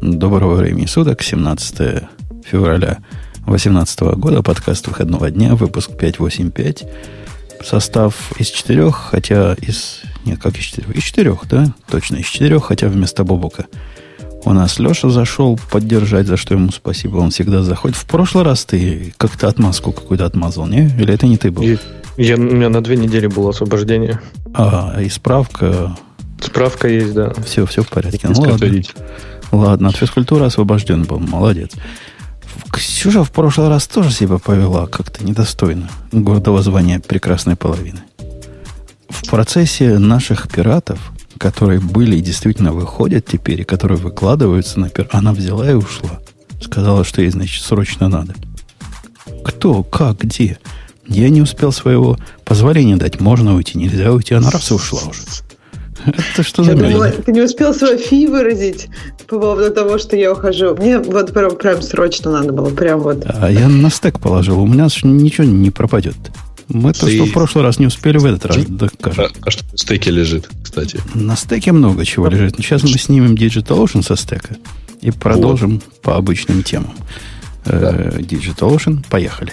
Доброго времени суток, 17 февраля 2018 года, подкаст выходного дня, выпуск 585. Состав из четырех, хотя из... Нет, как из четырех? Из четырех, да? Точно, из четырех, хотя вместо Бобука. У нас Леша зашел поддержать, за что ему спасибо. Он всегда заходит. В прошлый раз ты как-то отмазку какую-то отмазал, не? Или это не ты был? И, я, у меня на две недели было освобождение. А, и справка... Справка есть, да. Все, все в порядке. Ну, ладно. Ладно, от физкультуры освобожден был. Молодец. Ксюша в прошлый раз тоже себя повела как-то недостойно гордого звания прекрасной половины. В процессе наших пиратов, которые были и действительно выходят теперь, и которые выкладываются на пир, она взяла и ушла. Сказала, что ей, значит, срочно надо. Кто, как, где? Я не успел своего позволения дать. Можно уйти, нельзя уйти. Она раз и ушла уже. Это что за думала, Ты не успел свое фи выразить по поводу того, что я ухожу. Мне вот прям, прям срочно надо было. Прям вот. А я на стек положил. У меня ничего не пропадет. Мы то, что в прошлый раз не успели, в этот раз докажем. А, а что на стеке лежит, кстати? На стеке много чего лежит. Сейчас мы снимем DigitalOcean со стека и продолжим вот. по обычным темам. Да. DigitalOcean, поехали.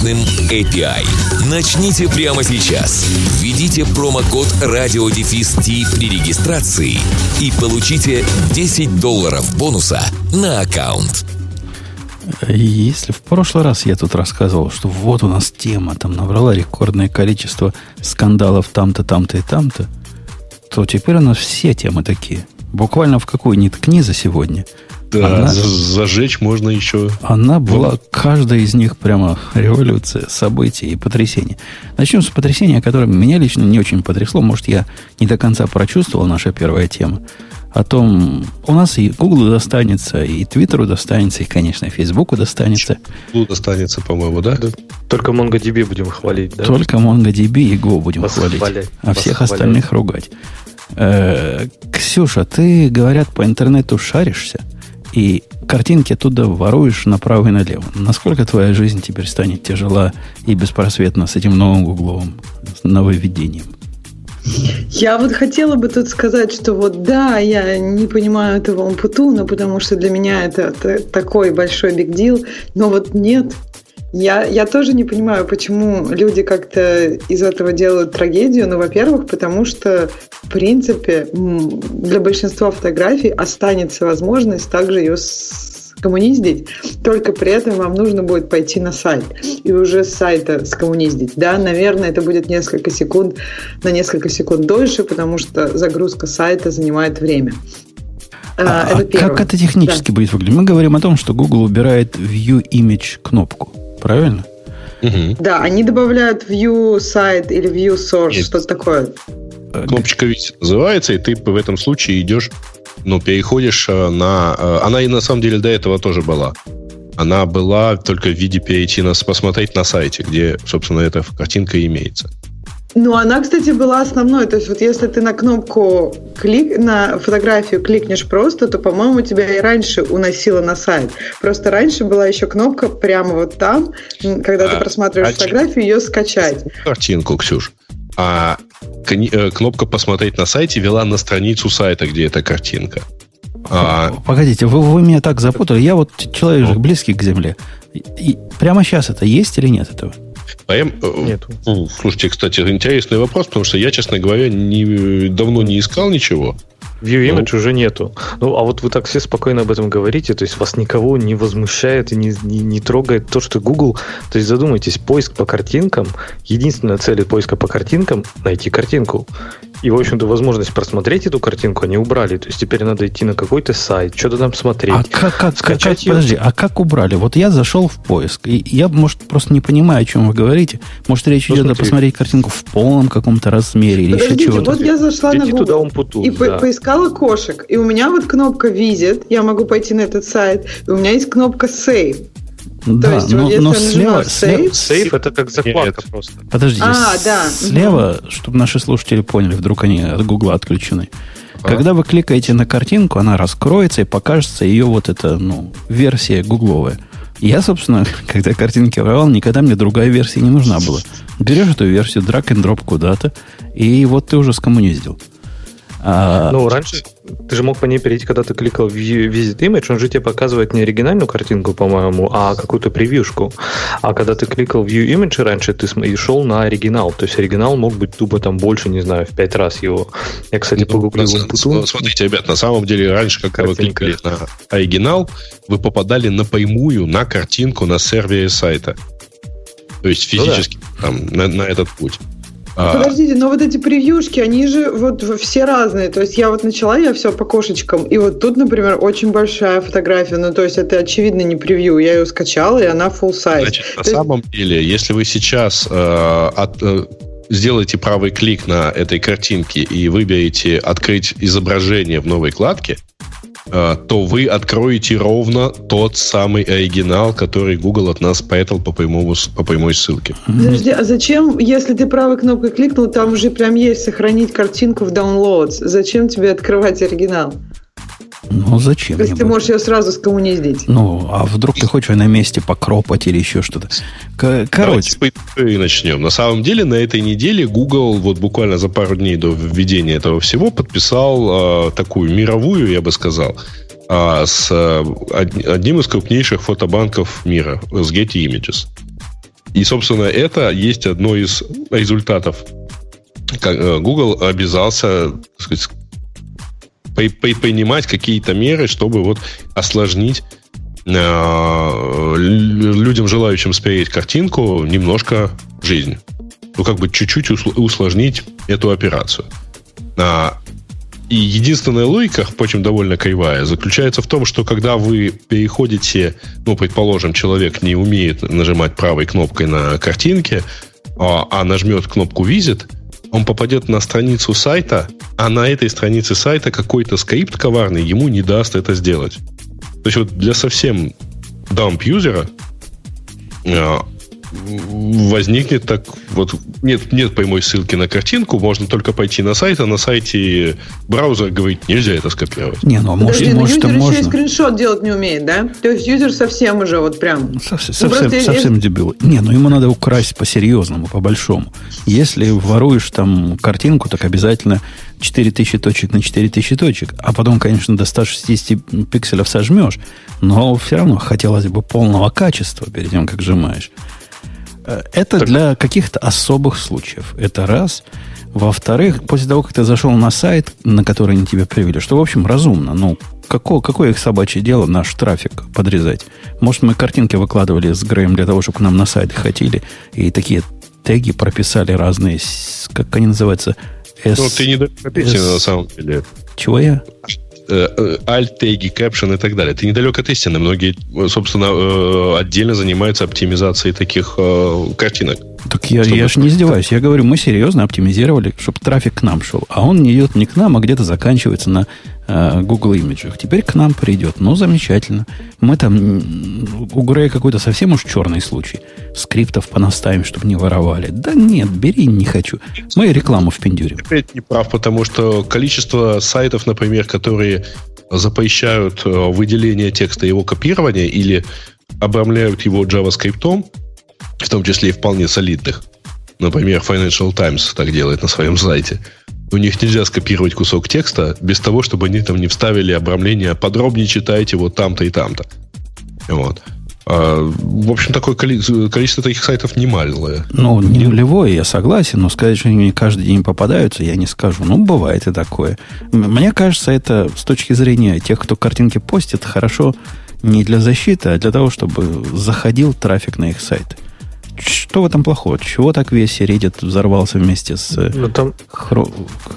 мощным API. Начните прямо сейчас. Введите промокод радиодефис при регистрации и получите 10 долларов бонуса на аккаунт. Если в прошлый раз я тут рассказывал, что вот у нас тема там набрала рекордное количество скандалов там-то, там-то и там-то, то теперь у нас все темы такие. Буквально в какую ни ткни за сегодня – да, она, зажечь можно еще. Она была, каждая из них прямо революция, события и потрясения. Начнем с потрясения, которое меня лично не очень потрясло. Может, я не до конца прочувствовал наша первая тема. О том, у нас и Google достанется, и Твиттеру достанется, и, конечно, и Фейсбуку достанется. Google достанется, по-моему, да? Только MongoDB будем хвалить, да? Только MongoDB и Go будем Восхвалять. хвалить. А всех остальных ругать. Э, Ксюша, ты, говорят, по интернету шаришься? И картинки оттуда воруешь направо и налево. Насколько твоя жизнь теперь станет тяжела и беспросветна с этим новым гугловым нововведением? Я вот хотела бы тут сказать, что вот да, я не понимаю этого Умпутуна, потому что для меня это такой большой биг дил, но вот нет, я, я тоже не понимаю, почему люди как-то из этого делают трагедию. Ну, во-первых, потому что, в принципе, для большинства фотографий останется возможность также ее скоммуниздить, только при этом вам нужно будет пойти на сайт и уже с сайта скоммуниздить. Да, наверное, это будет несколько секунд, на несколько секунд дольше, потому что загрузка сайта занимает время. А, это а как это технически да. будет выглядеть? Мы говорим о том, что Google убирает View Image кнопку. Правильно? Угу. Да, они добавляют view site или view source, что-то такое. Кнопочка вис называется, и ты в этом случае идешь, ну, переходишь э, на... Э, она и на самом деле до этого тоже была. Она была только в виде перейти на, посмотреть на сайте, где, собственно, эта картинка имеется. Ну, она, кстати, была основной. То есть, вот если ты на кнопку клик, на фотографию кликнешь просто, то, по-моему, тебя и раньше уносило на сайт. Просто раньше была еще кнопка прямо вот там, когда а, ты просматриваешь а фотографию, ее скачать. Картинку, Ксюш. А э, кнопка «Посмотреть на сайте» вела на страницу сайта, где эта картинка. А... Погодите, вы, вы меня так запутали. Я вот человек же близкий к земле. И прямо сейчас это есть или нет этого? А я, э, Нет. Слушайте, кстати, интересный вопрос, потому что я, честно говоря, не, давно не искал ничего. View Image ну. уже нету. Ну, а вот вы так все спокойно об этом говорите, то есть вас никого не возмущает и не, не, не трогает то, что Google... То есть задумайтесь, поиск по картинкам, единственная цель поиска по картинкам — найти картинку. И, в общем-то, возможность просмотреть эту картинку они убрали. То есть теперь надо идти на какой-то сайт, что-то там смотреть. А как, как, скачать как, ее... Подожди, а как убрали? Вот я зашел в поиск, и я, может, просто не понимаю, о чем вы говорите. Может, речь ну, идет смотри. о посмотреть картинку в полном каком-то размере или Подождите, еще чего-то. вот я зашла Идите на Google туда, путу, и да. поискала запускала кошек, и у меня вот кнопка Visit, я могу пойти на этот сайт, и у меня есть кнопка Save. Да, То есть, но, вот, но слева, сейф, сейф это как закладка Нет. просто. Подождите, а, да. слева, чтобы наши слушатели поняли, вдруг они от Гугла отключены. А? Когда вы кликаете на картинку, она раскроется и покажется ее вот эта ну, версия гугловая. Я, собственно, когда картинки рвал, никогда мне другая версия не нужна была. Берешь эту версию, драг and дроп куда-то, и вот ты уже скоммуниздил. А... Ну, раньше ты же мог по ней перейти, когда ты кликал Visit Image, он же тебе показывает не оригинальную картинку, по-моему, а какую-то превьюшку. А когда ты кликал View Image раньше, ты и шел на оригинал. То есть оригинал мог быть тупо там больше, не знаю, в пять раз его. Я, кстати, ну, погуглил на, Смотрите, ребят, на самом деле раньше, когда вы кликали на оригинал, вы попадали напрямую на картинку на сервере сайта. То есть физически ну, да. там, на, на этот путь. А. Подождите, но вот эти превьюшки, они же вот все разные. То есть я вот начала, я все по кошечкам. И вот тут, например, очень большая фотография. Ну, то есть это, очевидно, не превью. Я ее скачала, и она full size. Значит, на то самом есть... деле, если вы сейчас э, от, э, сделаете правый клик на этой картинке и выберете «Открыть изображение» в новой кладке, то вы откроете ровно тот самый оригинал, который Google от нас спрятал по прямому, по прямой ссылке. Подожди, а зачем, если ты правой кнопкой кликнул, там уже прям есть сохранить картинку в downloads? Зачем тебе открывать оригинал? Ну, зачем? То есть ты можешь ее сразу скоммуниздить. Ну, а вдруг ты хочешь на месте покропать или еще что-то? Короче. Давайте начнем. На самом деле, на этой неделе Google вот буквально за пару дней до введения этого всего подписал э, такую мировую, я бы сказал, э, с э, одним из крупнейших фотобанков мира, с Getty Images. И, собственно, это есть одно из результатов. Э, Google обязался так сказать, принимать какие-то меры, чтобы вот осложнить э, людям, желающим спереть картинку, немножко жизнь. Ну, как бы чуть-чуть усложнить эту операцию. А, и единственная логика, впрочем, довольно кривая, заключается в том, что когда вы переходите, ну, предположим, человек не умеет нажимать правой кнопкой на картинке, а, а нажмет кнопку «Визит», он попадет на страницу сайта, а на этой странице сайта какой-то скрипт коварный ему не даст это сделать. То есть вот для совсем dump юзера а, возникнет так вот нет нет прямой ссылки на картинку, можно только пойти на сайт, а на сайте браузер говорит нельзя это скопировать. Не, ну может, Подожди, может, юзер можно. еще и скриншот делать не умеет, да? То есть юзер совсем уже вот прям. Совсем, ну, совсем, совсем дебил. Не, ну ему надо украсть по серьезному, по большому. Если воруешь там картинку, так обязательно 4000 точек на 4000 точек, а потом, конечно, до 160 пикселев сожмешь, но все равно хотелось бы полного качества перед тем, как сжимаешь. Э, это так. для каких-то особых случаев. Это раз. Во-вторых, после того, как ты зашел на сайт, на который они тебя привели, что, в общем, разумно. Ну, какое, какое их собачье дело наш трафик подрезать? Может, мы картинки выкладывали с Греем для того, чтобы к нам на сайт хотели, и такие теги прописали разные, как они называются? S, ну, ты не S... на самом деле. Чего я? Alt, теги, caption и так далее. Ты недалек от истины. Многие, собственно, э, отдельно занимаются оптимизацией таких э, картинок. Так я, я же не издеваюсь. Я говорю, мы серьезно оптимизировали, чтобы трафик к нам шел. А он не идет не к нам, а где-то заканчивается на э, Google имиджах. Теперь к нам придет. Ну, замечательно. Мы там у Грея какой-то совсем уж черный случай. Скриптов понаставим, чтобы не воровали. Да нет, бери, не хочу. Мы рекламу впендюрим. Опять не прав, потому что количество сайтов, например, которые запрещают э, выделение текста его копирования или обрамляют его JavaScript, в том числе и вполне солидных. Например, Financial Times так делает на своем сайте. У них нельзя скопировать кусок текста без того, чтобы они там не вставили обрамление «подробнее читайте вот там-то и там-то». Вот. А, в общем, такое количество, таких сайтов немалое. Ну, не нулевое, я согласен, но сказать, что они каждый день попадаются, я не скажу. Ну, бывает и такое. Мне кажется, это с точки зрения тех, кто картинки постит, хорошо не для защиты, а для того, чтобы заходил трафик на их сайты что в этом плохого? Чего так весь Reddit взорвался вместе с ну, там... Хро...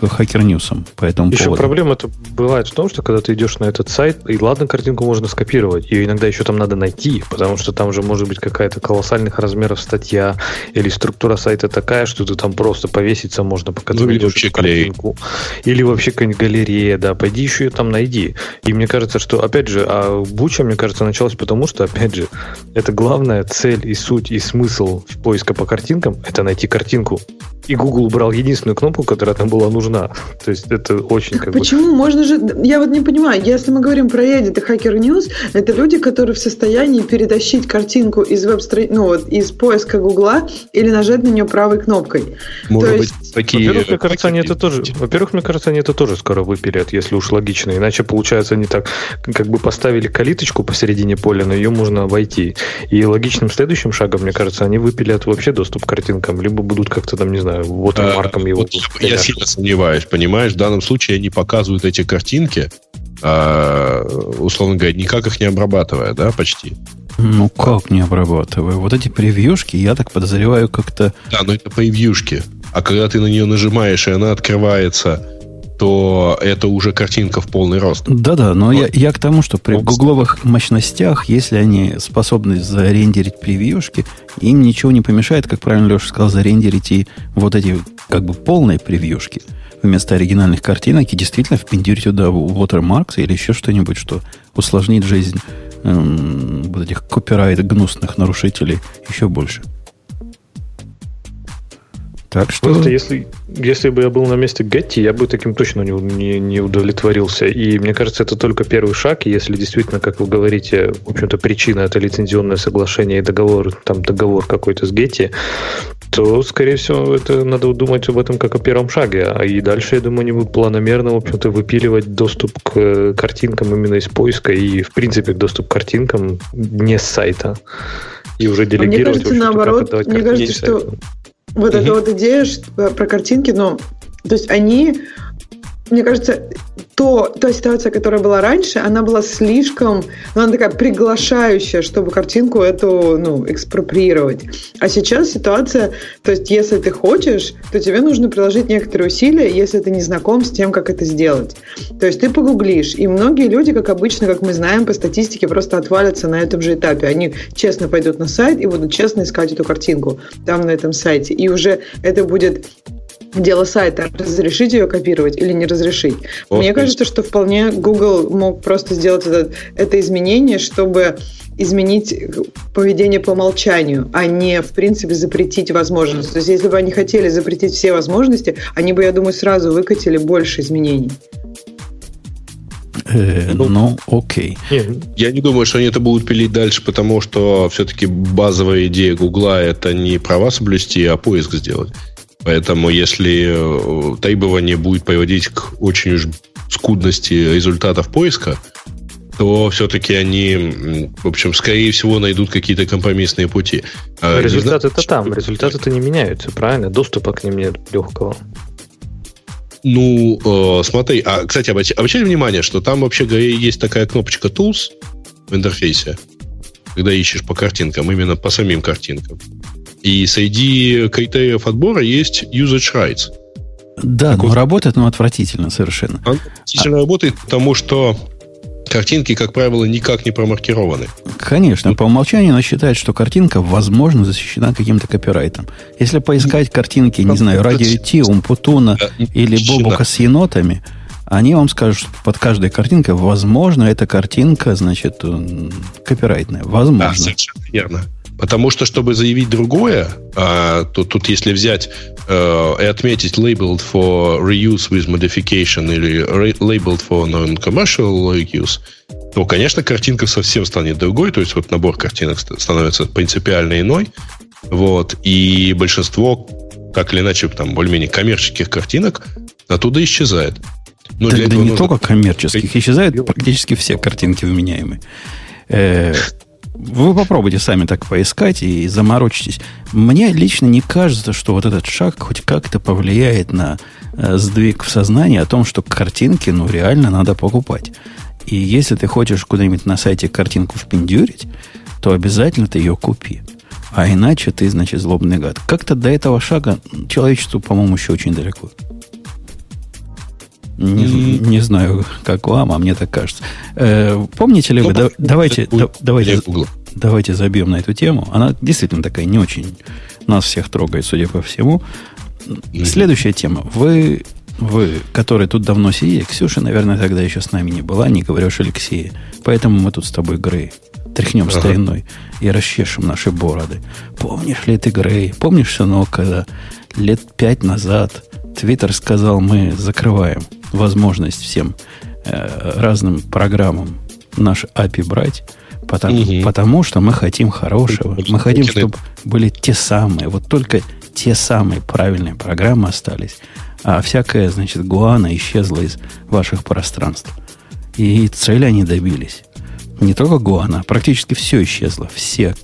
Хакер Ньюсом по этому еще поводу? проблема это бывает в том, что когда ты идешь на этот сайт, и ладно, картинку можно скопировать, ее иногда еще там надо найти, потому что там же может быть какая-то колоссальных размеров статья, или структура сайта такая, что ты там просто повеситься можно, пока ну, ты или вообще картинку. Или вообще какая-нибудь галерея, да, пойди еще ее там найди. И мне кажется, что, опять же, а Буча, мне кажется, началась потому, что, опять же, это главная цель и суть, и смысл поиска по картинкам – это найти картинку. И Google убрал единственную кнопку, которая там была нужна. То есть это очень как Почему? Бы... Можно же... Я вот не понимаю. Если мы говорим про Reddit и Hacker News, это люди, которые в состоянии перетащить картинку из веб ну, вот, из поиска Гугла или нажать на нее правой кнопкой. Может То быть, есть... такие... Во-первых, мне кажется, они это тоже... Во-первых, мне кажется, они это тоже скоро выпилят, если уж логично. Иначе, получается, они так как бы поставили калиточку посередине поля, но ее можно войти. И логичным следующим шагом, мне кажется, они выпилят вообще доступ к картинкам, либо будут как-то там, не знаю, вот он марком его. Вот я сильно сомневаюсь, понимаешь, в данном случае они показывают эти картинки, а, условно говоря, никак их не обрабатывая, да, почти. Ну как не обрабатывая? Вот эти превьюшки, я так подозреваю, как-то... Да, но это превьюшки. А когда ты на нее нажимаешь, и она открывается то это уже картинка в полный рост. Да-да, но вот. я, я к тому, что при вот. гугловых мощностях, если они способны зарендерить превьюшки, им ничего не помешает, как правильно Леша сказал, зарендерить и вот эти как бы полные превьюшки вместо оригинальных картинок и действительно впендюрить туда watermarks или еще что-нибудь, что усложнит жизнь эм, вот этих копирайт гнусных нарушителей еще больше. Так что... Просто если, если бы я был на месте Гетти, я бы таким точно не, не, не удовлетворился. И мне кажется, это только первый шаг. И если действительно, как вы говорите, в общем-то, причина это лицензионное соглашение и договор, там договор какой-то с Гетти, то, скорее всего, это надо думать об этом как о первом шаге. А и дальше, я думаю, они будут планомерно, в общем-то, выпиливать доступ к картинкам именно из поиска и, в принципе, доступ к картинкам не с сайта. И уже делегировать. А мне кажется, наоборот, мне кажется, что вот угу. эта вот идея что, про картинки, ну, то есть они мне кажется, то, та ситуация, которая была раньше, она была слишком, она такая приглашающая, чтобы картинку эту, ну, экспроприировать. А сейчас ситуация, то есть, если ты хочешь, то тебе нужно приложить некоторые усилия, если ты не знаком с тем, как это сделать. То есть, ты погуглишь, и многие люди, как обычно, как мы знаем по статистике, просто отвалятся на этом же этапе. Они честно пойдут на сайт и будут честно искать эту картинку там на этом сайте. И уже это будет дело сайта, разрешить ее копировать или не разрешить. Вот, Мне кажется, что вполне Google мог просто сделать это, это изменение, чтобы изменить поведение по умолчанию, а не, в принципе, запретить возможности. То есть, если бы они хотели запретить все возможности, они бы, я думаю, сразу выкатили больше изменений. Э, ну, ну, окей. Я не думаю, что они это будут пилить дальше, потому что все-таки базовая идея Гугла это не права соблюсти, а поиск сделать. Поэтому если э, требование будет приводить к очень уж скудности результатов поиска, то все-таки они, в общем, скорее всего, найдут какие-то компромиссные пути. А результаты это там, результаты-то не меняются, правильно? Доступа к ним нет легкого. Ну, э, смотри, а, кстати, обращали внимание, что там вообще есть такая кнопочка Tools в интерфейсе, когда ищешь по картинкам, именно по самим картинкам. И среди критериев отбора есть usage rights. Да, так но вот, работает, но отвратительно совершенно. Отвратительно а... работает, потому что картинки, как правило, никак не промаркированы. Конечно, ну, по умолчанию она считает, что картинка, возможно, защищена каким-то копирайтом. Если поискать картинки, не знаю, радио Ти, Умпутуна или Бобука с енотами, они вам скажут, что под каждой картинкой, возможно, эта картинка, значит, копирайтная. Возможно. Да, совершенно верно. Потому что, чтобы заявить другое, а, то тут если взять э, и отметить labeled for reuse with modification или labeled for non-commercial use, то, конечно, картинка совсем станет другой, то есть вот набор картинок становится принципиально иной, вот, и большинство, так или иначе, там, более-менее коммерческих картинок оттуда исчезает. Но да, да не нужно... только коммерческих, исчезают практически все картинки вменяемые. Вы попробуйте сами так поискать и заморочитесь. Мне лично не кажется, что вот этот шаг хоть как-то повлияет на э, сдвиг в сознании о том, что картинки, ну, реально надо покупать. И если ты хочешь куда-нибудь на сайте картинку впендюрить, то обязательно ты ее купи. А иначе ты, значит, злобный гад. Как-то до этого шага человечеству, по-моему, еще очень далеко. Не, не знаю, как вам, а мне так кажется. Э, помните ли вы? Да, давайте, да, давайте, давайте забьем на эту тему. Она действительно такая не очень нас всех трогает, судя по всему. Следующая тема. Вы, вы, которые тут давно сидели, Ксюша, наверное, тогда еще с нами не была, не говоря уж Алексея. Поэтому мы тут с тобой, Грей, тряхнем ага. стариной и расчешем наши бороды. Помнишь ли ты, Грей? Помнишь, сынок, когда лет пять назад Твиттер сказал, мы закрываем возможность всем э, разным программам наш API брать, потому, угу. потому что мы хотим хорошего. Мы хотим, чтобы были те самые, вот только те самые правильные программы остались, а всякая, значит, гуана исчезла из ваших пространств. И цели они добились. Не только гуана, а практически все исчезло. Все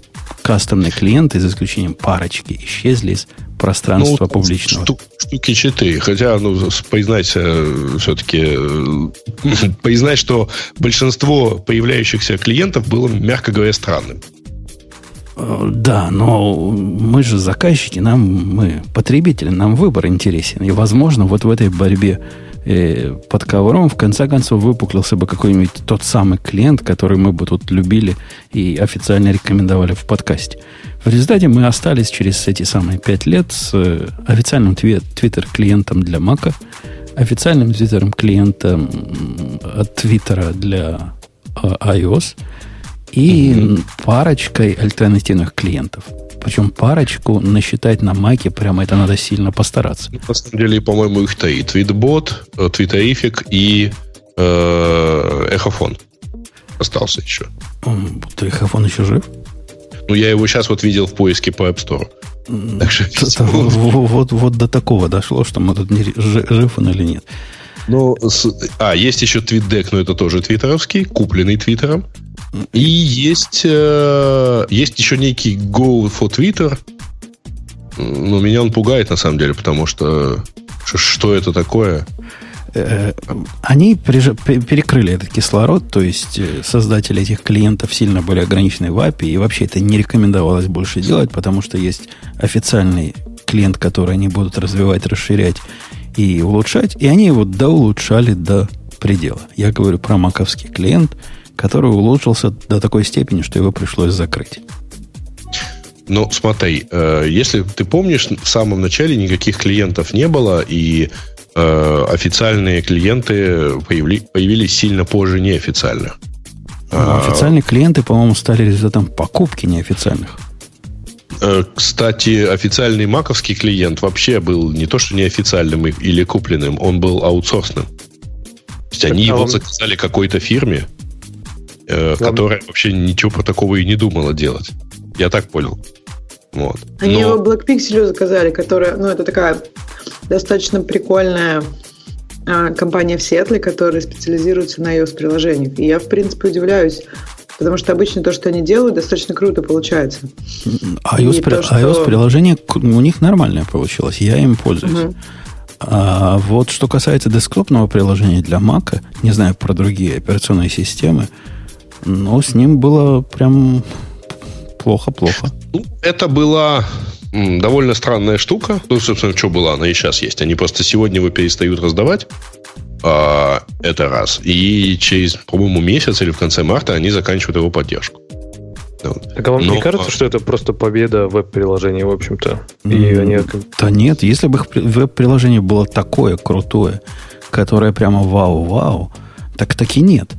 кастомные клиенты, за исключением парочки, исчезли из пространства ну, публичного. Штук, штуки четыре. Хотя, ну, признать э, все-таки, э, признать, что большинство появляющихся клиентов было, мягко говоря, странным. Э, да, но мы же заказчики, нам мы потребители, нам выбор интересен. И, возможно, вот в этой борьбе э, под ковром в конце концов выпуклился бы какой-нибудь тот самый клиент, который мы бы тут любили и официально рекомендовали в подкасте. В результате мы остались через эти самые пять лет с э, официальным твиттер-клиентом для Mac, официальным твиттером-клиентом от Твиттера для э, iOS и mm-hmm. парочкой альтернативных клиентов. Причем парочку насчитать на Маке прямо это надо сильно постараться. На самом деле, по-моему, их три. Твитбот, э, Твиттерифик и э, Эхофон. Остался еще. Эхофон еще жив? Ну, я его сейчас вот видел в поиске по App Store. Так что, вот, вот до такого дошло, что мы тут не, жив он или нет. Ну, с, а, есть еще TweetDeck, но это тоже твиттеровский, купленный твиттером. И есть, э, есть еще некий Go for Twitter. Ну, меня он пугает, на самом деле, потому что что это такое? Э, они перекрыли этот кислород, то есть э, создатели этих клиентов сильно были ограничены в API, и вообще это не рекомендовалось больше делать, потому что есть официальный клиент, который они будут развивать, расширять и улучшать, и они его доулучшали до предела. Я говорю про маковский клиент, который улучшился до такой степени, что его пришлось закрыть. Ну, смотри, э, если ты помнишь, в самом начале никаких клиентов не было, и Э, официальные клиенты появили, появились сильно позже неофициальных. Ну, а, официальные клиенты, по-моему, стали результатом покупки неофициальных. Э, кстати, официальный маковский клиент вообще был не то, что неофициальным или купленным, он был аутсорсным. То есть они а его заказали какой-то фирме, э, которая вообще ничего про такого и не думала делать. Я так понял. Вот. Они Но... его Black Pixel заказали, которая, ну, это такая достаточно прикольная а, компания в Сиэтле, которая специализируется на iOS-приложениях. И я, в принципе, удивляюсь, потому что обычно то, что они делают, достаточно круто получается. iOS-приложение что... у них нормальное получилось, я им пользуюсь. Угу. А вот что касается десктопного приложения для Mac, не знаю про другие операционные системы, но с ним было прям плохо-плохо. Ну, это была довольно странная штука. Ну, собственно, что была, она и сейчас есть. Они просто сегодня его перестают раздавать. А, это раз. И через, по-моему, месяц или в конце марта они заканчивают его поддержку. Так а вам Но, не кажется, что это просто победа веб-приложений, в общем-то? И они... Да нет, если бы веб-приложение было такое крутое, которое прямо вау-вау, так таки нет.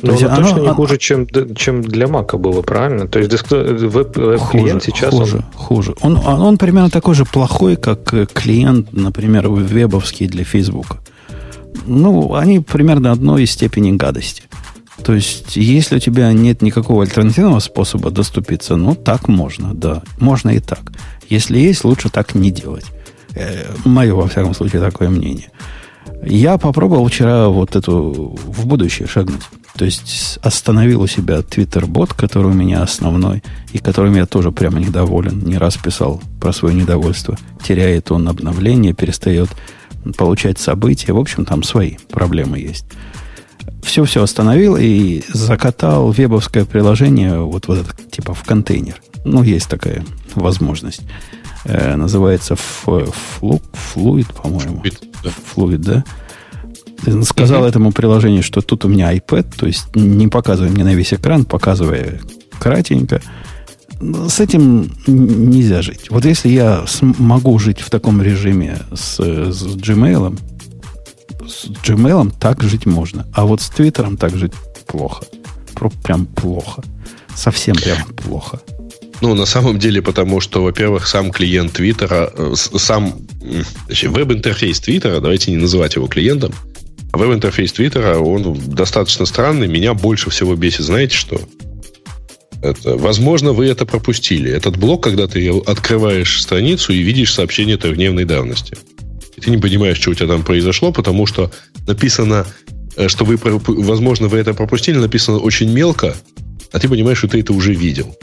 Но оно, оно точно не хуже, чем, чем для Мака было, правильно? То есть веб-клиент сейчас... Хуже, он... хуже. Он, он, он примерно такой же плохой, как э, клиент, например, вебовский для Facebook. Ну, они примерно одной степени гадости. То есть, если у тебя нет никакого альтернативного способа доступиться, ну, так можно, да. Можно и так. Если есть, лучше так не делать. Э, мое, во всяком случае, такое мнение. Я попробовал вчера вот эту в будущее шагнуть. То есть остановил у себя Twitter-бот, который у меня основной, и которым я тоже прямо недоволен. Не раз писал про свое недовольство. Теряет он обновление, перестает получать события. В общем, там свои проблемы есть. Все-все остановил и закатал вебовское приложение вот, вот это, типа в контейнер. Ну, есть такая возможность. Э, называется Fluid, по-моему. Fluid, да? Сказал mm-hmm. этому приложению, что тут у меня iPad, то есть не показывай мне на весь экран, показывая кратенько. С этим нельзя жить. Вот если я могу жить в таком режиме с, с Gmail, с Gmail так жить можно. А вот с Твиттером так жить плохо. Прям плохо. Совсем прям плохо. Ну, на самом деле, потому что, во-первых, сам клиент Твиттера, э, сам веб-интерфейс Твиттера, давайте не называть его клиентом, веб-интерфейс Твиттера, он достаточно странный. Меня больше всего бесит, знаете что? Это, возможно, вы это пропустили. Этот блок, когда ты открываешь страницу и видишь сообщение трехдневной давности. И ты не понимаешь, что у тебя там произошло, потому что написано, э, что вы, возможно, вы это пропустили, написано очень мелко, а ты понимаешь, что ты это уже видел.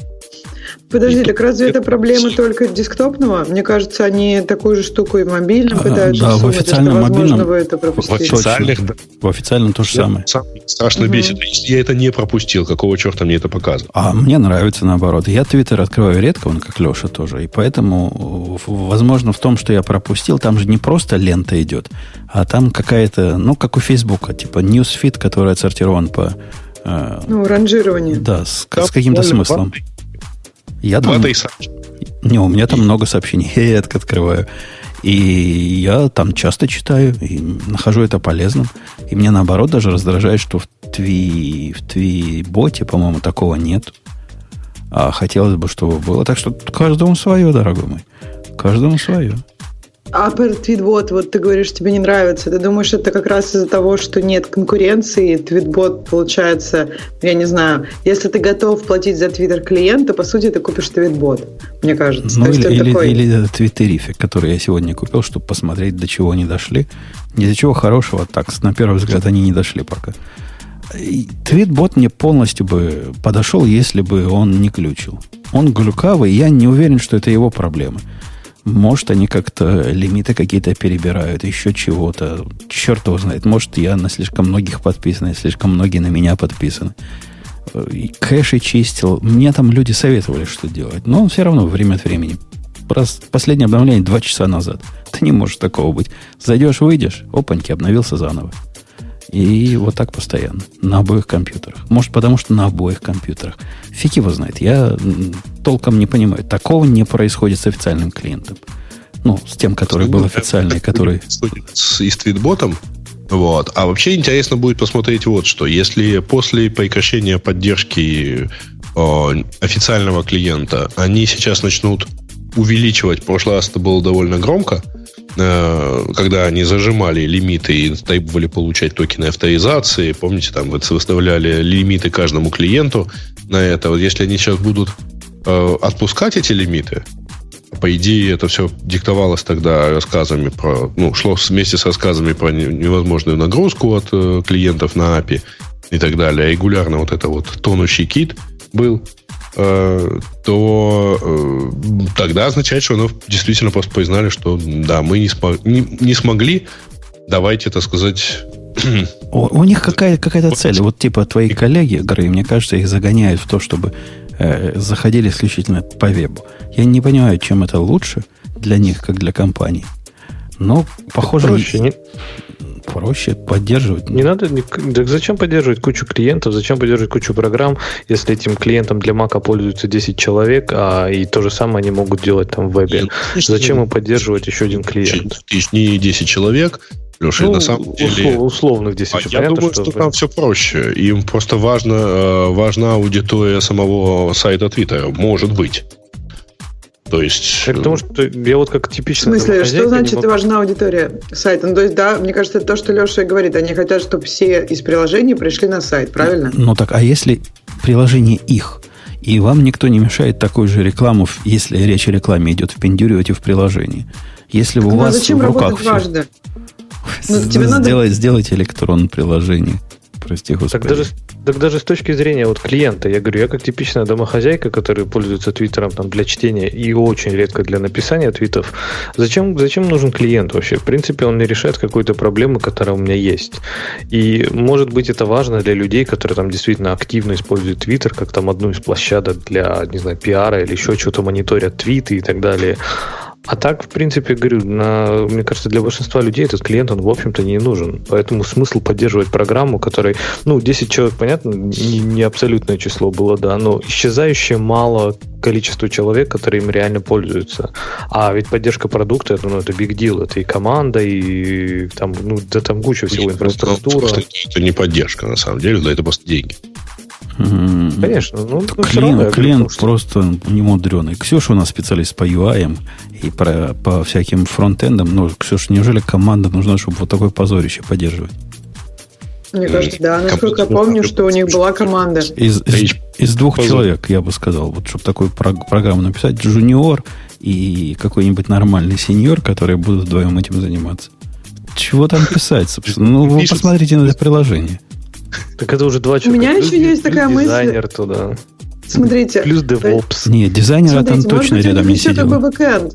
Подожди, так разве это проблема только десктопного? Мне кажется, они такую же штуку и мобильным пытаются Да, в официальном мобильном. Вы это в официальных. В официальном то же самое. страшно бесит. Я это не пропустил. Какого черта мне это показывает? А мне нравится наоборот. Я Твиттер открываю редко, он как Леша тоже. И поэтому, возможно, в том, что я пропустил, там же не просто лента идет, а там какая-то, ну, как у Фейсбука, типа newsfeed, который отсортирован по... Э, ну, ранжирование. Да, с, с каким-то смыслом. Важный. Я там... Не, у меня там много сообщений. Я это открываю. И я там часто читаю и нахожу это полезным. И мне наоборот даже раздражает, что в Тви, в Тви-боте, по-моему, такого нет. А хотелось бы, чтобы было. Так что каждому свое, дорогой мой. Каждому свое. А твитбот, вот ты говоришь, тебе не нравится. Ты думаешь, это как раз из-за того, что нет конкуренции, твитбот получается, я не знаю, если ты готов платить за твиттер клиента, по сути, ты купишь твитбот, мне кажется. Ну, или, или, такой... или твиттерифик, который я сегодня купил, чтобы посмотреть, до чего они дошли. Ни до чего хорошего, так, на первый взгляд, они не дошли пока. Твитбот мне полностью бы подошел, если бы он не ключил. Он глюкавый, я не уверен, что это его проблемы. Может, они как-то лимиты какие-то перебирают, еще чего-то. Черт его знает. Может, я на слишком многих подписан, и слишком многие на меня подписаны. И кэши чистил. Мне там люди советовали, что делать. Но все равно время от времени. Последнее обновление два часа назад. Ты не можешь такого быть. Зайдешь, выйдешь, опаньки, обновился заново. И вот так постоянно. На обоих компьютерах. Может, потому что на обоих компьютерах. Фиг его знает. Я толком не понимаю. Такого не происходит с официальным клиентом. Ну, с тем, который был официальный, который... С, и с твитботом. Вот. А вообще интересно будет посмотреть вот что. Если после прекращения поддержки о, официального клиента они сейчас начнут увеличивать, в прошлый раз это было довольно громко, Э, когда они зажимали лимиты и требовали получать токены авторизации, помните, там выставляли лимиты каждому клиенту на это. Вот если они сейчас будут э, отпускать эти лимиты, по идее, это все диктовалось тогда рассказами про, ну, шло вместе с рассказами про невозможную нагрузку от э, клиентов на API и так далее. Регулярно вот это вот тонущий кит был. То э, тогда означает, что оно действительно просто признали, что да, мы не, смог, не, не смогли, давайте, так сказать... У, у них какая, какая-то цель. Вот типа твои коллеги, Грей, мне кажется, их загоняют в то, чтобы э, заходили исключительно по вебу. Я не понимаю, чем это лучше для них, как для компании. Но, похоже... Проще, не проще поддерживать. Не надо, так зачем поддерживать кучу клиентов, зачем поддерживать кучу программ, если этим клиентом для Мака пользуются 10 человек, а и то же самое они могут делать там в вебе. Нет, зачем им поддерживать еще один клиент? Тысяч, не 10 человек, Леша, ну, на самом деле... Условных 10 а Я понятно, думаю, что, что там все проще. Им просто важно, э, важна аудитория самого сайта Твиттера. Может быть. То есть... Это потому что я вот как типично... В смысле, что значит могу... важна аудитория сайта? Ну, то есть, да, мне кажется, это то, что Леша и говорит. Они хотят, чтобы все из приложений пришли на сайт, правильно? Ну, так, а если приложение их, и вам никто не мешает такую же рекламу, если речь о рекламе идет, впендюривать в приложении. Если у ну, а вас зачем в руках все... важно? Ну, тебе надо... сделайте электронное приложение Прости, господи. Так даже, так даже с точки зрения вот клиента, я говорю, я как типичная домохозяйка, которая пользуется Твиттером там, для чтения и очень редко для написания твитов, зачем, зачем нужен клиент вообще? В принципе, он не решает какую-то проблему, которая у меня есть. И может быть это важно для людей, которые там действительно активно используют Твиттер, как там одну из площадок для, не знаю, пиара или еще что-то мониторят твиты и так далее. А так, в принципе, говорю, на, мне кажется, для большинства людей этот клиент, он, в общем-то, не нужен. Поэтому смысл поддерживать программу, которой, ну, 10 человек, понятно, не, не абсолютное число было, да, но исчезающее мало количество человек, которые им реально пользуются. А ведь поддержка продукта, это, ну, это big deal, это и команда, и там, ну, да там куча всего, инфраструктура. Это не поддержка, на самом деле, да, это просто деньги. Конечно. Ну, ну, клиент равно, клиент говорю, просто не мудреный. Ксюша у нас специалист по UI и про, по всяким фронтендам. Ну, Ксюша, неужели команда нужна, чтобы вот такое позорище поддерживать? Мне кажется, да. Насколько я помню, что у них была команда. Из, из, из двух человек, я бы сказал, вот чтобы такую программу написать, джуниор и какой-нибудь нормальный сеньор, которые будут вдвоем этим заниматься. Чего там писать, собственно? Ну, вы посмотрите на это приложение. Так это уже два человека. У меня плюс, еще есть такая мысль. Дизайнер туда. Смотрите. Плюс DevOps. Нет, дизайнера там точно рядом не сидел. Как бы бэкэнд.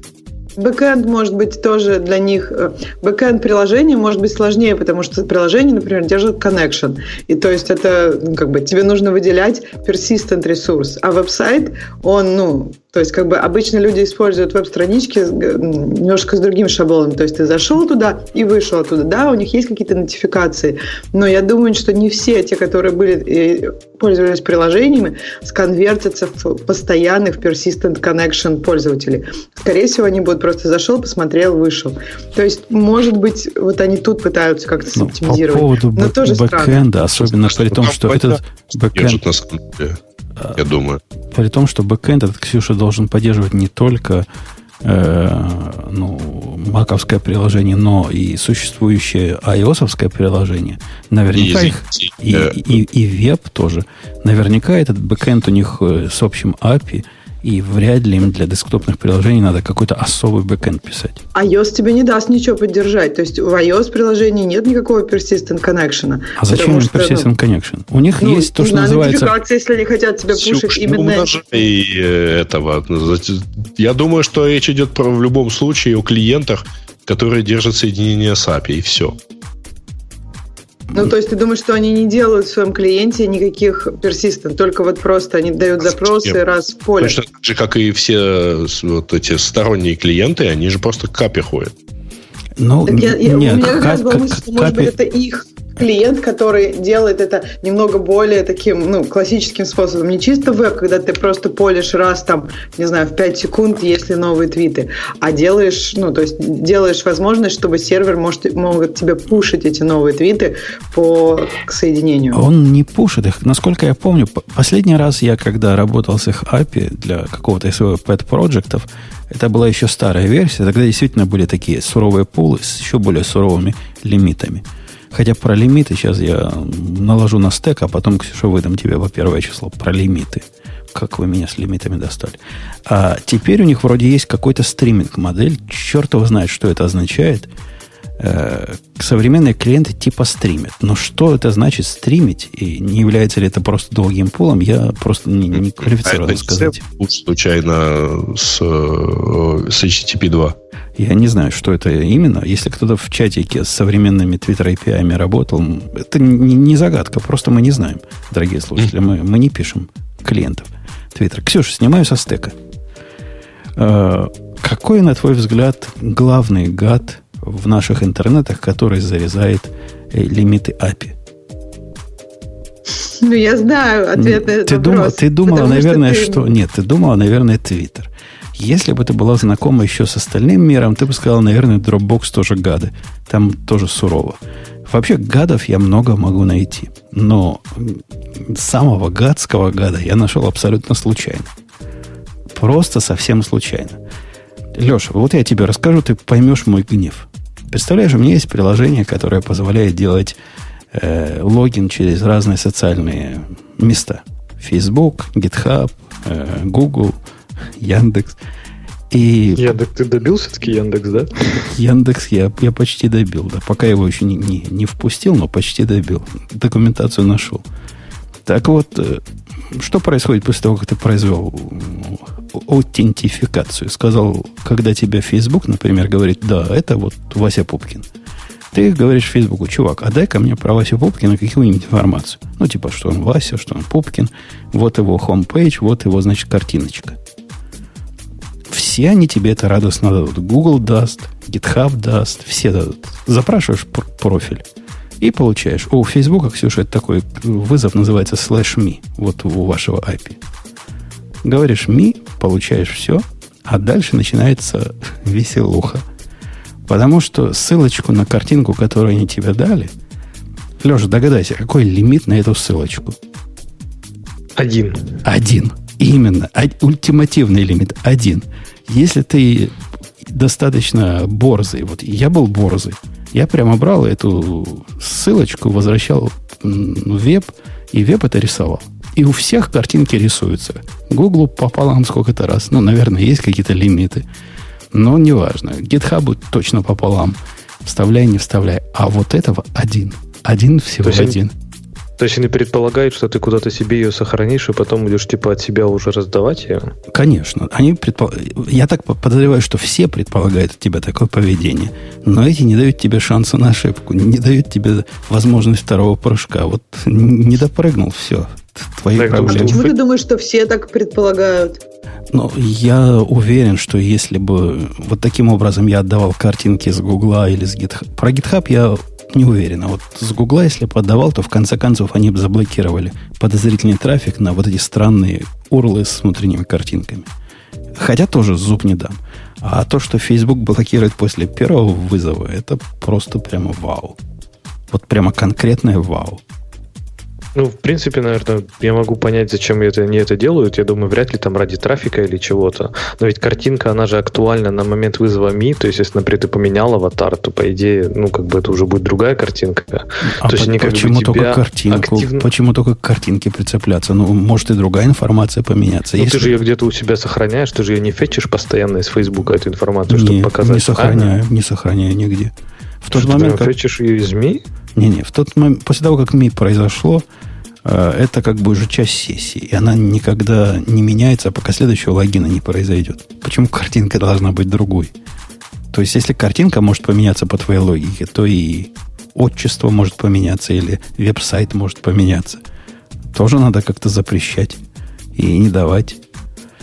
Бэкэнд может быть тоже для них... Э, бэкэнд приложения может быть сложнее, потому что приложение, например, держит connection. И то есть это ну, как бы тебе нужно выделять persistent ресурс. А веб-сайт, он, ну, то есть, как бы обычно люди используют веб-странички немножко с другим шаблоном. То есть, ты зашел туда и вышел оттуда. Да, у них есть какие-то нотификации, но я думаю, что не все те, которые были пользовались приложениями, сконвертятся в постоянных persistent connection пользователей. Скорее всего, они будут просто зашел, посмотрел, вышел. То есть, может быть, вот они тут пытаются как-то ну, оптимизировать. По поводу но тоже бэкэнда, особенно при том, что этот бэкэнд... Я думаю. При том, что бэкэнд этот Ксюша должен поддерживать не только э, ну, маковское приложение, но и существующее iOS приложение. Наверняка и, их и, и, и, и веб тоже. Наверняка этот бэкэнд у них э, с общим API – и вряд ли им для десктопных приложений надо какой-то особый бэкэнд писать. iOS тебе не даст ничего поддержать. То есть в iOS приложении нет никакого persistent connection. А зачем им persistent ну, connection? У них ну, есть то, что называется... если они хотят тебя пушить именно... И э, этого. Я думаю, что речь идет про, в любом случае о клиентах, которые держат соединение с API, и все. Ну, то есть ты думаешь, что они не делают в своем клиенте никаких персистент, только вот просто они дают запросы Нет. раз в поле. Точно так же, как и все вот эти сторонние клиенты, они же просто к API ходят. Ну, я, я, нет, у меня как раз была мысль, что, может быть, это их клиент, который делает это немного более таким, ну, классическим способом. Не чисто веб, когда ты просто полишь раз там, не знаю, в 5 секунд, если новые твиты, а делаешь, ну, то есть делаешь возможность, чтобы сервер может, могут тебе пушить эти новые твиты по к соединению. Он не пушит их. Насколько я помню, последний раз я, когда работал с их API для какого-то из своего pet проектов это была еще старая версия, тогда действительно были такие суровые пулы с еще более суровыми лимитами – Хотя про лимиты сейчас я наложу на стек, а потом, Ксюша, выдам тебе во первое число про лимиты. Как вы меня с лимитами достали. А теперь у них вроде есть какой-то стриминг-модель. Черт его знает, что это означает. Э, современные клиенты типа стримят. Но что это значит стримить? И не является ли это просто долгим пулом, я просто не, не квалифицирован а сказать. случайно с, э, с HTTP 2? Я не знаю, что это именно. Если кто-то в чатике с современными Twitter API работал, это не, не загадка, просто мы не знаем, дорогие слушатели. Мы, мы не пишем клиентов Twitter. Ксюша, снимаю со стека. Э, какой, на твой взгляд, главный гад в наших интернетах, который зарезает э, лимиты API? Ну, я знаю ответ на этот ты вопрос. Думала, ты думала, наверное, что, ты... что... Нет, ты думала, наверное, Twitter. Если бы ты была знакома еще с остальным миром, ты бы сказала, наверное, Dropbox тоже гады. Там тоже сурово. Вообще, гадов я много могу найти. Но самого гадского гада я нашел абсолютно случайно. Просто совсем случайно. Леша, вот я тебе расскажу, ты поймешь мой гнев. Представляешь, у меня есть приложение, которое позволяет делать э, логин через разные социальные места. Facebook, GitHub, э, Google – Яндекс. И... Яндекс, ты добил все-таки Яндекс, да? Яндекс я, я почти добил, да. Пока его еще не, не, не впустил, но почти добил. Документацию нашел. Так вот, э, что происходит после того, как ты произвел аутентификацию? Сказал, когда тебя Facebook, например, говорит, да, это вот Вася Пупкин. Ты говоришь Фейсбуку, чувак, а дай-ка мне про Васю Пупкина какую-нибудь информацию. Ну, типа, что он Вася, что он Пупкин, вот его хомпейдж, вот его, значит, картиночка все они тебе это радостно дадут. Google даст, GitHub даст, все дадут. Запрашиваешь профиль и получаешь. У Facebook, Ксюша, это такой вызов называется slash me, вот у вашего API. Говоришь me, получаешь все, а дальше начинается веселуха. Потому что ссылочку на картинку, которую они тебе дали, Леша, догадайся, какой лимит на эту ссылочку? Один. Один. Именно. Ультимативный лимит. Один. Если ты достаточно борзый, вот я был борзый, я прямо брал эту ссылочку, возвращал в веб, и веб это рисовал. И у всех картинки рисуются. Гуглу пополам сколько-то раз. Ну, наверное, есть какие-то лимиты. Но неважно. GitHub точно пополам. Вставляй, не вставляй. А вот этого один. Один всего один. То есть они предполагают, что ты куда-то себе ее сохранишь, и потом будешь типа от себя уже раздавать ее? Конечно. Они предпол... Я так подозреваю, что все предполагают от тебя такое поведение. Но эти не дают тебе шанса на ошибку, не дают тебе возможность второго прыжка. Вот не допрыгнул, все. Твои так, проблемы. Почему ты думаешь, что все так предполагают? Ну, я уверен, что если бы вот таким образом я отдавал картинки с Гугла или с GitHub... Про GitHub я не уверен. А вот с Гугла, если подавал, то в конце концов они бы заблокировали подозрительный трафик на вот эти странные урлы с внутренними картинками. Хотя тоже зуб не дам. А то, что Facebook блокирует после первого вызова, это просто прямо вау. Вот прямо конкретное вау. Ну, в принципе, наверное, я могу понять, зачем это, они это делают. Я думаю, вряд ли там ради трафика или чего-то. Но ведь картинка, она же актуальна на момент вызова Ми. То есть, если, например, ты поменял аватар, то, по идее, ну, как бы это уже будет другая картинка. А то есть, по- почему только картинку? Активно... Почему только к картинке прицепляться? Ну, может и другая информация поменяться. Ну, если... ты же ее где-то у себя сохраняешь, ты же ее не фетчишь постоянно из Фейсбука, эту информацию, не, чтобы показать. Не сохраняю, а? не сохраняю нигде. В тот Что, момент... Ты как... фетчишь ее из Ми? Не-не, в тот момент, после того, как Ми произошло, э, это как бы уже часть сессии. И она никогда не меняется, пока следующего логина не произойдет. Почему картинка должна быть другой? То есть, если картинка может поменяться по твоей логике, то и отчество может поменяться, или веб-сайт может поменяться. Тоже надо как-то запрещать и не давать.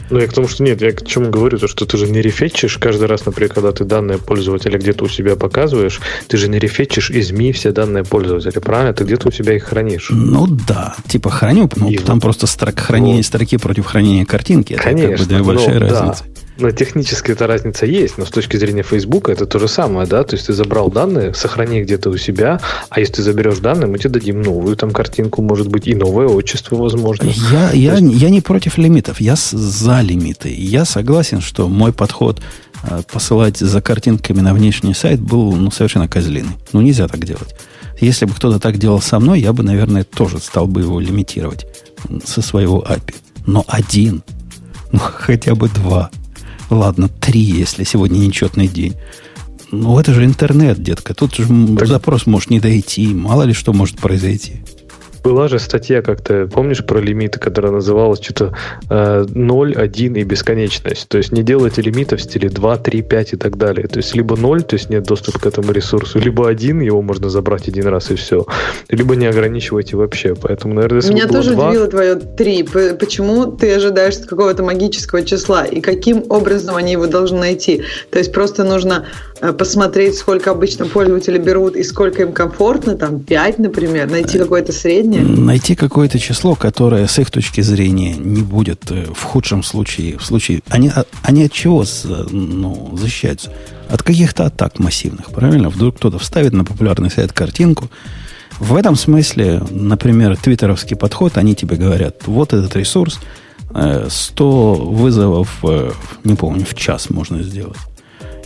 Ну, я к тому, что нет, я к чему говорю, то, что ты же не рефетчишь каждый раз, например, когда ты данные пользователя где-то у себя показываешь, ты же не рефетчишь из МИ все данные пользователя, правильно? Ты где-то у себя их хранишь. Ну да, типа храню, ну, и там вот, просто строк, хранение вот. строки против хранения картинки. Это Конечно, как бы две большие ну, разницы. Да. Но технически эта разница есть, но с точки зрения Facebook это то же самое, да, то есть ты забрал данные, сохрани где-то у себя, а если ты заберешь данные, мы тебе дадим новую там картинку, может быть, и новое отчество, возможно. Я, я, есть... я не против лимитов, я за лимиты. Я согласен, что мой подход э, посылать за картинками на внешний сайт был ну, совершенно козлиный. Ну, нельзя так делать. Если бы кто-то так делал со мной, я бы, наверное, тоже стал бы его лимитировать со своего API. Но один, ну, хотя бы два – Ладно, три, если сегодня нечетный день. Ну, это же интернет, детка. Тут же так... запрос может не дойти. Мало ли что может произойти. Была же статья как-то, помнишь, про лимиты, которая называлась что-то э, 0, 1 и бесконечность. То есть не делайте лимитов в стиле 2, 3, 5 и так далее. То есть либо 0, то есть нет доступа к этому ресурсу, либо 1, его можно забрать один раз и все. Либо не ограничивайте вообще. Поэтому, наверное, если Меня тоже 2... удивило твое 3. Почему ты ожидаешь какого-то магического числа? И каким образом они его должны найти? То есть просто нужно Э, посмотреть, сколько обычно пользователи берут и сколько им комфортно, там 5, например, найти какое-то среднее? Найти какое-то число, которое с их точки зрения не будет э, в худшем случае, в случае, они, а, они от чего ну, защищаются? От каких-то атак массивных, правильно? Вдруг кто-то вставит на популярный сайт картинку, в этом смысле, например, твиттеровский подход, они тебе говорят, вот этот ресурс, 100 э, вызовов, не помню, в час можно сделать.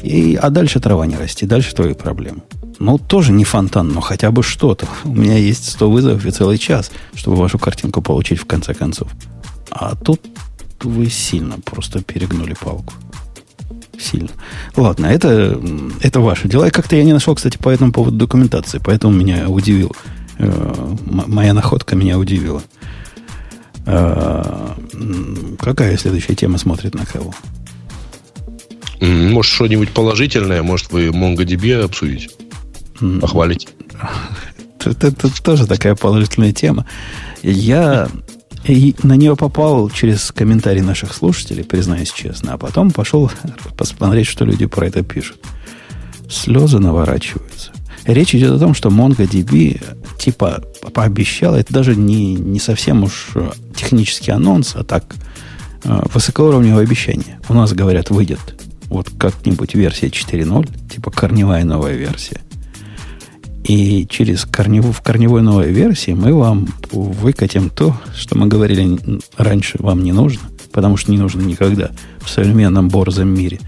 И, а дальше трава не расти, дальше твои проблемы. Ну, тоже не фонтан, но хотя бы что-то. У меня есть 100 вызовов и целый час, чтобы вашу картинку получить в конце концов. А тут вы сильно просто перегнули палку. сильно. Ладно, это, это ваши дела. И как-то я не нашел, кстати, по этому поводу документации, поэтому меня удивил. Э, моя находка меня удивила. Э, какая следующая тема смотрит на кого? Может, что-нибудь положительное? Может, вы MongoDB обсудите? Похвалите? Это, это тоже такая положительная тема. Я и на нее попал через комментарии наших слушателей, признаюсь честно, а потом пошел посмотреть, что люди про это пишут. Слезы наворачиваются. Речь идет о том, что MongoDB типа пообещал, это даже не, не совсем уж технический анонс, а так э, высокоуровневое обещание. У нас, говорят, выйдет вот как-нибудь версия 4.0, типа корневая новая версия. И через корневую, в корневой новой версии мы вам выкатим то, что мы говорили раньше вам не нужно, потому что не нужно никогда в современном борзом мире.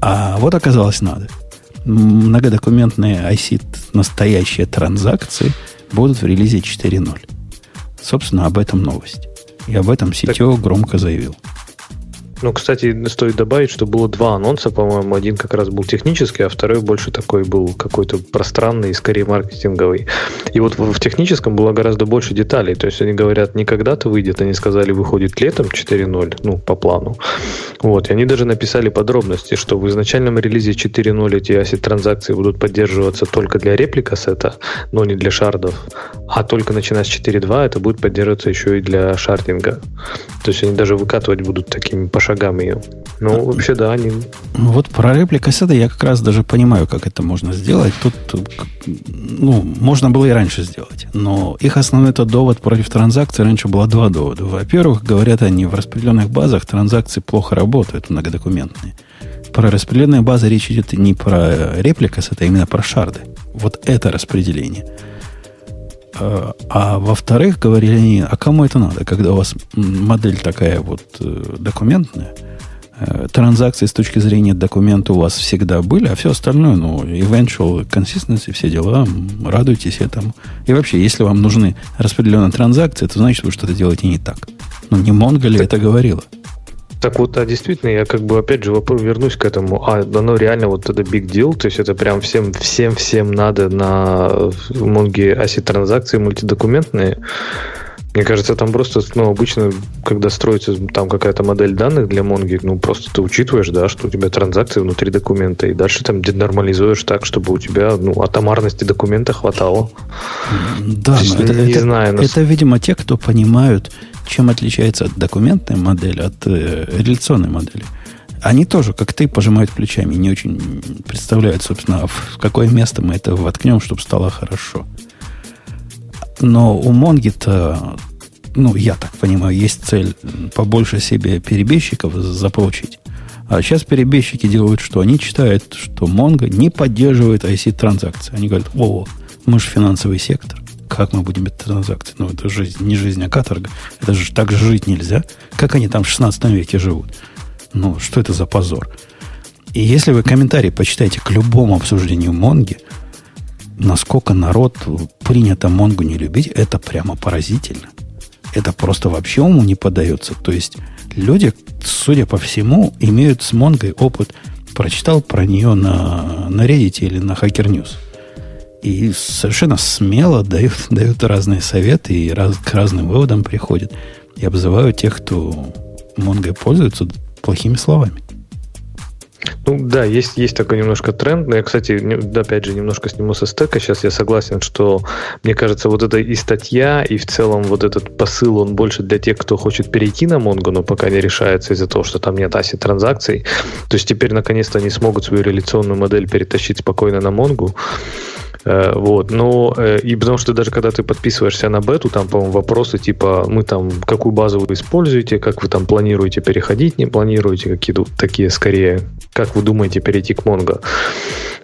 А вот оказалось надо. Многодокументные IC настоящие транзакции будут в релизе 4.0. Собственно, об этом новость. И об этом так... громко заявил. Ну, кстати, стоит добавить, что было два анонса, по-моему. Один как раз был технический, а второй больше такой был какой-то пространный, скорее маркетинговый. И вот в, техническом было гораздо больше деталей. То есть они говорят, не когда-то выйдет, они сказали, выходит летом 4.0, ну, по плану. Вот. И они даже написали подробности, что в изначальном релизе 4.0 эти ASIC-транзакции будут поддерживаться только для реплика сета, но не для шардов. А только начиная с 4.2 это будет поддерживаться еще и для шардинга. То есть они даже выкатывать будут такими пошагами шагам ее. Ну, вообще, да, они... Вот про реплика сета я как раз даже понимаю, как это можно сделать. Тут, ну, можно было и раньше сделать. Но их основной этот довод против транзакций раньше было два довода. Во-первых, говорят они, в распределенных базах транзакции плохо работают, многодокументные. Про распределенные базы речь идет не про реплика сета, а именно про шарды. Вот это распределение – а, а во-вторых, говорили они, а кому это надо, когда у вас модель такая вот э, документная, э, транзакции с точки зрения документа у вас всегда были, а все остальное, ну, eventual consistency, все дела, радуйтесь этому. И вообще, если вам нужны распределенные транзакции, то значит, вы что-то делаете не так. Ну, не Монго ли это говорила? Так вот, а действительно, я как бы опять же вернусь к этому. А оно реально вот это big deal, то есть это прям всем, всем, всем надо на Монге аси транзакции мультидокументные. Мне кажется, там просто, ну, обычно, когда строится там какая-то модель данных для Монги, ну, просто ты учитываешь, да, что у тебя транзакции внутри документа, и дальше там нормализуешь так, чтобы у тебя, ну, атомарности документа хватало. Да, но это, не это, знаю, но... это, видимо, те, кто понимают, чем отличается от документной модели от э, реляционной модели. Они тоже, как ты, пожимают плечами, не очень представляют, собственно, в какое место мы это воткнем, чтобы стало хорошо. Но у Монги-то, ну, я так понимаю, есть цель побольше себе перебежчиков заполучить. А сейчас перебежчики делают что? Они читают, что Монго не поддерживает IC-транзакции. Они говорят, о, мы же финансовый сектор. Как мы будем эти транзакции? Ну, это жизнь, не жизнь, а каторга. Это же так же жить нельзя. Как они там в 16 веке живут? Ну, что это за позор? И если вы комментарии почитаете к любому обсуждению Монги, насколько народ принято Монгу не любить, это прямо поразительно. Это просто вообще уму не подается. То есть люди, судя по всему, имеют с Монгой опыт. Прочитал про нее на, на Reddit или на Hacker News – и совершенно смело дают, дают разные советы и раз, к разным выводам приходят. И обзывают тех, кто Монго пользуется плохими словами. Ну да, есть, есть такой немножко тренд. Но я, кстати, не, опять же, немножко сниму со стека. Сейчас я согласен, что мне кажется, вот эта и статья, и в целом вот этот посыл, он больше для тех, кто хочет перейти на Mongo, но пока не решается из-за того, что там нет аси транзакций. То есть теперь наконец-то они смогут свою реляционную модель перетащить спокойно на Mongo. Э, вот, но э, и потому что даже когда ты подписываешься на бету, там, по-моему, вопросы типа, мы там, какую базу вы используете, как вы там планируете переходить, не планируете, какие-то такие скорее, как вы думаете перейти к Mongo.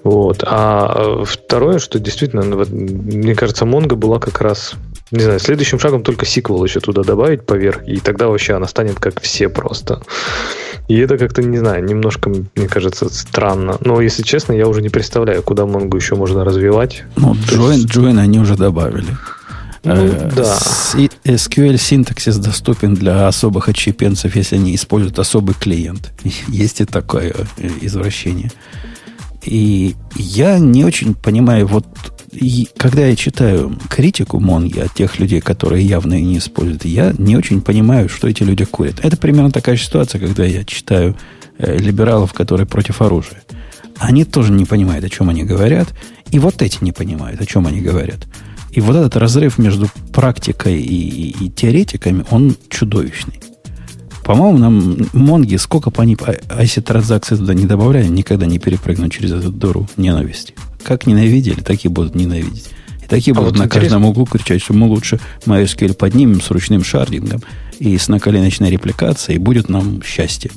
Вот. А э, второе, что действительно, мне кажется, Mongo была как раз не знаю, следующим шагом только сиквел еще туда добавить поверх, и тогда вообще она станет как все просто. И это как-то, не знаю, немножко, мне кажется, странно. Но, если честно, я уже не представляю, куда Монгу еще можно развивать. Ну, Join, есть... Join они уже добавили. Ну, э, да. SQL синтаксис доступен для особых отщепенцев, если они используют особый клиент. Есть и такое э, извращение. И я не очень понимаю, вот и когда я читаю критику Монги от тех людей, которые явно не используют, я не очень понимаю, что эти люди курят. Это примерно такая ситуация, когда я читаю э, либералов, которые против оружия. Они тоже не понимают, о чем они говорят, и вот эти не понимают, о чем они говорят. И вот этот разрыв между практикой и, и, и теоретиками, он чудовищный. По-моему, нам Монги, сколько по они IC транзакции туда не добавляли, никогда не перепрыгнут через эту дыру ненависти. Как ненавидели, так и будут ненавидеть. И такие а будут вот на интересно. каждом углу кричать, что мы лучше MySQL поднимем с ручным шардингом и с наколеночной репликацией, и будет нам счастье.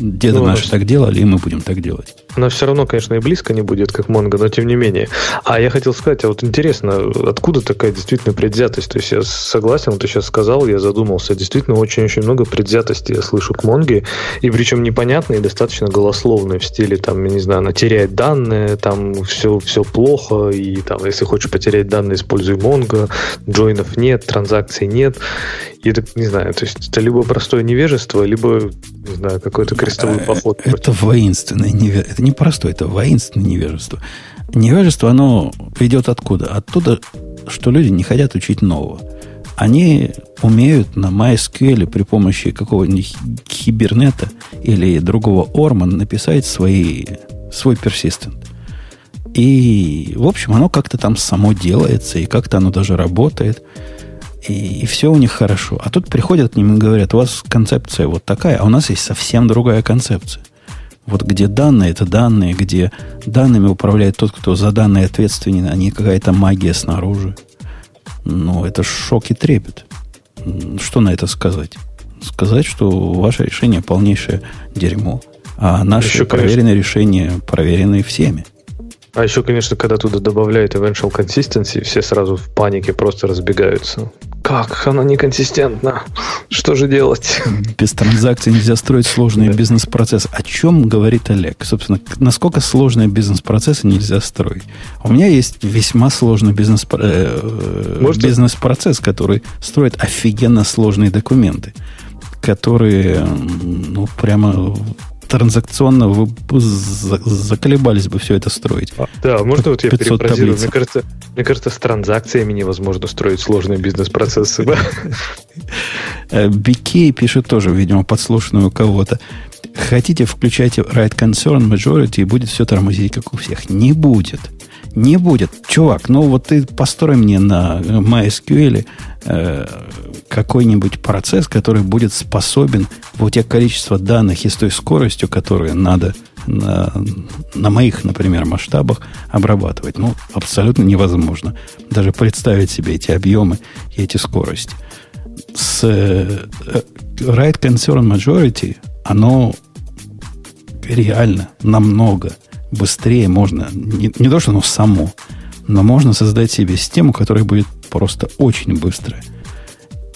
Деды ну, наши так делали, и мы будем так делать. Она все равно, конечно, и близко не будет, как Монго, но тем не менее. А я хотел сказать, а вот интересно, откуда такая действительно предвзятость? То есть я согласен, ты сейчас сказал, я задумался. Действительно, очень-очень много предвзятости я слышу к Монге, и причем непонятные и достаточно голословные в стиле, там, я не знаю, она теряет данные, там все, все плохо, и там, если хочешь потерять данные, используй Монго, джойнов нет, транзакций нет. И это, не знаю, то есть это либо простое невежество, либо, не знаю, какой-то крестовый э, поход. Это воинственное невежество. Не простое, это воинственное невежество. Невежество, оно идет откуда? Оттуда, что люди не хотят учить нового. Они умеют на MySQL при помощи какого-нибудь хибернета или другого Орман написать свои, свой персистент. И, в общем, оно как-то там само делается, и как-то оно даже работает – и, и все у них хорошо. А тут приходят к ним и говорят, у вас концепция вот такая, а у нас есть совсем другая концепция. Вот где данные, это данные, где данными управляет тот, кто за данные ответственен, а не какая-то магия снаружи. Ну, это шок и трепет. Что на это сказать? Сказать, что ваше решение полнейшее дерьмо. А наши Еще, проверенные конечно. решения проверены всеми. А еще, конечно, когда туда добавляют eventual consistency, все сразу в панике просто разбегаются. Как? Она неконсистентна. Что же делать? Без транзакций нельзя строить сложный да. бизнес-процесс. О чем говорит Олег? Собственно, насколько сложные бизнес-процессы нельзя строить? У меня есть весьма сложный бизнес, э, бизнес-процесс, который строит офигенно сложные документы, которые ну, прямо транзакционно вы заколебались бы все это строить. А, да, можно вот я перефразирую? Мне кажется, мне кажется, с транзакциями невозможно строить сложные бизнес-процессы. BK э, пишет тоже, видимо, подслушанную у кого-то. Хотите, включайте right concern majority, и будет все тормозить, как у всех. Не будет. Не будет. Чувак, ну вот ты построй мне на MySQL э, какой-нибудь процесс, который будет способен вот те количество данных и с той скоростью, которую надо на, на моих, например, масштабах обрабатывать. Ну, абсолютно невозможно. Даже представить себе эти объемы и эти скорости. С э, Right Concern Majority оно реально намного быстрее можно, не, не то, что оно само, но можно создать себе систему, которая будет просто очень быстрая.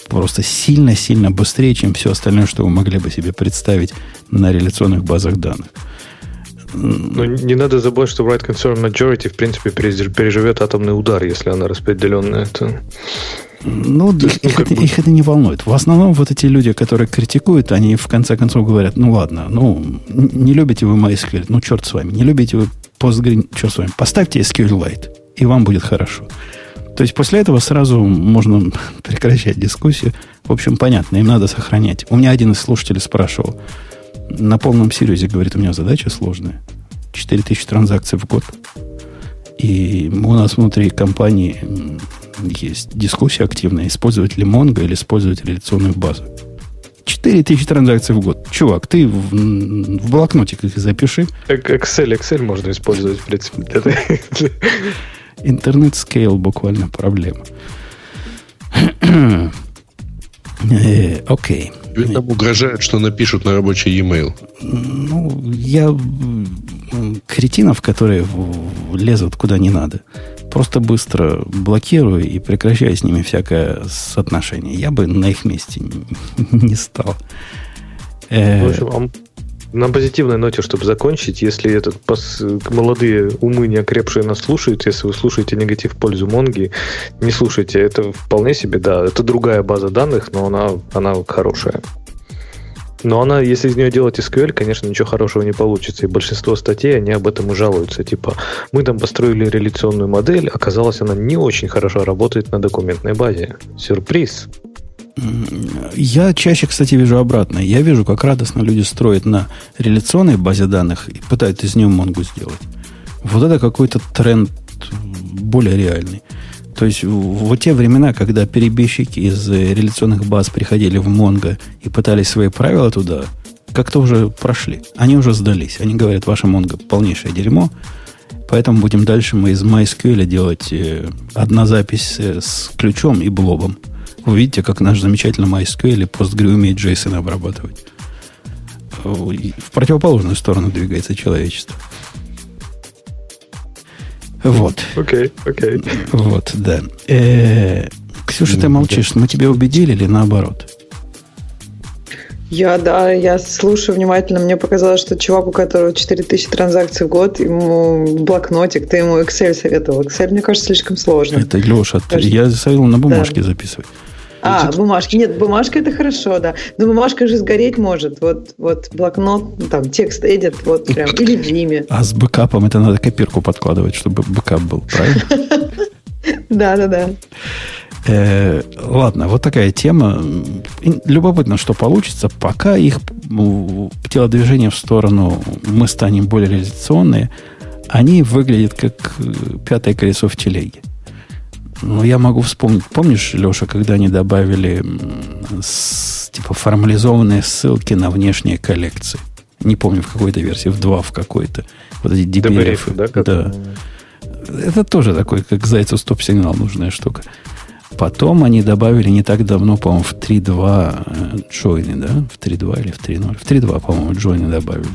Просто сильно-сильно быстрее, чем все остальное, что вы могли бы себе представить на реляционных базах данных. Но не надо забывать, что Right Concern Majority, в принципе, переживет атомный удар, если она распределенная. Это... Ну, их, ну, их, их это не волнует. В основном вот эти люди, которые критикуют, они в конце концов говорят, ну ладно, ну, не любите вы MySQL, ну черт с вами, не любите вы Postgre, черт с вами, поставьте SQLite, и вам будет хорошо. То есть после этого сразу можно прекращать дискуссию. В общем, понятно, им надо сохранять. У меня один из слушателей спрашивал, на полном серьезе, говорит, у меня задача сложная. 4000 транзакций в год. И у нас внутри компании есть дискуссия активная, использовать ли Mongo или использовать реляционную базу. 4000 транзакций в год. Чувак, ты в, в блокнотик их запиши. Excel, Excel можно использовать, в принципе. Интернет скейл буквально проблема. Э, окей. Ведь там угрожают, что напишут на рабочий e-mail. Ну, я кретинов, которые лезут куда не надо, просто быстро блокирую и прекращаю с ними всякое соотношение. Я бы на их месте не стал. Э, в общем, на позитивной ноте, чтобы закончить, если этот пос, молодые умы, не окрепшие нас слушают, если вы слушаете негатив в пользу Монги, не слушайте. Это вполне себе, да, это другая база данных, но она, она хорошая. Но она, если из нее делать SQL, конечно, ничего хорошего не получится. И большинство статей, они об этом и жалуются. Типа, мы там построили реляционную модель, оказалось, она не очень хорошо работает на документной базе. Сюрприз. Я чаще, кстати, вижу обратное. Я вижу, как радостно люди строят на реляционной базе данных и пытаются из нее Монгу сделать. Вот это какой-то тренд более реальный. То есть в те времена, когда перебежчики из реляционных баз приходили в Монго и пытались свои правила туда, как-то уже прошли. Они уже сдались. Они говорят, ваше Монго полнейшее дерьмо, поэтому будем дальше мы из MySQL делать э, одна запись э, с ключом и блобом. Вы видите, как наш замечательный MySQL и PostgreSQL умеет JSON обрабатывать. В противоположную сторону двигается человечество. Вот. Окей, окей. Вот, да. Э, Ксюша, ты молчишь. Мы тебя убедили или наоборот? Я, да, я слушаю внимательно. Мне показалось, что чувак, у которого 4000 транзакций в год, ему блокнотик, ты ему Excel советовал. Excel, мне кажется, слишком сложно. Это Леша, я советовал на бумажке да. записывать. А, Значит, бумажки. Нет, бумажка это хорошо, да. Но бумажка же сгореть может. Вот, вот блокнот, ну, там, TextEdit, вот прям, или в Vim е. А с бэкапом это надо копирку подкладывать, чтобы бэкап был, правильно? Да, да, да. Э, ладно, вот такая тема. Любопытно, что получится. Пока их телодвижение в сторону мы станем более реализационные, они выглядят как э, пятое колесо в телеге. Ну, я могу вспомнить. Помнишь, Леша, когда они добавили с, типа формализованные ссылки на внешние коллекции? Не помню, в какой-то версии, в 2 в какой-то. Вот эти DBF. Да, да. Это тоже такой, как зайцу стоп-сигнал нужная штука. Потом они добавили не так давно, по-моему, в 3.2 джойны, да? В 3.2 или в 3.0? В 3.2, по-моему, джойны добавили.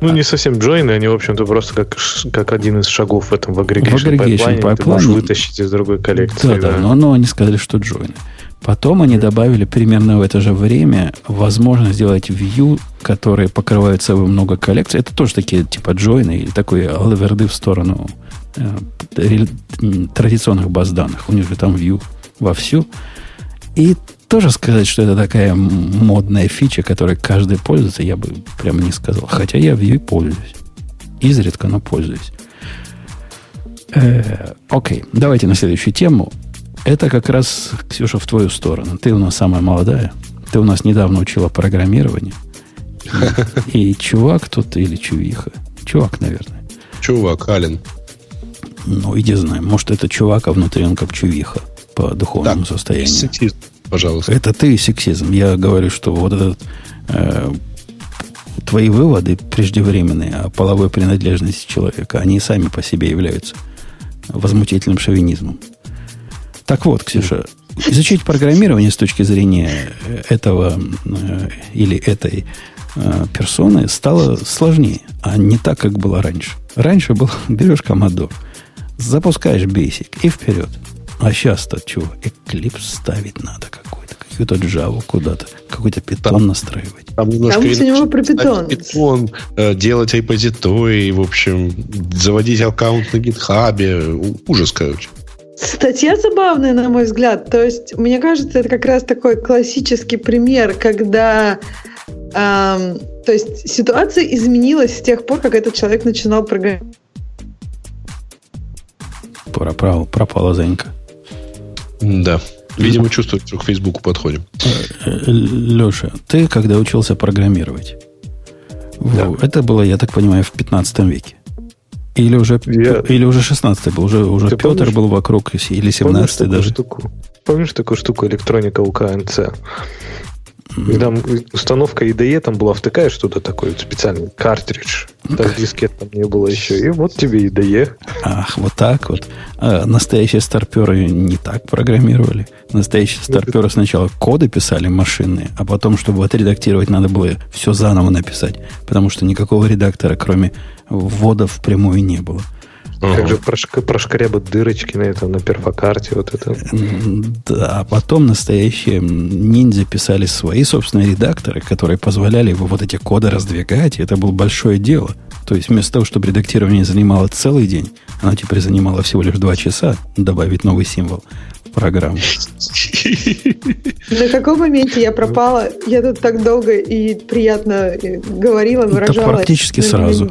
Ну, не совсем джойны, они, в общем-то, просто как, как один из шагов в этом в aggregation pipeline, ты можешь вытащить из другой коллекции. Да, да, да но, но они сказали, что джойны. Потом они добавили примерно в это же время возможность сделать view, которые покрывают собой много коллекций. Это тоже такие типа джойны или такой алверды в сторону э, традиционных баз данных. У них же там view вовсю. И тоже сказать, что это такая модная фича, которой каждый пользуется, я бы прямо не сказал. Хотя я в ней пользуюсь. Изредка, но пользуюсь. Э, окей, давайте на следующую тему. Это как раз, Ксюша, в твою сторону. Ты у нас самая молодая. Ты у нас недавно учила программирование. И, и чувак тут, или чувиха. Чувак, наверное. Чувак, Ален. Ну, иди знаем. Может, это чувак, а внутри он как чувиха по духовному так, состоянию. Пожалуйста. Это ты сексизм. Я говорю, что вот этот э, твои выводы преждевременные о половой принадлежности человека, они сами по себе являются возмутительным шовинизмом. Так вот, Ксюша, изучить программирование с точки зрения этого э, или этой э, персоны стало сложнее, а не так, как было раньше. Раньше был, берешь командор, запускаешь Basic и вперед. А сейчас-то чего? Эклипс ставить надо какой-то. Какую-то Java куда-то. Какой-то питон настраивать. Там немножко... Там него про питон. Питон, э, делать репозиторий, в общем, заводить аккаунт на гитхабе. Ужас, короче. Статья забавная, на мой взгляд. То есть, мне кажется, это как раз такой классический пример, когда эм, то есть ситуация изменилась с тех пор, как этот человек начинал программировать. Пропал, пропала Зенька. Да. Видимо, чувствует, что к Фейсбуку подходим. Леша, ты когда учился программировать, да. это было, я так понимаю, в 15 веке. Или уже, я... или уже 16 был, уже, уже Петр помнишь, был вокруг, или 17 помнишь даже. Штуку? Помнишь такую штуку электроника у КНЦ? И там установка IDE там была, втыкаешь что-то такое, специальный картридж. Там дискет там не было еще. И вот тебе IDE. Ах, вот так вот. А настоящие старперы не так программировали. Настоящие старперы сначала коды писали машинные, а потом, чтобы отредактировать, надо было все заново написать. Потому что никакого редактора, кроме ввода впрямую, не было. Угу. Как же прошк, прошкрябать дырочки на этом, на перфокарте, вот это. Да, а потом настоящие ниндзя писали свои собственные редакторы, которые позволяли вот эти коды раздвигать, и это было большое дело. То есть вместо того, чтобы редактирование занимало целый день, оно теперь занимало всего лишь два часа, добавить новый символ в программу. На каком моменте я пропала? Я тут так долго и приятно говорила, выражалась. Это практически сразу.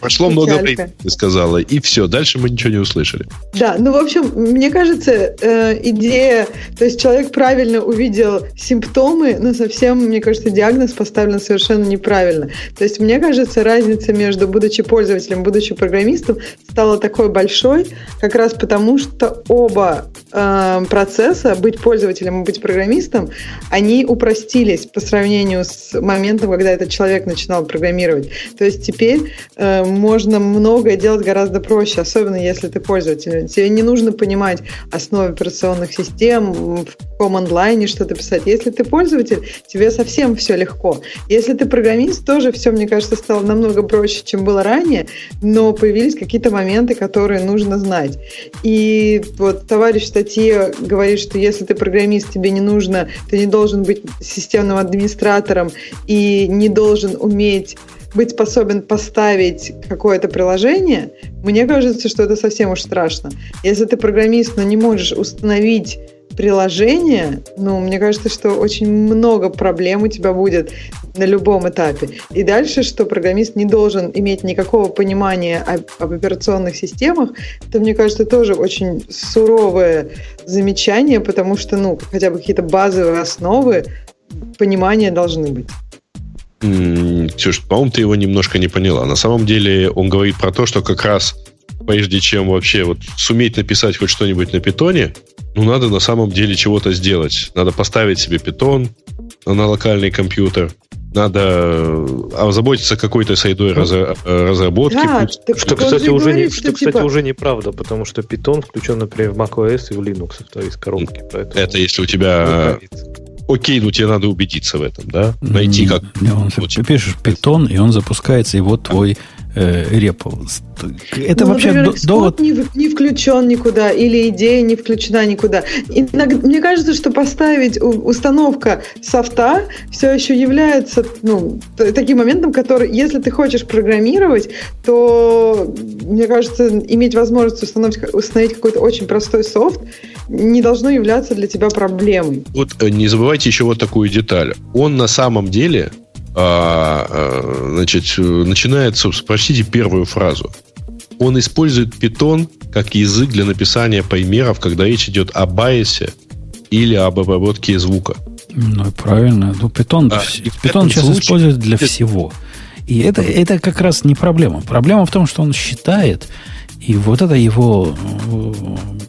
Прошло много времени, ты сказала, и все, дальше мы ничего не услышали. Да, ну, в общем, мне кажется, э, идея, то есть человек правильно увидел симптомы, но совсем, мне кажется, диагноз поставлен совершенно неправильно. То есть, мне кажется, разница между, будучи пользователем, будучи программистом, стала такой большой, как раз потому, что оба э, процесса, быть пользователем и быть программистом, они упростились по сравнению с моментом, когда этот человек начинал программировать. То есть, теперь э, можно многое делать гораздо проще, особенно если ты пользователь. Тебе не нужно понимать основы операционных систем, в command line что-то писать. Если ты пользователь, тебе совсем все легко. Если ты программист, тоже все, мне кажется, стало намного проще, чем было ранее, но появились какие-то моменты, которые нужно знать. И вот товарищ в статье говорит, что если ты программист, тебе не нужно, ты не должен быть системным администратором и не должен уметь быть способен поставить какое-то приложение, мне кажется, что это совсем уж страшно. Если ты программист, но не можешь установить приложение, ну, мне кажется, что очень много проблем у тебя будет на любом этапе. И дальше, что программист не должен иметь никакого понимания об, об операционных системах, это, мне кажется, тоже очень суровое замечание, потому что, ну, хотя бы какие-то базовые основы понимания должны быть. Ксюш, по-моему, ты его немножко не поняла. На самом деле он говорит про то, что как раз прежде чем вообще вот суметь написать хоть что-нибудь на питоне, ну, надо на самом деле чего-то сделать. Надо поставить себе питон на локальный компьютер, надо э, озаботиться какой-то сайдой раз, э, разработки. Да, что, кстати, уже говорит, не, что, что кстати, типа... уже неправда, потому что Python включен, например, в macOS и в Linux, то есть коробки. Поэтому Это если у тебя окей, ну тебе надо убедиться в этом, да? Найти как... Не, он, ты пишешь питон, и он запускается, и вот твой э, репл. Это ну, вообще например, довод... Не, не включен никуда, или идея не включена никуда. Иногда, мне кажется, что поставить установка софта все еще является ну, таким моментом, который, если ты хочешь программировать, то, мне кажется, иметь возможность установить, установить какой-то очень простой софт не должно являться для тебя проблемой. Вот э, не забывайте еще вот такую деталь. Он на самом деле а, а, значит, начинается, спросите первую фразу. Он использует Python как язык для написания примеров, когда речь идет о байсе или об обработке звука. Ну, правильно. Ну, Python, а, Python сейчас случае... используют для всего. И это, это как раз не проблема. Проблема в том, что он считает, и вот это его э,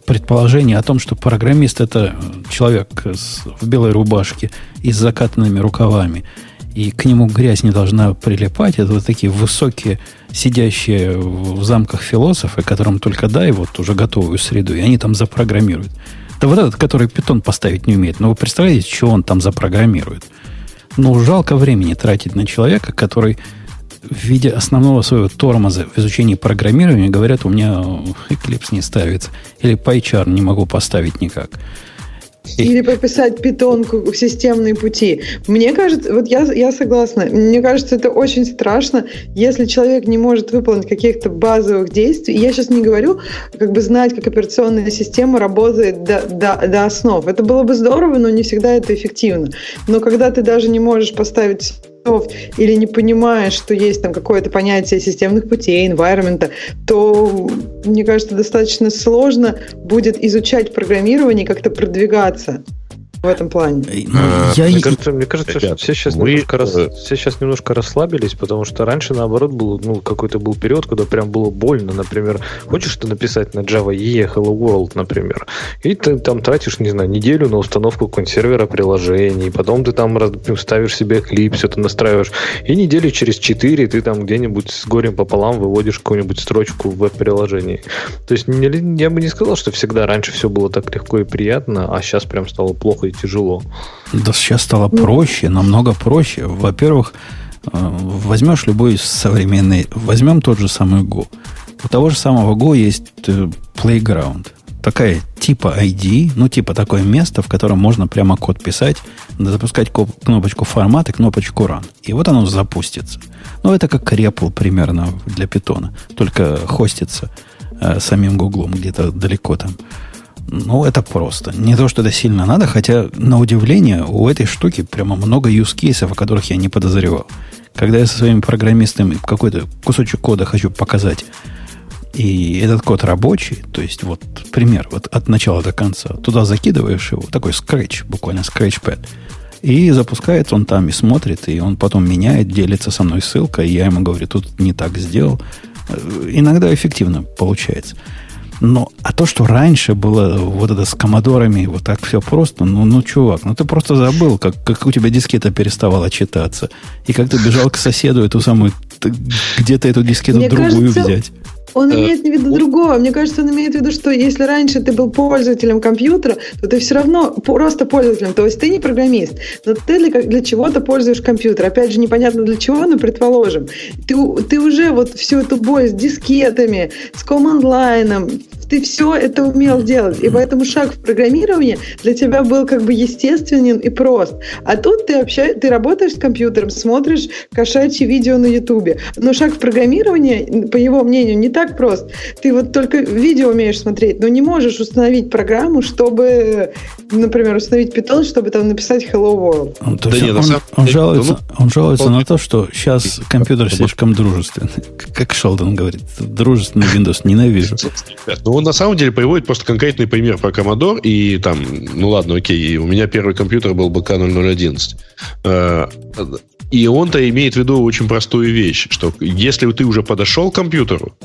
предположение о том, что программист это человек в белой рубашке и с закатанными рукавами, и к нему грязь не должна прилипать. Это вот такие высокие, сидящие в замках философы, которым только дай вот уже готовую среду, и они там запрограммируют. Это вот этот, который питон поставить не умеет. Но вы представляете, что он там запрограммирует? Ну, жалко времени тратить на человека, который в виде основного своего тормоза в изучении программирования говорят, у меня Eclipse не ставится. Или PyCharm не могу поставить никак. Или пописать питонку в системные пути. Мне кажется, вот я, я согласна, мне кажется, это очень страшно, если человек не может выполнить каких-то базовых действий. Я сейчас не говорю, как бы знать, как операционная система работает до, до, до основ. Это было бы здорово, но не всегда это эффективно. Но когда ты даже не можешь поставить или не понимаешь, что есть там какое-то понятие системных путей, environment, то, мне кажется, достаточно сложно будет изучать программирование, как-то продвигаться в этом плане. Ну, а, я... Мне кажется, мне кажется Ребят, все, сейчас мы... немножко рас... все сейчас немножко расслабились, потому что раньше, наоборот, был ну, какой-то был период, когда прям было больно. Например, хочешь ты написать на Java EE Hello World, например, и ты там тратишь, не знаю, неделю на установку консервера приложений, потом ты там ну, ставишь себе Eclipse, это настраиваешь, и недели через четыре ты там где-нибудь с горем пополам выводишь какую-нибудь строчку в веб-приложении. То есть я бы не сказал, что всегда раньше все было так легко и приятно, а сейчас прям стало плохо и тяжело. Да сейчас стало проще, намного проще. Во-первых, Возьмешь любой современный, возьмем тот же самый Go. У того же самого Go есть Playground такая типа ID, ну, типа такое место, в котором можно прямо код писать, запускать кнопочку формат и кнопочку run. И вот оно запустится. Ну, это как REPL примерно для питона, только хостится э, самим Гуглом где-то далеко там. Ну, это просто. Не то, что это сильно надо, хотя, на удивление, у этой штуки прямо много юзкейсов, о которых я не подозревал. Когда я со своими программистами какой-то кусочек кода хочу показать и этот код рабочий, то есть вот пример, вот от начала до конца, туда закидываешь его, такой скретч, буквально скретч-пэд, и запускается он там и смотрит, и он потом меняет, делится со мной ссылкой, и я ему говорю, тут не так сделал. Э, иногда эффективно получается. Но, а то, что раньше было вот это с комодорами, вот так все просто, ну, ну, чувак, ну ты просто забыл, как, как у тебя дискета переставала читаться. И как ты бежал к соседу эту самую, где-то эту дискету Мне другую кажется, взять. Он э, имеет в виду другого. Мне кажется, он имеет в виду, что если раньше ты был пользователем компьютера, то ты все равно просто пользователем. То есть ты не программист, но ты для, для чего-то пользуешь компьютер. Опять же, непонятно для чего, но предположим. Ты, ты уже вот всю эту боль с дискетами, с команд-лайном, ты все это умел делать. И поэтому шаг в программировании для тебя был как бы естественен и прост. А тут ты, общаешь, ты работаешь с компьютером, смотришь кошачьи видео на Ютубе. Но шаг в программировании, по его мнению, не так прост. Ты вот только видео умеешь смотреть, но не можешь установить программу, чтобы, например, установить Python, чтобы там написать Hello World. Он, да нет, он, он, жалуется, ну, он жалуется на то, что сейчас компьютер слишком дружественный. Как Шелдон говорит, дружественный Windows ненавижу. Ну, он на самом деле приводит просто конкретный пример про Commodore, и там, ну ладно, окей, у меня первый компьютер был БК-0011. Э, и он-то имеет в виду очень простую вещь, что если ты уже подошел к компьютеру,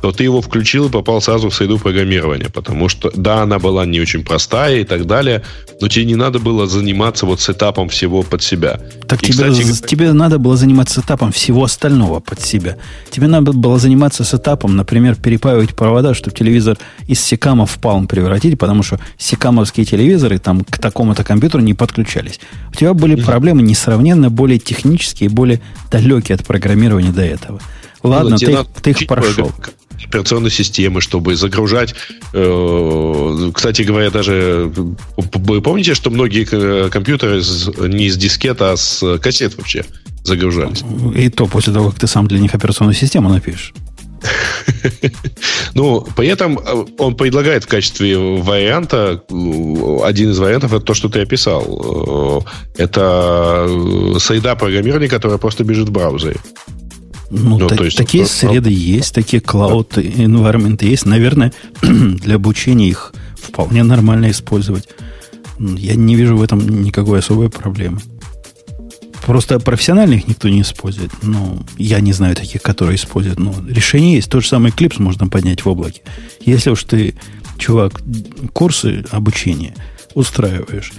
то ты его включил и попал сразу в среду программирования, потому что, да, она была не очень простая и так далее, но тебе не надо было заниматься вот сетапом всего под себя. Так и, тебе, кстати, тебе надо было заниматься сетапом всего остального под себя. Тебе надо было заниматься сетапом, например, перепаивать провода, чтобы телевизор из секама в Palm превратить, потому что секамовские телевизоры там к такому-то компьютеру не подключались. У тебя были mm-hmm. проблемы несравненно более технические, более далекие от программирования до этого. Ладно, ну, ты, ты их прошел операционной системы, чтобы загружать. Э, кстати говоря, даже вы помните, что многие компьютеры не из дискета, а с кассет вообще загружались? И то после того, как ты сам для них операционную систему напишешь. Ну, при этом э, он предлагает в качестве варианта, один из вариантов, это то, что ты описал. Э, это среда программирования, которая просто бежит в браузере. Ну, ну, та, то есть, такие это, среды есть, такие cloud environment есть. Наверное, для обучения их вполне нормально использовать. Я не вижу в этом никакой особой проблемы. Просто профессиональных никто не использует. Ну, я не знаю таких, которые используют. Но решение есть. Тот же самый клипс можно поднять в облаке. Если уж ты, чувак, курсы обучения устраиваешь,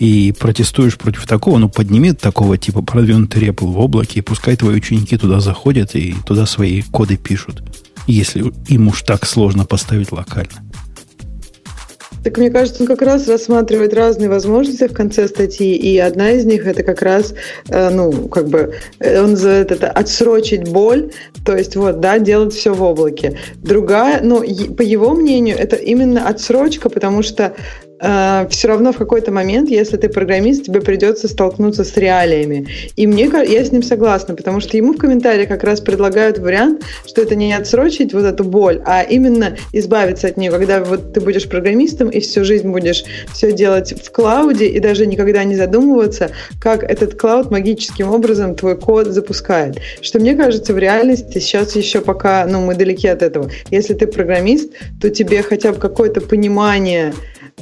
и протестуешь против такого, ну, подними такого типа продвинутый репл в облаке, и пускай твои ученики туда заходят и туда свои коды пишут, если им уж так сложно поставить локально. Так мне кажется, он как раз рассматривает разные возможности в конце статьи, и одна из них это как раз, э, ну, как бы, э, он называет это отсрочить боль, то есть вот, да, делать все в облаке. Другая, ну, по его мнению, это именно отсрочка, потому что э, все равно в какой-то момент, если ты программист, тебе придется столкнуться с реалиями. И мне я с ним согласна, потому что ему в комментариях как раз предлагают вариант, что это не отсрочить вот эту боль, а именно избавиться от нее, когда вот ты будешь программистом и всю жизнь будешь все делать в клауде и даже никогда не задумываться, как этот клауд магическим образом твой код запускает. Что мне кажется, в реальности сейчас еще пока, ну, мы далеки от этого. Если ты программист, то тебе хотя бы какое-то понимание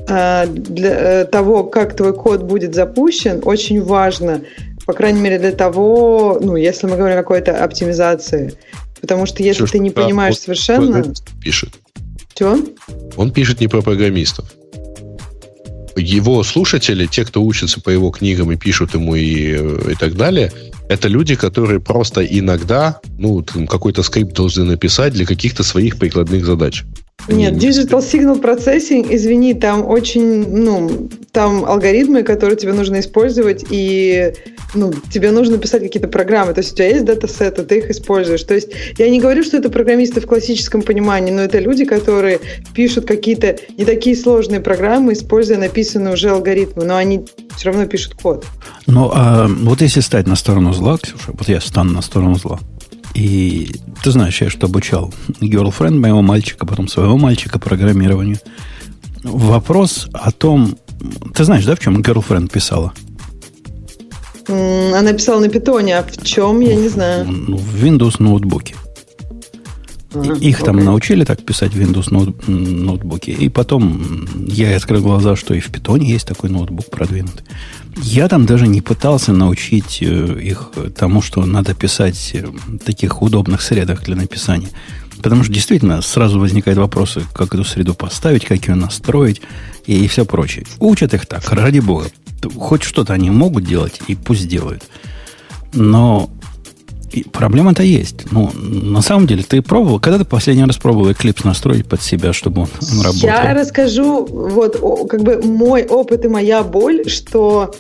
для э, того, как твой код будет запущен, очень важно, по крайней мере для того, ну, если мы говорим о какой-то оптимизации. Потому что если Все, ты не понимаешь он совершенно... Пишет. Что? Он пишет не про программистов. Его слушатели, те, кто учится по его книгам и пишут ему и, и так далее, это люди, которые просто иногда, ну, какой-то скрипт должны написать для каких-то своих прикладных задач. Нет, Digital Signal Processing, извини, там очень, ну, там алгоритмы, которые тебе нужно использовать, и ну, тебе нужно писать какие-то программы, то есть у тебя есть датасеты, ты их используешь. То есть я не говорю, что это программисты в классическом понимании, но это люди, которые пишут какие-то не такие сложные программы, используя написанные уже алгоритмы, но они все равно пишут код. Ну, а вот если стать на сторону зла, Ксюша, вот я стану на сторону зла, и ты знаешь, я что обучал girlfriend моего мальчика, потом своего мальчика программированию. Вопрос о том, ты знаешь, да, в чем girlfriend писала? Она писала на питоне, а в чем, я не знаю. Ну, в Windows ноутбуке. А, Их там научили так писать в Windows ноут, ноутбуке. И потом я открыл глаза, что и в питоне есть такой ноутбук продвинутый. Я там даже не пытался научить э, их тому, что надо писать в таких удобных средах для написания. Потому что действительно сразу возникают вопросы, как эту среду поставить, как ее настроить и, и все прочее. Учат их так, ради бога. Хоть что-то они могут делать, и пусть делают. Но проблема-то есть. Ну, на самом деле, ты пробовал, когда ты последний раз пробовал Eclipse настроить под себя, чтобы он, он работал? Я расскажу, вот, как бы мой опыт и моя боль, что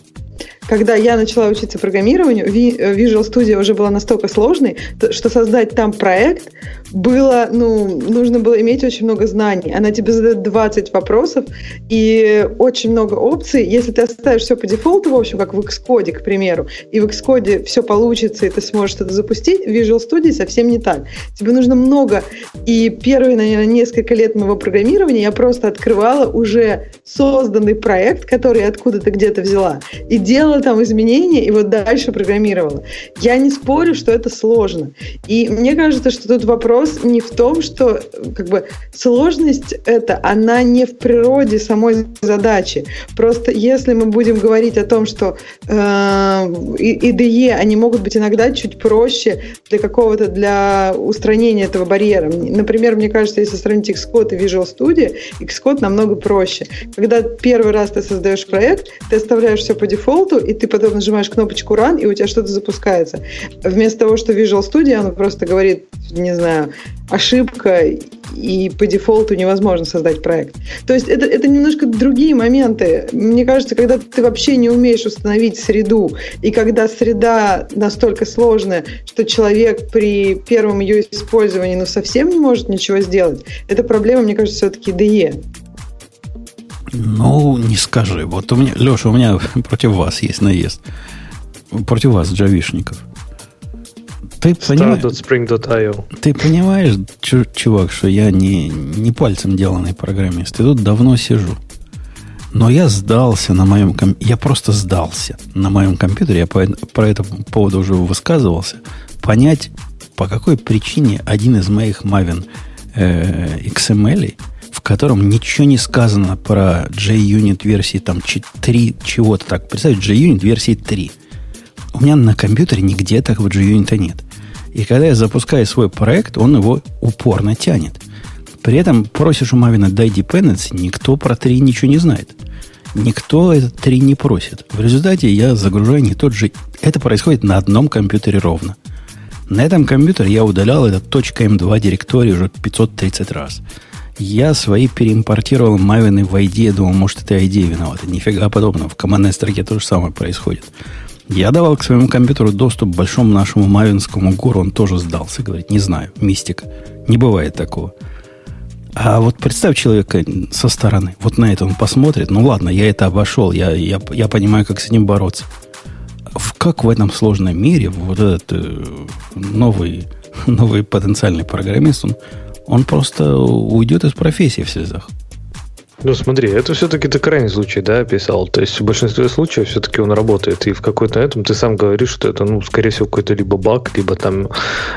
когда я начала учиться программированию, Visual Studio уже была настолько сложной, что создать там проект было, ну, нужно было иметь очень много знаний. Она тебе задает 20 вопросов и очень много опций. Если ты оставишь все по дефолту, в общем, как в Xcode, к примеру, и в Xcode все получится, и ты сможешь что-то запустить, в Visual Studio совсем не так. Тебе нужно много. И первые, наверное, несколько лет моего программирования я просто открывала уже созданный проект, который откуда-то где-то взяла, и делала там изменения, и вот дальше программировала. Я не спорю, что это сложно. И мне кажется, что тут вопрос не в том, что как бы сложность это, она не в природе самой задачи. Просто если мы будем говорить о том, что э, IDE, они могут быть иногда чуть проще для какого-то, для устранения этого барьера. Например, мне кажется, если сравнить Xcode и Visual Studio, Xcode намного проще. Когда первый раз ты создаешь проект, ты оставляешь все по дефолту, и ты потом нажимаешь кнопочку Run, и у тебя что-то запускается. Вместо того, что Visual Studio, оно просто говорит, не знаю, ошибка, и по дефолту невозможно создать проект. То есть это, это немножко другие моменты. Мне кажется, когда ты вообще не умеешь установить среду, и когда среда настолько сложная, что человек при первом ее использовании ну, совсем не может ничего сделать, это проблема, мне кажется, все-таки DE. Ну, не скажи. Вот у меня, Леша, у меня против вас есть наезд. Против вас, джавишников. Ты понимаешь, ты понимаешь, чувак, что я не, не пальцем деланный программист. И тут давно сижу. Но я сдался на моем компьютере. Я просто сдался на моем компьютере. Я по, по этому поводу уже высказывался. Понять, по какой причине один из моих Maven э, XML котором ничего не сказано про JUnit версии там 3 чего-то так. Представь, JUnit версии 3. У меня на компьютере нигде такого JUnit нет. И когда я запускаю свой проект, он его упорно тянет. При этом просишь у Мавина дай dependency, никто про 3 ничего не знает. Никто этот 3 не просит. В результате я загружаю не тот же... Это происходит на одном компьютере ровно. На этом компьютере я удалял этот .m2 директорий уже 530 раз. Я свои переимпортировал Мавины в ID. Думал, может, это ID виновата. Нифига подобного. В командной строке то же самое происходит. Я давал к своему компьютеру доступ к большому нашему мавинскому гуру. Он тоже сдался. Говорит, не знаю, мистика. Не бывает такого. А вот представь человека со стороны. Вот на это он посмотрит. Ну ладно, я это обошел. Я, я, я понимаю, как с ним бороться. Как в этом сложном мире вот этот э, новый, новый потенциальный программист, он он просто уйдет из профессии в связях. Ну, смотри, это все-таки ты крайний случай, да, описал. То есть в большинстве случаев все-таки он работает. И в какой-то этом ты сам говоришь, что это, ну, скорее всего, какой-то либо баг, либо там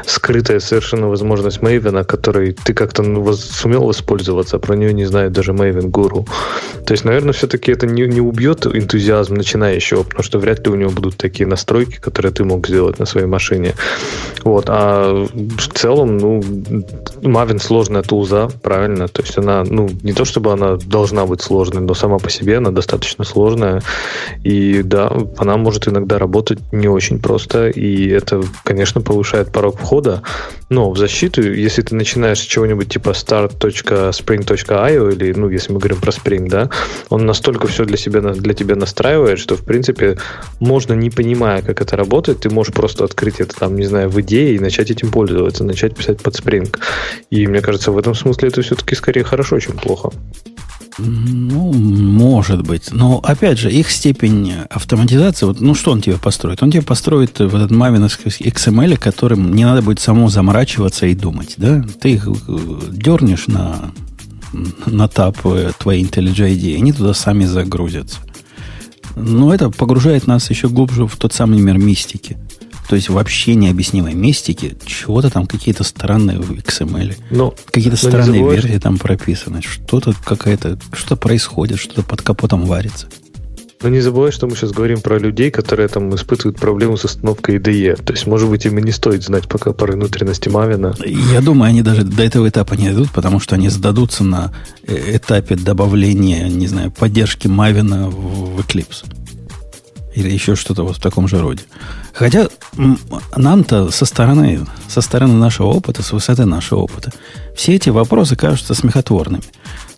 скрытая совершенно возможность Maven, которой ты как-то ну, сумел воспользоваться, а про нее не знает даже Maven Guru. То есть, наверное, все-таки это не, не убьет энтузиазм начинающего, потому что вряд ли у него будут такие настройки, которые ты мог сделать на своей машине. Вот. А в целом, ну, Maven сложная тулза, правильно? То есть она, ну, не то чтобы она должна быть сложной, но сама по себе она достаточно сложная. И да, она может иногда работать не очень просто, и это, конечно, повышает порог входа. Но в защиту, если ты начинаешь с чего-нибудь типа start.spring.io, или, ну, если мы говорим про Spring, да, он настолько все для себя для тебя настраивает, что в принципе можно не понимая, как это работает, ты можешь просто открыть это там, не знаю, в идее и начать этим пользоваться, начать писать под Spring. И мне кажется, в этом смысле это все-таки скорее хорошо, чем плохо. Ну, может быть. Но, опять же, их степень автоматизации, вот, ну, что он тебе построит? Он тебе построит в этот мавиновский XML, которым не надо будет само заморачиваться и думать, да? Ты их э, дернешь на, на тап э, твоей IntelliJ IDEA, они туда сами загрузятся. Но это погружает нас еще глубже в тот самый мир мистики. То есть вообще необъяснимой мистики, чего-то там какие-то странные в XML. Но, какие-то странные забывай, версии там прописаны. Что-то какая-то, что-то происходит, что-то под капотом варится. Но не забывай, что мы сейчас говорим про людей, которые там испытывают проблему с установкой IDE. То есть, может быть, им и не стоит знать пока про внутренности Мавина. Я думаю, они даже до этого этапа не дойдут, потому что они сдадутся на э, этапе добавления, не знаю, поддержки Мавина в Eclipse. Или еще что-то вот в таком же роде. Хотя нам-то со стороны, со стороны нашего опыта, с высоты нашего опыта, все эти вопросы кажутся смехотворными.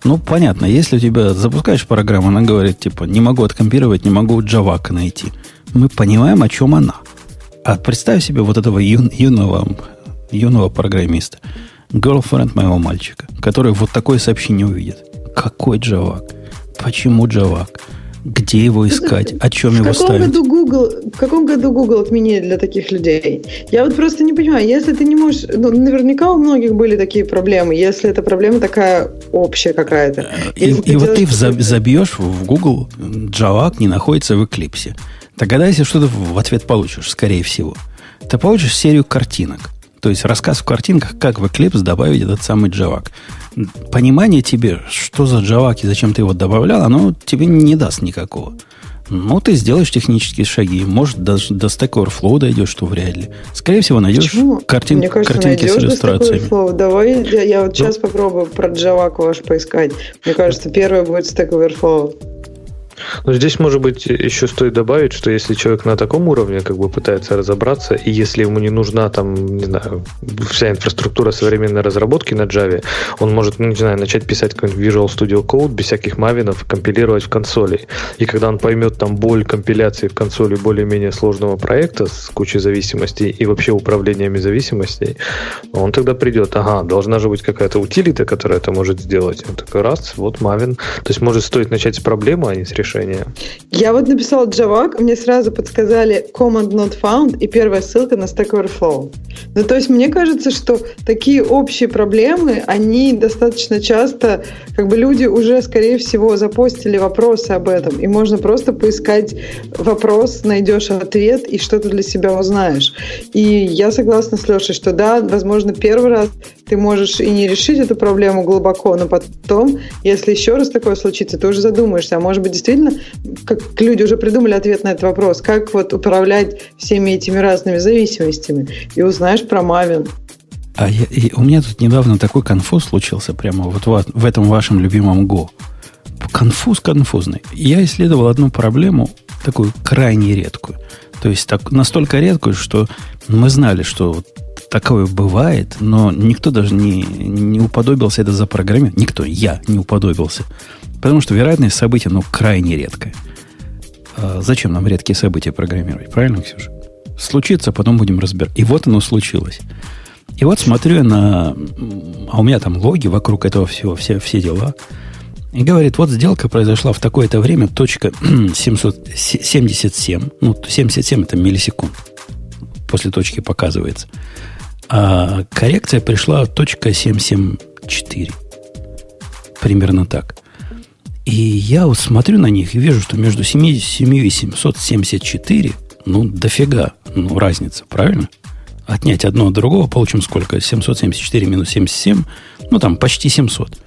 Ну, понятно, если у тебя запускаешь программу, она говорит, типа, не могу откомпировать, не могу Java найти. Мы понимаем, о чем она. А представь себе вот этого юн, юного, юного программиста, girlfriend моего мальчика, который вот такое сообщение увидит. Какой Джавак? Почему Джавак? Где его искать? О чем его ставить? Году Google, в каком году Google отменили для таких людей? Я вот просто не понимаю, если ты не можешь... Ну, наверняка у многих были такие проблемы, если эта проблема такая общая какая-то. И, и вот ты забьешь в Google Java не находится в Eclipse. Тогда если что-то в ответ получишь, скорее всего, ты получишь серию картинок. То есть рассказ в картинках, как в Eclipse добавить этот самый Java понимание тебе, что за Java и зачем ты его добавлял, оно тебе не даст никакого. Ну, ты сделаешь технические шаги. Может, даже до Stack Overflow дойдешь, что вряд ли. Скорее всего, найдешь картин, Мне кажется, картинки с иллюстрациями. Давай я, я вот сейчас попробую про Java ваш поискать. Мне кажется, первое будет Stack Overflow. Но здесь, может быть, еще стоит добавить, что если человек на таком уровне как бы пытается разобраться, и если ему не нужна там, не знаю, вся инфраструктура современной разработки на Java, он может, ну, не знаю, начать писать какой-нибудь Visual Studio Code без всяких мавинов, компилировать в консоли. И когда он поймет там боль компиляции в консоли более-менее сложного проекта с кучей зависимостей и вообще управлениями зависимостей, он тогда придет, ага, должна же быть какая-то утилита, которая это может сделать. Он такой, раз, вот мавин. То есть может стоит начать с проблемы, а не с решения решение. Я вот написала Java, мне сразу подсказали command not found и первая ссылка на Stack Overflow. Ну, то есть мне кажется, что такие общие проблемы, они достаточно часто, как бы люди уже, скорее всего, запостили вопросы об этом, и можно просто поискать вопрос, найдешь ответ и что-то для себя узнаешь. И я согласна с Лешей, что да, возможно, первый раз ты можешь и не решить эту проблему глубоко, но потом, если еще раз такое случится, ты уже задумаешься, а может быть, действительно, как люди уже придумали ответ на этот вопрос, как вот управлять всеми этими разными зависимостями, и узнаешь про Мавин. А я, и у меня тут недавно такой конфуз случился прямо вот в, в этом вашем любимом Go. Конфуз конфузный. Я исследовал одну проблему, такую крайне редкую. То есть так, настолько редкую, что мы знали, что вот такое бывает, но никто даже не, не уподобился это запрограммировать. Никто, я не уподобился. Потому что вероятность события, ну, крайне редкая. А зачем нам редкие события программировать? Правильно, Ксюша? Случится, потом будем разбирать. И вот оно случилось. И вот смотрю я на... А у меня там логи вокруг этого всего, все, все дела. И говорит, вот сделка произошла в такое-то время, точка 777. Ну, 77 это миллисекунд. После точки показывается. А коррекция пришла точка 774. Примерно так. И я вот смотрю на них и вижу, что между 77 и 774, ну, дофига, ну, разница, правильно? Отнять одно от другого, получим сколько? 774 минус 77, ну, там, почти 700.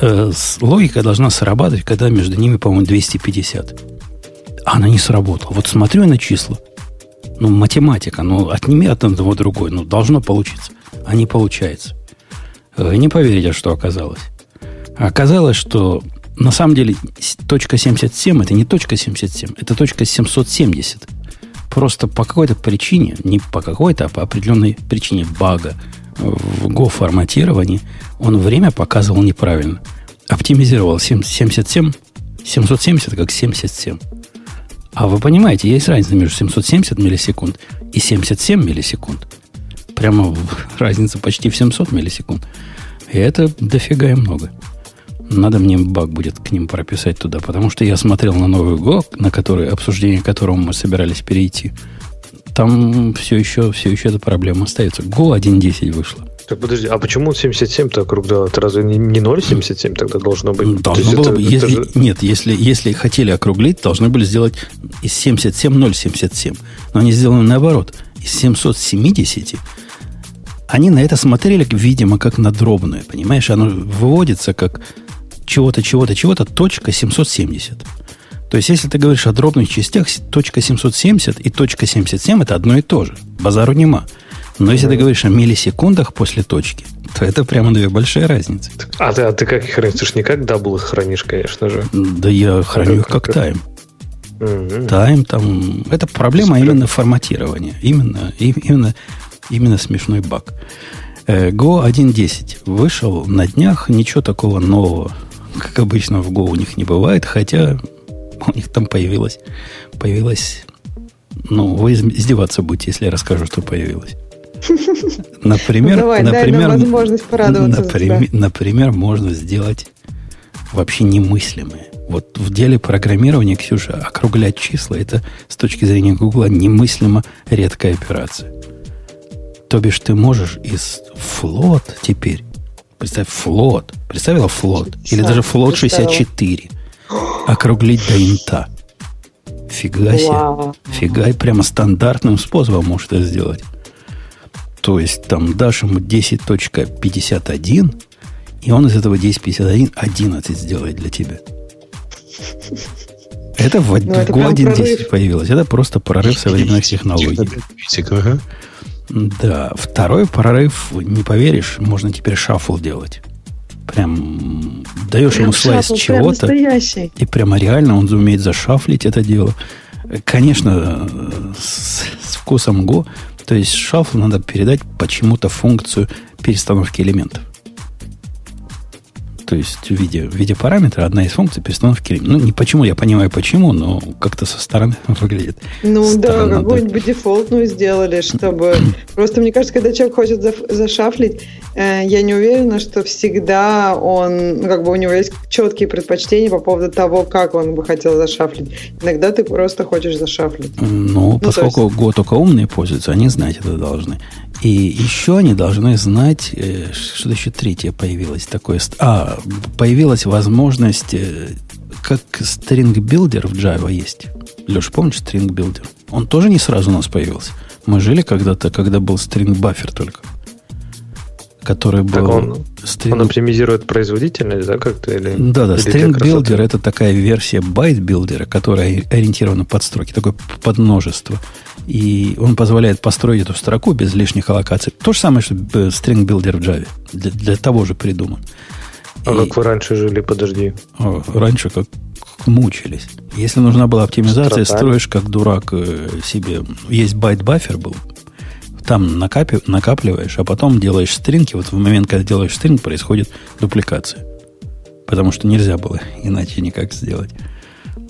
Э, логика должна срабатывать, когда между ними, по-моему, 250. А она не сработала. Вот смотрю на числа – ну, математика, ну, отними от одного другой, ну, должно получиться. А не получается. Вы не поверите, что оказалось. Оказалось, что на самом деле точка 77 это не точка 77, это точка 770. Просто по какой-то причине, не по какой-то, а по определенной причине бага в Go форматировании он время показывал неправильно. Оптимизировал 77 770 как 77. А вы понимаете, есть разница между 770 миллисекунд и 77 миллисекунд. Прямо разница почти в 700 миллисекунд. И это дофига и много. Надо мне баг будет к ним прописать туда, потому что я смотрел на новый Go, на который, обсуждение которого мы собирались перейти. Там все еще, все еще эта проблема остается. Go 1.10 вышло. Так подожди, а почему 77-то округлял? Это разве не, не 0,77 тогда должно быть? Должно было это, если, же... Нет, если, если хотели округлить, должны были сделать из 77 0,77. Но они сделаны наоборот. Из 770 они на это смотрели, видимо, как на дробное. Понимаешь, оно выводится как чего-то, чего-то, чего-то, точка 770. То есть, если ты говоришь о дробных частях, точка 770 и точка 77 это одно и то же. Базару нема. Но если ты говоришь о миллисекундах после точки, то это прямо две большие разницы. А ты, а ты как их хранишь? Ты же не как double их хранишь, конечно же. Да я храню их как, time. Time там... Это проблема именно форматирования. Именно, именно, именно смешной баг. Э, Go 1.10 вышел на днях. Ничего такого нового, как обычно в Go у них не бывает. Хотя у них там появилось... Появилось... Ну, вы издеваться будете, если я расскажу, что появилось. Например, Давай, например, дай возможность порадоваться например, например, можно сделать вообще немыслимое. Вот в деле программирования, Ксюша, округлять числа, это с точки зрения Гугла немыслимо редкая операция. То бишь ты можешь из флот теперь, представь, флот, представила флот, или даже флот 64, округлить до инта. Фига себе. Фига, и прямо стандартным способом можешь это сделать. То есть там дашь ему 10.51, и он из этого 10.51 11 сделает для тебя. Это в, ну, это в 1.10 появилось. Это просто прорыв современных технологий. Да, второй прорыв, не поверишь, можно теперь шаффл делать. Прям даешь прям ему слайс чего-то, и прямо реально он умеет зашафлить это дело. Конечно, с, с вкусом Go то есть шафлу надо передать почему-то функцию перестановки элементов. То есть в виде, в виде параметра одна из функций перестановки. Ну, не почему, я понимаю почему, но как-то со стороны выглядит. Ну Странно, да, какую-нибудь дефолтную сделали, чтобы... Просто мне кажется, когда человек хочет зашафлить, э, я не уверена, что всегда он, ну, как бы у него есть четкие предпочтения по поводу того, как он бы хотел зашафлить. Иногда ты просто хочешь зашафлить. Ну, ну поскольку есть... Go только умные пользуются, они знать это должны. И еще они должны знать, э, что еще третье появилось такое. А, появилась возможность, э, как builder в Java есть. Леш, помнишь builder? Он тоже не сразу у нас появился. Мы жили когда-то, когда был buffer только который был... Так он, string... он оптимизирует производительность, да, как-то? Или, да, да, String Builder это такая версия Builder, которая ориентирована под строки, такое подмножество. И он позволяет построить эту строку без лишних аллокаций. То же самое, что String Builder в Java. Для, для того же придуман. А и... как вы раньше жили, подожди? О, раньше как мучились. Если нужна была оптимизация, Страдали. строишь как дурак э, себе. Есть byte buffer был, там накапи, накапливаешь, а потом делаешь string и. Вот в момент, когда делаешь string, происходит дупликация. Потому что нельзя было иначе никак сделать.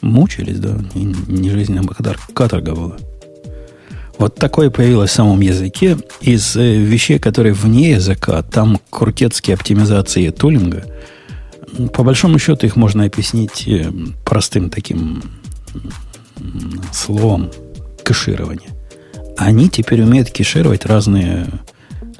Мучились, да, не, не жизнь, а каторга была. Вот такое появилось в самом языке. Из э, вещей, которые вне языка, там крутецкие оптимизации тулинга. По большому счету их можно объяснить э, простым таким словом кэширование они теперь умеют кешировать разные...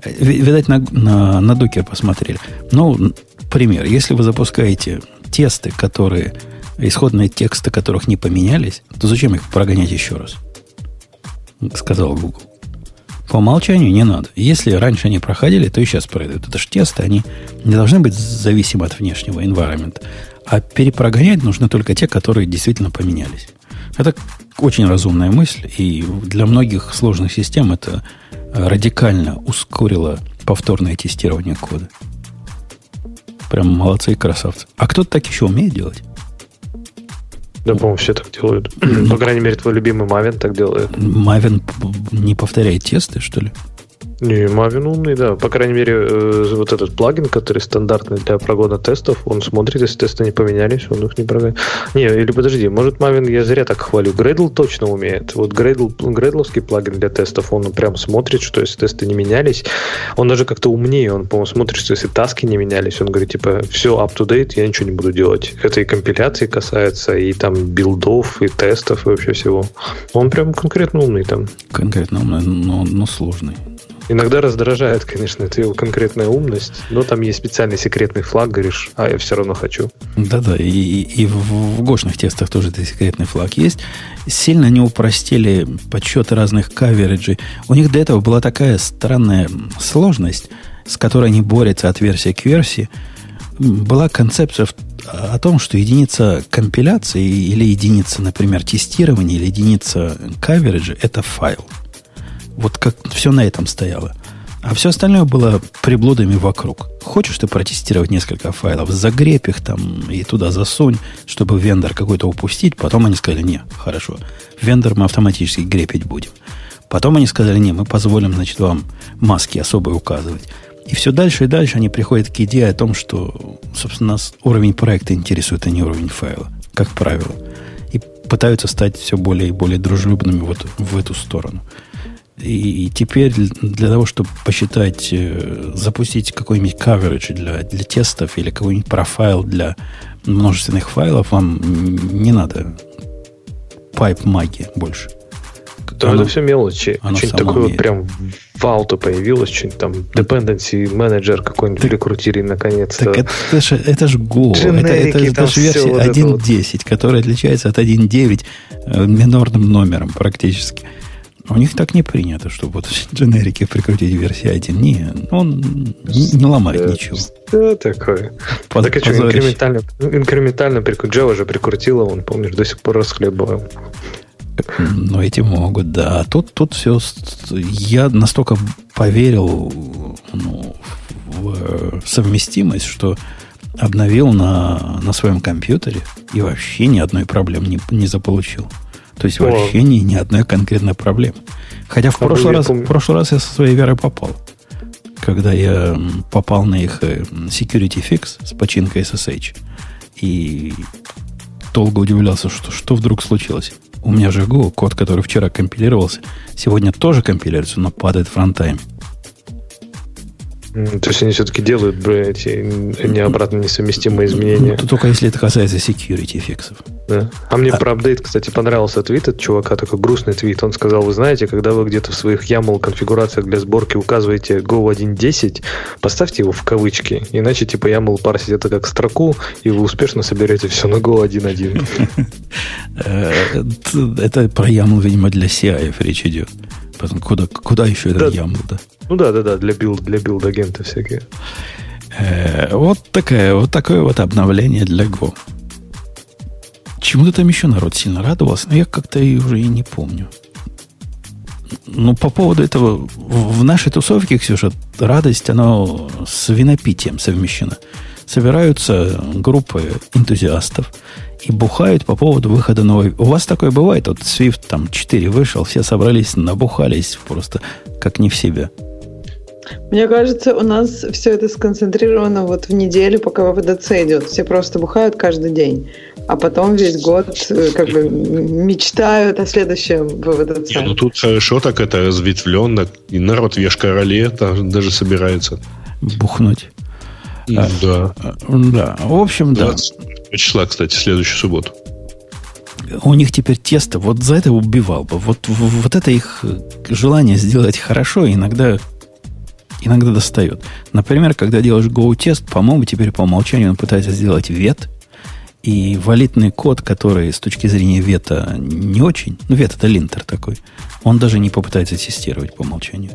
Видать, на, на, на доке посмотрели. Ну, пример. Если вы запускаете тесты, которые... Исходные тексты которых не поменялись, то зачем их прогонять еще раз? Сказал Google. По умолчанию не надо. Если раньше они проходили, то и сейчас пройдут. Это же тесты, они не должны быть зависимы от внешнего environment. А перепрогонять нужно только те, которые действительно поменялись. Это очень разумная мысль, и для многих сложных систем это радикально ускорило повторное тестирование кода. Прям молодцы и красавцы. А кто-то так еще умеет делать? Да, по-моему, все так делают. По крайней мере, твой любимый Мавин так делает. Мавин не повторяет тесты, что ли? Не, Maven умный, да. По крайней мере, э, вот этот плагин, который стандартный для прогона тестов, он смотрит, если тесты не поменялись, он их не прогоняет. Не, или подожди, может Maven я зря так хвалю. Gradle точно умеет. Вот Gradle, Gradle'овский плагин для тестов, он прям смотрит, что если тесты не менялись, он даже как-то умнее, он, по-моему, смотрит, что если таски не менялись, он говорит, типа, все up-to-date, я ничего не буду делать. Это и компиляции касается, и там билдов, и тестов, и вообще всего. Он прям конкретно умный там. Конкретно умный, но, но сложный. Иногда раздражает, конечно, это его конкретная умность, но там есть специальный секретный флаг, говоришь, а я все равно хочу. Да-да, и, и в, в гошных тестах тоже этот секретный флаг есть. Сильно они упростили подсчет разных кавериджей. У них до этого была такая странная сложность, с которой они борются от версии к версии. Была концепция о том, что единица компиляции или единица, например, тестирования или единица кавериджа – это файл – вот как все на этом стояло. А все остальное было приблудами вокруг. Хочешь ты протестировать несколько файлов, загребь их там и туда засунь, чтобы вендор какой-то упустить. Потом они сказали, не, хорошо, вендор мы автоматически грепить будем. Потом они сказали, не, мы позволим, значит, вам маски особые указывать. И все дальше и дальше они приходят к идее о том, что, собственно, нас уровень проекта интересует, а не уровень файла, как правило. И пытаются стать все более и более дружелюбными вот в эту сторону. И, теперь для того, чтобы посчитать, э, запустить какой-нибудь coverage для, для тестов или какой-нибудь профайл для множественных файлов, вам не надо pipe магии больше. Да, оно, это все мелочи. Что-нибудь такое вот прям в ауто появилось, что-нибудь там dependency менеджер какой-нибудь так, прикрутили наконец-то. Так это, это же это ж Go. Это, это, это же версия вот 1.10, вот. которая отличается от 1.9 э, минорным номером практически. У них так не принято, чтобы вот дженерики прикрутить версии 1. Не, он не, не ломает ничего. Что такое? Под, так а что, инкрементально, инкрементально прикрутил, Java же прикрутила, он, помнишь, до сих пор расхлебываем. Ну, эти могут, да. А тут, тут все... Я настолько поверил ну, в совместимость, что обновил на, на своем компьютере и вообще ни одной проблемы не, не заполучил. То есть вообще ни, ни одной конкретной проблемы. Хотя в прошлый, раз, в прошлый раз я со своей верой попал. Когда я попал на их э, security fix с починкой SSH. И долго удивлялся, что, что вдруг случилось. У меня же Go, код, который вчера компилировался, сегодня тоже компилируется, но падает в фронтайме. То есть они все-таки делают эти не обратно несовместимые изменения. Ну, только если это касается security фиксов. Да. А мне а... про апдейт, кстати, понравился твит от чувака, такой грустный твит. Он сказал, вы знаете, когда вы где-то в своих YAML конфигурациях для сборки указываете Go 1.10, поставьте его в кавычки, иначе типа YAML парсит это как строку, и вы успешно соберете все на Go 1.1. Э, это про YAML, видимо, для CI речь идет. Потом куда, куда еще этот YAML, да? Ну да, да, да, для build, для build агента всякие. Э, вот такое, вот такое вот обновление для Go. Чему-то там еще народ сильно радовался, но я как-то и уже и не помню. Ну, по поводу этого, в нашей тусовке, Ксюша, радость, она с винопитием совмещена. Собираются группы энтузиастов и бухают по поводу выхода новой... У вас такое бывает? Вот Swift там 4 вышел, все собрались, набухались просто как не в себя. Мне кажется, у нас все это сконцентрировано вот в неделю, пока ВВДЦ идет. Все просто бухают каждый день. А потом весь год э, как бы мечтают о следующем ВВДЦ. Не, ну тут хорошо так это разветвленно. И народ вешка роле даже собирается. Бухнуть. Да. А, да. В общем, да. числа, кстати, следующую субботу. У них теперь тесто. Вот за это убивал бы. Вот, вот это их желание сделать хорошо иногда иногда достает. Например, когда делаешь Go-тест, по-моему, теперь по умолчанию он пытается сделать вет, и валидный код, который с точки зрения вета не очень, ну, вет это линтер такой, он даже не попытается тестировать по умолчанию.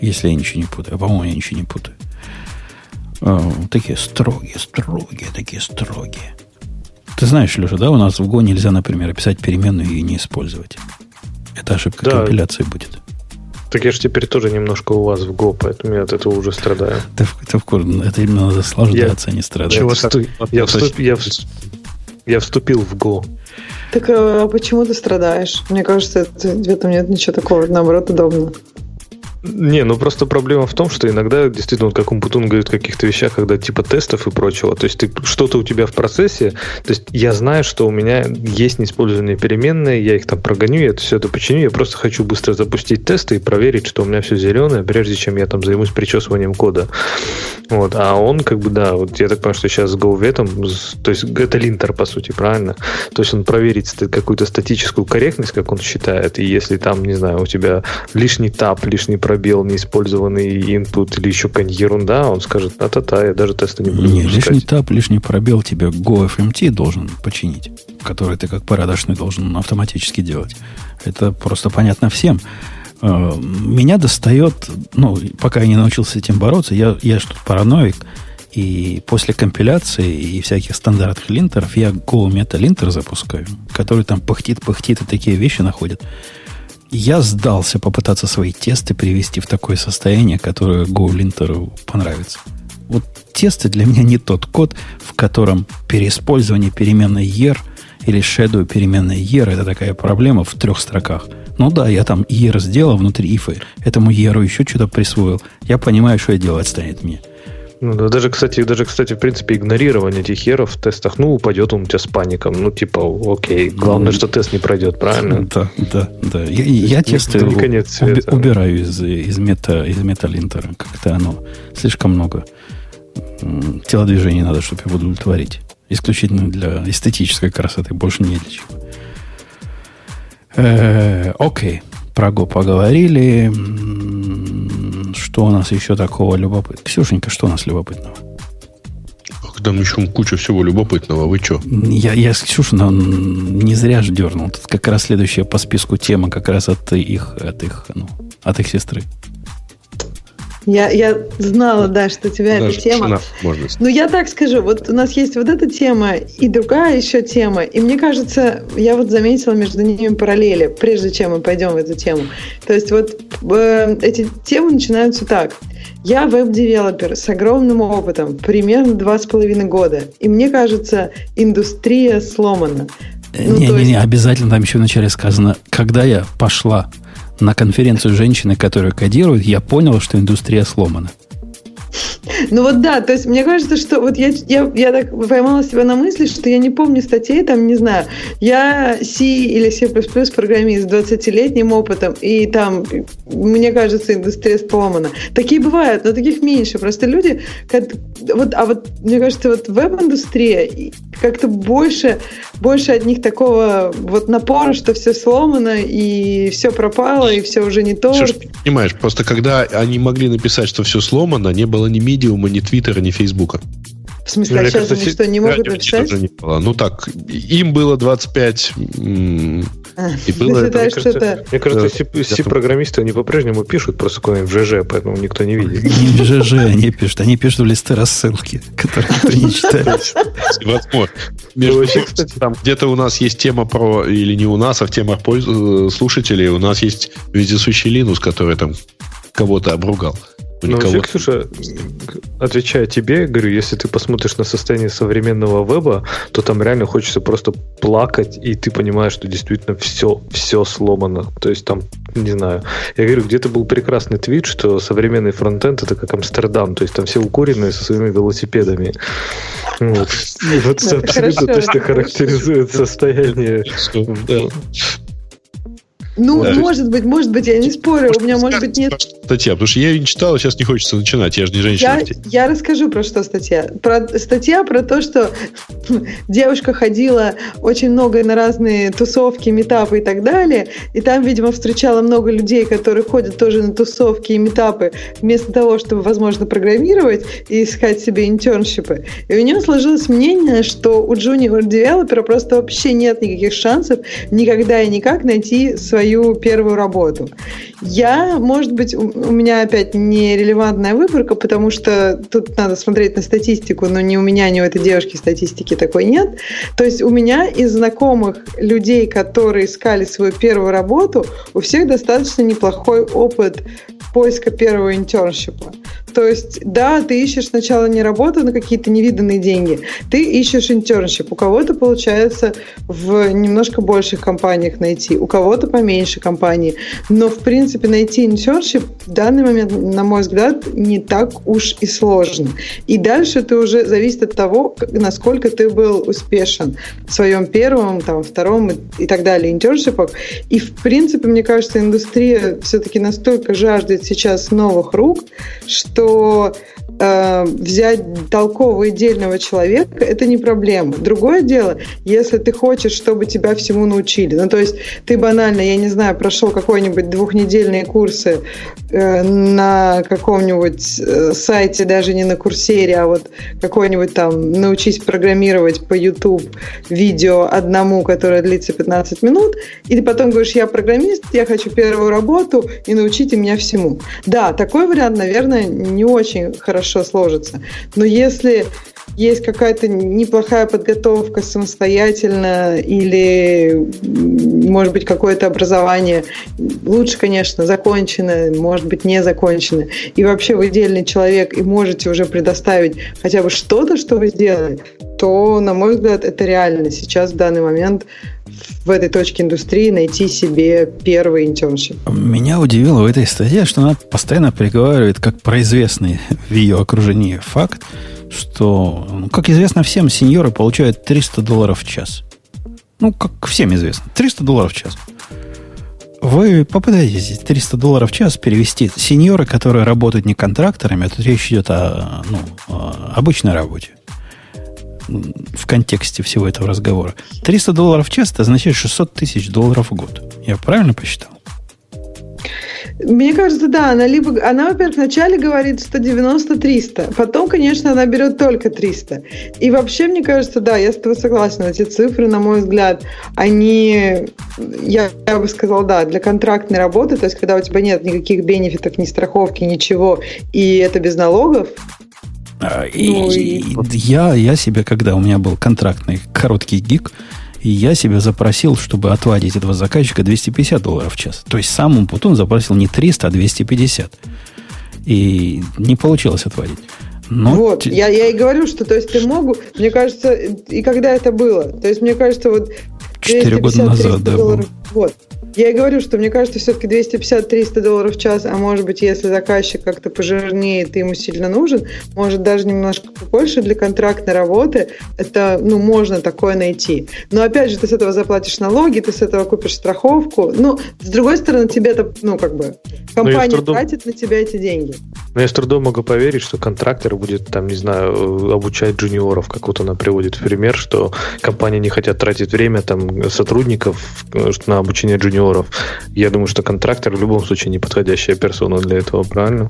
Если я ничего не путаю. А, по-моему, я ничего не путаю. О, такие строгие, строгие, такие строгие. Ты знаешь, Леша, да, у нас в Go нельзя, например, описать переменную и не использовать. Это ошибка да. компиляции будет. Так я же теперь тоже немножко у вас в Go, поэтому я от этого уже страдаю. Ты, ты в курсе, это именно наслаждаться, я, а не страдать. Чего вступ, я, вступ, я, я вступил в Go. Так а почему ты страдаешь? Мне кажется, это, в этом нет ничего такого, наоборот, удобно. Не, ну просто проблема в том, что иногда действительно, как Умпутун говорит, в каких-то вещах, когда типа тестов и прочего, то есть ты что-то у тебя в процессе, то есть я знаю, что у меня есть неиспользованные переменные, я их там прогоню, я все это починю, я просто хочу быстро запустить тесты и проверить, что у меня все зеленое, прежде чем я там займусь причесыванием кода. Вот, а он как бы, да, вот я так понимаю, что сейчас с GoVet, то есть это линтер, по сути, правильно? То есть он проверит какую-то статическую корректность, как он считает, и если там, не знаю, у тебя лишний тап, лишний пробел, неиспользованный input или еще какая-нибудь ерунда, он скажет, та-та-та, я даже теста не буду Не, лишний тап, лишний пробел тебе GoFMT должен починить, который ты как порядочный должен автоматически делать. Это просто понятно всем. Э, меня достает, ну, пока я не научился с этим бороться, я, я что-то параноик, и после компиляции и всяких стандартных линтеров я Go Meta линтер запускаю, который там пыхтит, пыхтит и такие вещи находит. Я сдался попытаться свои тесты привести в такое состояние, которое Go линтеру понравится. Вот тесты для меня не тот код, в котором переиспользование переменной year или shadow переменной year это такая проблема в трех строках. Ну да, я там year сделал внутри if, этому year еще что-то присвоил. Я понимаю, что я делать станет мне. Ну да, даже, кстати, даже, кстати, в принципе, игнорирование этих херов в тестах, ну, упадет он у тебя с паником. Ну, типа, окей, главное, что тест не пройдет, правильно? Да, да, да. Я, я тесты не конец света. убираю из, из, мета, из металинтера. Как-то оно слишком много телодвижений надо, чтобы его удовлетворить. Исключительно для эстетической красоты, больше не для чего. Э, окей, про Го поговорили. Что у нас еще такого любопытного? Ксюшенька, что у нас любопытного? Там еще куча всего любопытного. Вы что? Я, я с Ксюшей ну, не зря же дернул. Тут как раз следующая по списку тема как раз от их, от их, ну, от их сестры. Я, я знала, да, что у тебя Даже эта тема. Ну, я так скажу, вот у нас есть вот эта тема и другая еще тема. И мне кажется, я вот заметила между ними параллели, прежде чем мы пойдем в эту тему. То есть вот э, эти темы начинаются так. Я веб-девелопер с огромным опытом, примерно два с половиной года. И мне кажется, индустрия сломана. Ну, не, не, есть... не, обязательно там еще вначале сказано, когда я пошла на конференцию женщины, которые кодируют, я понял, что индустрия сломана. Ну вот да, то есть мне кажется, что вот я, я, я так поймала себя на мысли, что я не помню статей, там, не знаю, я C или C++ программист с 20-летним опытом, и там, мне кажется, индустрия сломана. Такие бывают, но таких меньше. Просто люди, как, вот, а вот мне кажется, вот веб-индустрия как-то больше, больше от них такого вот напора, что все сломано, и все пропало, и все уже не то. Слушай, понимаешь, просто когда они могли написать, что все сломано, не было ни медиума, ни твиттера, ни фейсбука. В смысле, а сейчас они что, не могут написать? Не было. Ну так, им было 25, а, и было это, мне, кажется, мне кажется, C-программисты, они по-прежнему пишут просто какой-нибудь в ЖЖ, поэтому никто не видит. Не в ЖЖ они пишут, они пишут в листы рассылки, которые никто не читает. Возможно. там где-то у нас есть тема про, или не у нас, а в темах э, слушателей, у нас есть вездесущий Линус, который там кого-то обругал. Ну, Ксюша, отвечая тебе, говорю, если ты посмотришь на состояние современного веба, то там реально хочется просто плакать, и ты понимаешь, что действительно все, все сломано. То есть там, не знаю, я говорю, где-то был прекрасный твит, что современный фронтенд это как Амстердам, то есть там все укуренные со своими велосипедами. Вот, вот абсолютно точно характеризует состояние ну, да. может быть, может быть, я не спорю, может, у меня, может быть, нет... Статья, потому что я ее не читал, сейчас не хочется начинать, я же не женщина. Я, я расскажу, про что статья. Про, статья про то, что девушка ходила очень много на разные тусовки, метапы и так далее, и там, видимо, встречала много людей, которые ходят тоже на тусовки и метапы, вместо того, чтобы, возможно, программировать и искать себе интерншипы. И у нее сложилось мнение, что у junior-девелопера просто вообще нет никаких шансов никогда и никак найти свои свою первую работу. Я, может быть, у меня опять нерелевантная выборка, потому что тут надо смотреть на статистику, но ни у меня, ни у этой девушки статистики такой нет. То есть у меня из знакомых людей, которые искали свою первую работу, у всех достаточно неплохой опыт поиска первого internship а. То есть, да, ты ищешь сначала не работу на какие-то невиданные деньги, ты ищешь internship. У кого-то получается в немножко больших компаниях найти, у кого-то поменьше компании. Но, в принципе, найти internship в данный момент, на мой взгляд, не так уж и сложно. И дальше ты уже зависит от того, насколько ты был успешен в своем первом, там, втором и так далее интерншипах. И, в принципе, мне кажется, индустрия все-таки настолько жаждет сейчас новых рук, что э, взять толкового и дельного человека – это не проблема. Другое дело, если ты хочешь, чтобы тебя всему научили. Ну, то есть ты банально, я не знаю, прошел какой-нибудь двухнедельные курсы э, на каком-нибудь э, сайте, даже не на курсере, а вот какой-нибудь там научись программировать по YouTube видео одному, которое длится 15 минут, и ты потом говоришь, я программист, я хочу первую работу, и научите меня всему. Да, такой вариант, наверное, не очень хорошо сложится. Но если есть какая-то неплохая подготовка самостоятельно или, может быть, какое-то образование, лучше, конечно, законченное, может быть, не законченное, и вообще вы дельный человек и можете уже предоставить хотя бы что-то, что вы сделали, то, на мой взгляд, это реально сейчас в данный момент в этой точке индустрии найти себе первый интерншип. Меня удивило в этой статье, что она постоянно приговаривает, как произвестный в ее окружении факт, что, ну, как известно всем, сеньоры получают 300 долларов в час. Ну, как всем известно, 300 долларов в час. Вы попытаетесь 300 долларов в час перевести сеньоры, которые работают не контракторами, а тут речь идет о, ну, о обычной работе в контексте всего этого разговора. 300 долларов в час это означает 600 тысяч долларов в год. Я правильно посчитал? Мне кажется, да, она либо, она, во-первых, вначале говорит 190-300, потом, конечно, она берет только 300. И вообще, мне кажется, да, я с тобой согласна, эти цифры, на мой взгляд, они, я, я бы сказала, да, для контрактной работы, то есть, когда у тебя нет никаких бенефитов, ни страховки, ничего, и это без налогов, и, ну, и... Я, я себе, когда у меня был контрактный короткий гиг, и я себе запросил, чтобы отводить этого заказчика 250 долларов в час. То есть сам Умпутун запросил не 300, а 250. И не получилось отводить. Но... Вот, я, я и говорю, что то есть ты могу, мне кажется, и когда это было, то есть мне кажется, вот 4 года назад, да, долларов, вот, я и говорю, что мне кажется, все-таки 250-300 долларов в час, а может быть, если заказчик как-то пожирнее, ты ему сильно нужен, может даже немножко побольше для контрактной работы, это, ну, можно такое найти. Но опять же, ты с этого заплатишь налоги, ты с этого купишь страховку. Ну, с другой стороны, тебе это, ну, как бы, компания трудом... тратит на тебя эти деньги. Но я с трудом могу поверить, что контрактор будет, там, не знаю, обучать джуниоров, как вот она приводит в пример, что компании не хотят тратить время, там, сотрудников на обучение джуниоров партнеров. Я думаю, что контрактор в любом случае неподходящая персона для этого, правильно?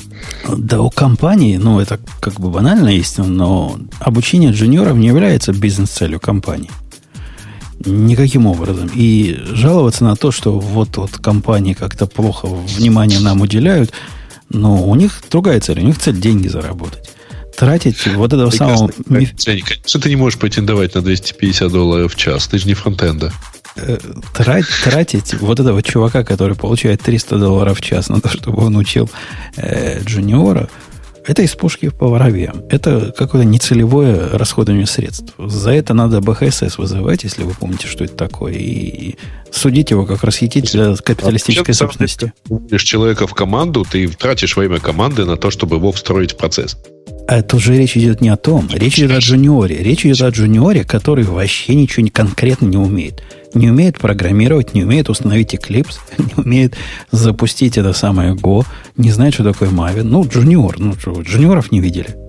Да, у компании, ну, это как бы банально истина, но обучение джуниоров не является бизнес-целью компании. Никаким образом. И жаловаться на то, что вот, вот компании как-то плохо внимание нам уделяют, но у них другая цель. У них цель деньги заработать тратить вот этого Прекрасно. самого... Конечно, ты не можешь претендовать на 250 долларов в час. Ты же не фронтенда. Э, тратить, вот этого чувака, который получает 300 долларов в час на то, чтобы он учил э, джуниора, это из пушки по воробьям. Это какое-то нецелевое расходование средств. За это надо БХСС вызывать, если вы помните, что это такое, и судить его как расхитителя капиталистической а собственности. Ты человека в команду, ты тратишь время команды на то, чтобы его встроить в процесс. А тут же речь идет не о том. Речь идет о джуниоре. Речь идет о джуниоре, который вообще ничего конкретно не умеет не умеет программировать, не умеет установить Eclipse, не умеет запустить это самое Go, не знает, что такое Maven. Ну, джуниор, ну, джуниоров не видели.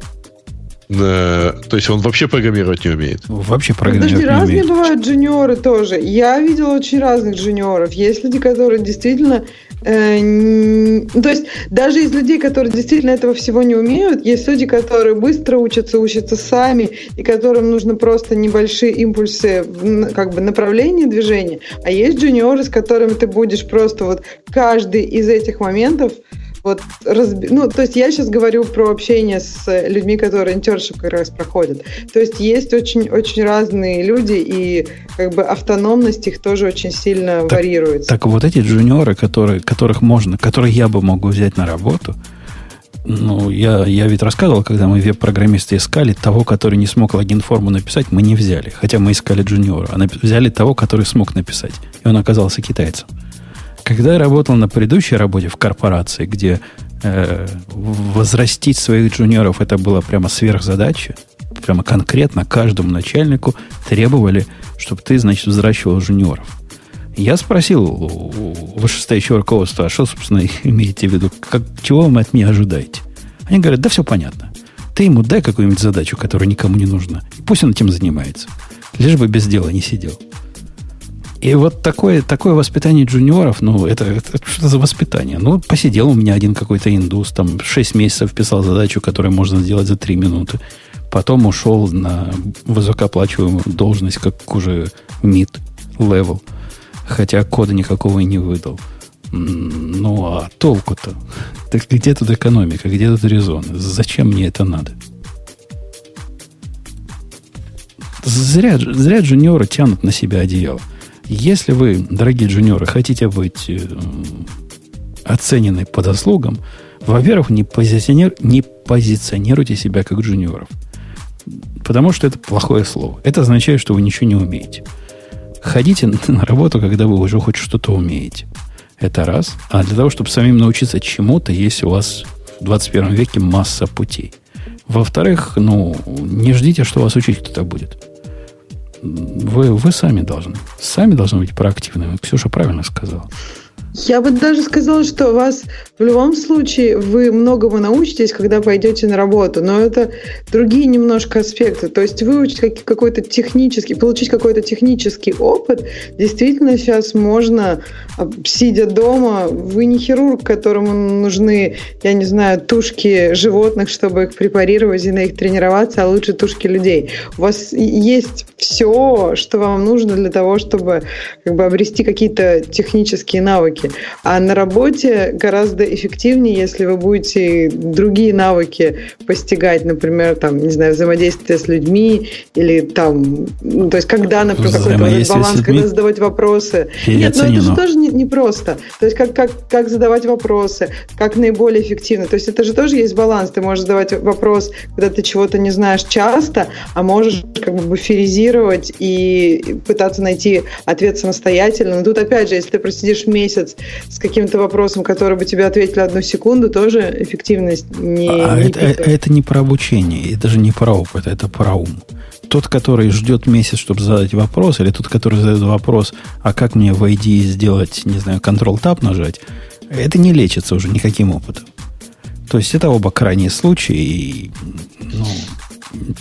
Э, то есть он вообще программировать не умеет? Вообще программировать Подожди, не разные бывают джуниоры тоже. Я видела очень разных джуниоров. Есть люди, которые действительно Э, ну, то есть даже из людей, которые действительно этого всего не умеют, есть люди, которые быстро учатся, учатся сами, и которым нужно просто небольшие импульсы как бы направления движения. А есть джуниоры, с которыми ты будешь просто вот каждый из этих моментов вот разби... ну, то есть я сейчас говорю про общение с людьми, которые интершип как раз проходят. То есть есть очень, очень разные люди, и как бы автономность их тоже очень сильно так, варьируется. Так вот эти джуниоры, которые, которых можно, которых я бы могу взять на работу, Ну, я, я ведь рассказывал, когда мы веб-программисты искали того, который не смог логин-форму написать, мы не взяли. Хотя мы искали джуниора. А взяли того, который смог написать. И он оказался китайцем. Когда я работал на предыдущей работе в корпорации, где э, возрастить своих джуниоров это было прямо сверхзадача, прямо конкретно каждому начальнику требовали, чтобы ты, значит, взращивал джуниоров. Я спросил у вышестоящего руководства, а что, собственно, имеете в виду? Как, чего вы от меня ожидаете? Они говорят, да все понятно. Ты ему дай какую-нибудь задачу, которая никому не нужна. И пусть он этим занимается. Лишь бы без дела не сидел. И вот такое, такое воспитание джуниоров, ну, это, это что за воспитание? Ну, посидел у меня один какой-то индус, там, 6 месяцев писал задачу, которую можно сделать за 3 минуты. Потом ушел на высокооплачиваемую должность, как уже mid level хотя кода никакого и не выдал. Ну, а толку-то? Так где тут экономика, где тут резон? Зачем мне это надо? Зря, зря джуниоры тянут на себя одеяло. Если вы, дорогие джуниоры, хотите быть э, оценены по заслугам, во-первых, не, позиционер, не позиционируйте себя как джуниоров. Потому что это плохое слово. Это означает, что вы ничего не умеете. Ходите на работу, когда вы уже хоть что-то умеете. Это раз. А для того, чтобы самим научиться чему-то, есть у вас в 21 веке масса путей. Во-вторых, ну, не ждите, что вас учить кто-то будет. Вы, вы сами должны. Сами должны быть проактивными. Ксюша правильно сказала. Я бы даже сказала, что вас в любом случае вы многому научитесь, когда пойдете на работу, но это другие немножко аспекты. То есть выучить какой-то технический, получить какой-то технический опыт, действительно сейчас можно, а, сидя дома, вы не хирург, которому нужны, я не знаю, тушки животных, чтобы их препарировать и на их тренироваться, а лучше тушки людей. У вас есть все, что вам нужно для того, чтобы как бы обрести какие-то технические навыки навыки. А на работе гораздо эффективнее, если вы будете другие навыки постигать, например, там, не знаю, взаимодействие с людьми или там, ну, то есть когда, например, какой-то баланс, когда задавать вопросы. Нет, но это же тоже не, не просто. То есть как, как, как задавать вопросы, как наиболее эффективно. То есть это же тоже есть баланс. Ты можешь задавать вопрос, когда ты чего-то не знаешь часто, а можешь как бы буферизировать и пытаться найти ответ самостоятельно. Но тут опять же, если ты просидишь месяц с каким-то вопросом, который бы тебе ответили одну секунду, тоже эффективность не... А не это, это не про обучение, это же не про опыт, это про ум. Тот, который ждет месяц, чтобы задать вопрос, или тот, который задает вопрос, а как мне в ID сделать, не знаю, Ctrl-Tab нажать, это не лечится уже никаким опытом. То есть это оба крайние случаи, и ну,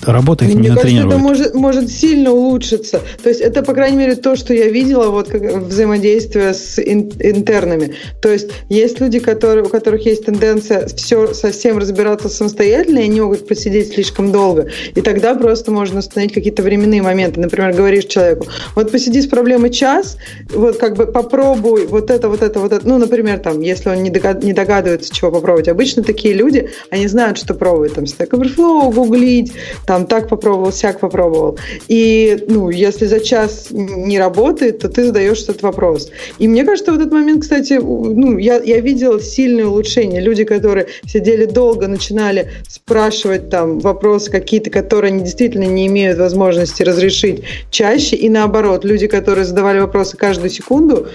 работа их Мне не кажется, это может, может сильно улучшиться. То есть это, по крайней мере, то, что я видела, вот как взаимодействие с ин, интернами. То есть есть люди, которые, у которых есть тенденция все совсем разбираться самостоятельно, и они могут посидеть слишком долго. И тогда просто можно установить какие-то временные моменты. Например, говоришь человеку, вот посиди с проблемой час, вот как бы попробуй вот это, вот это, вот это. Ну, например, там, если он не, догадывается, чего попробовать. Обычно такие люди, они знают, что пробовать. Там, Stack Overflow, гуглить, там так попробовал, сяк попробовал. И, ну, если за час не работает, то ты задаешь этот вопрос. И мне кажется, в этот момент, кстати, ну, я, я видела сильное улучшение. Люди, которые сидели долго, начинали спрашивать там вопросы какие-то, которые они действительно не имеют возможности разрешить чаще, и наоборот, люди, которые задавали вопросы каждую секунду,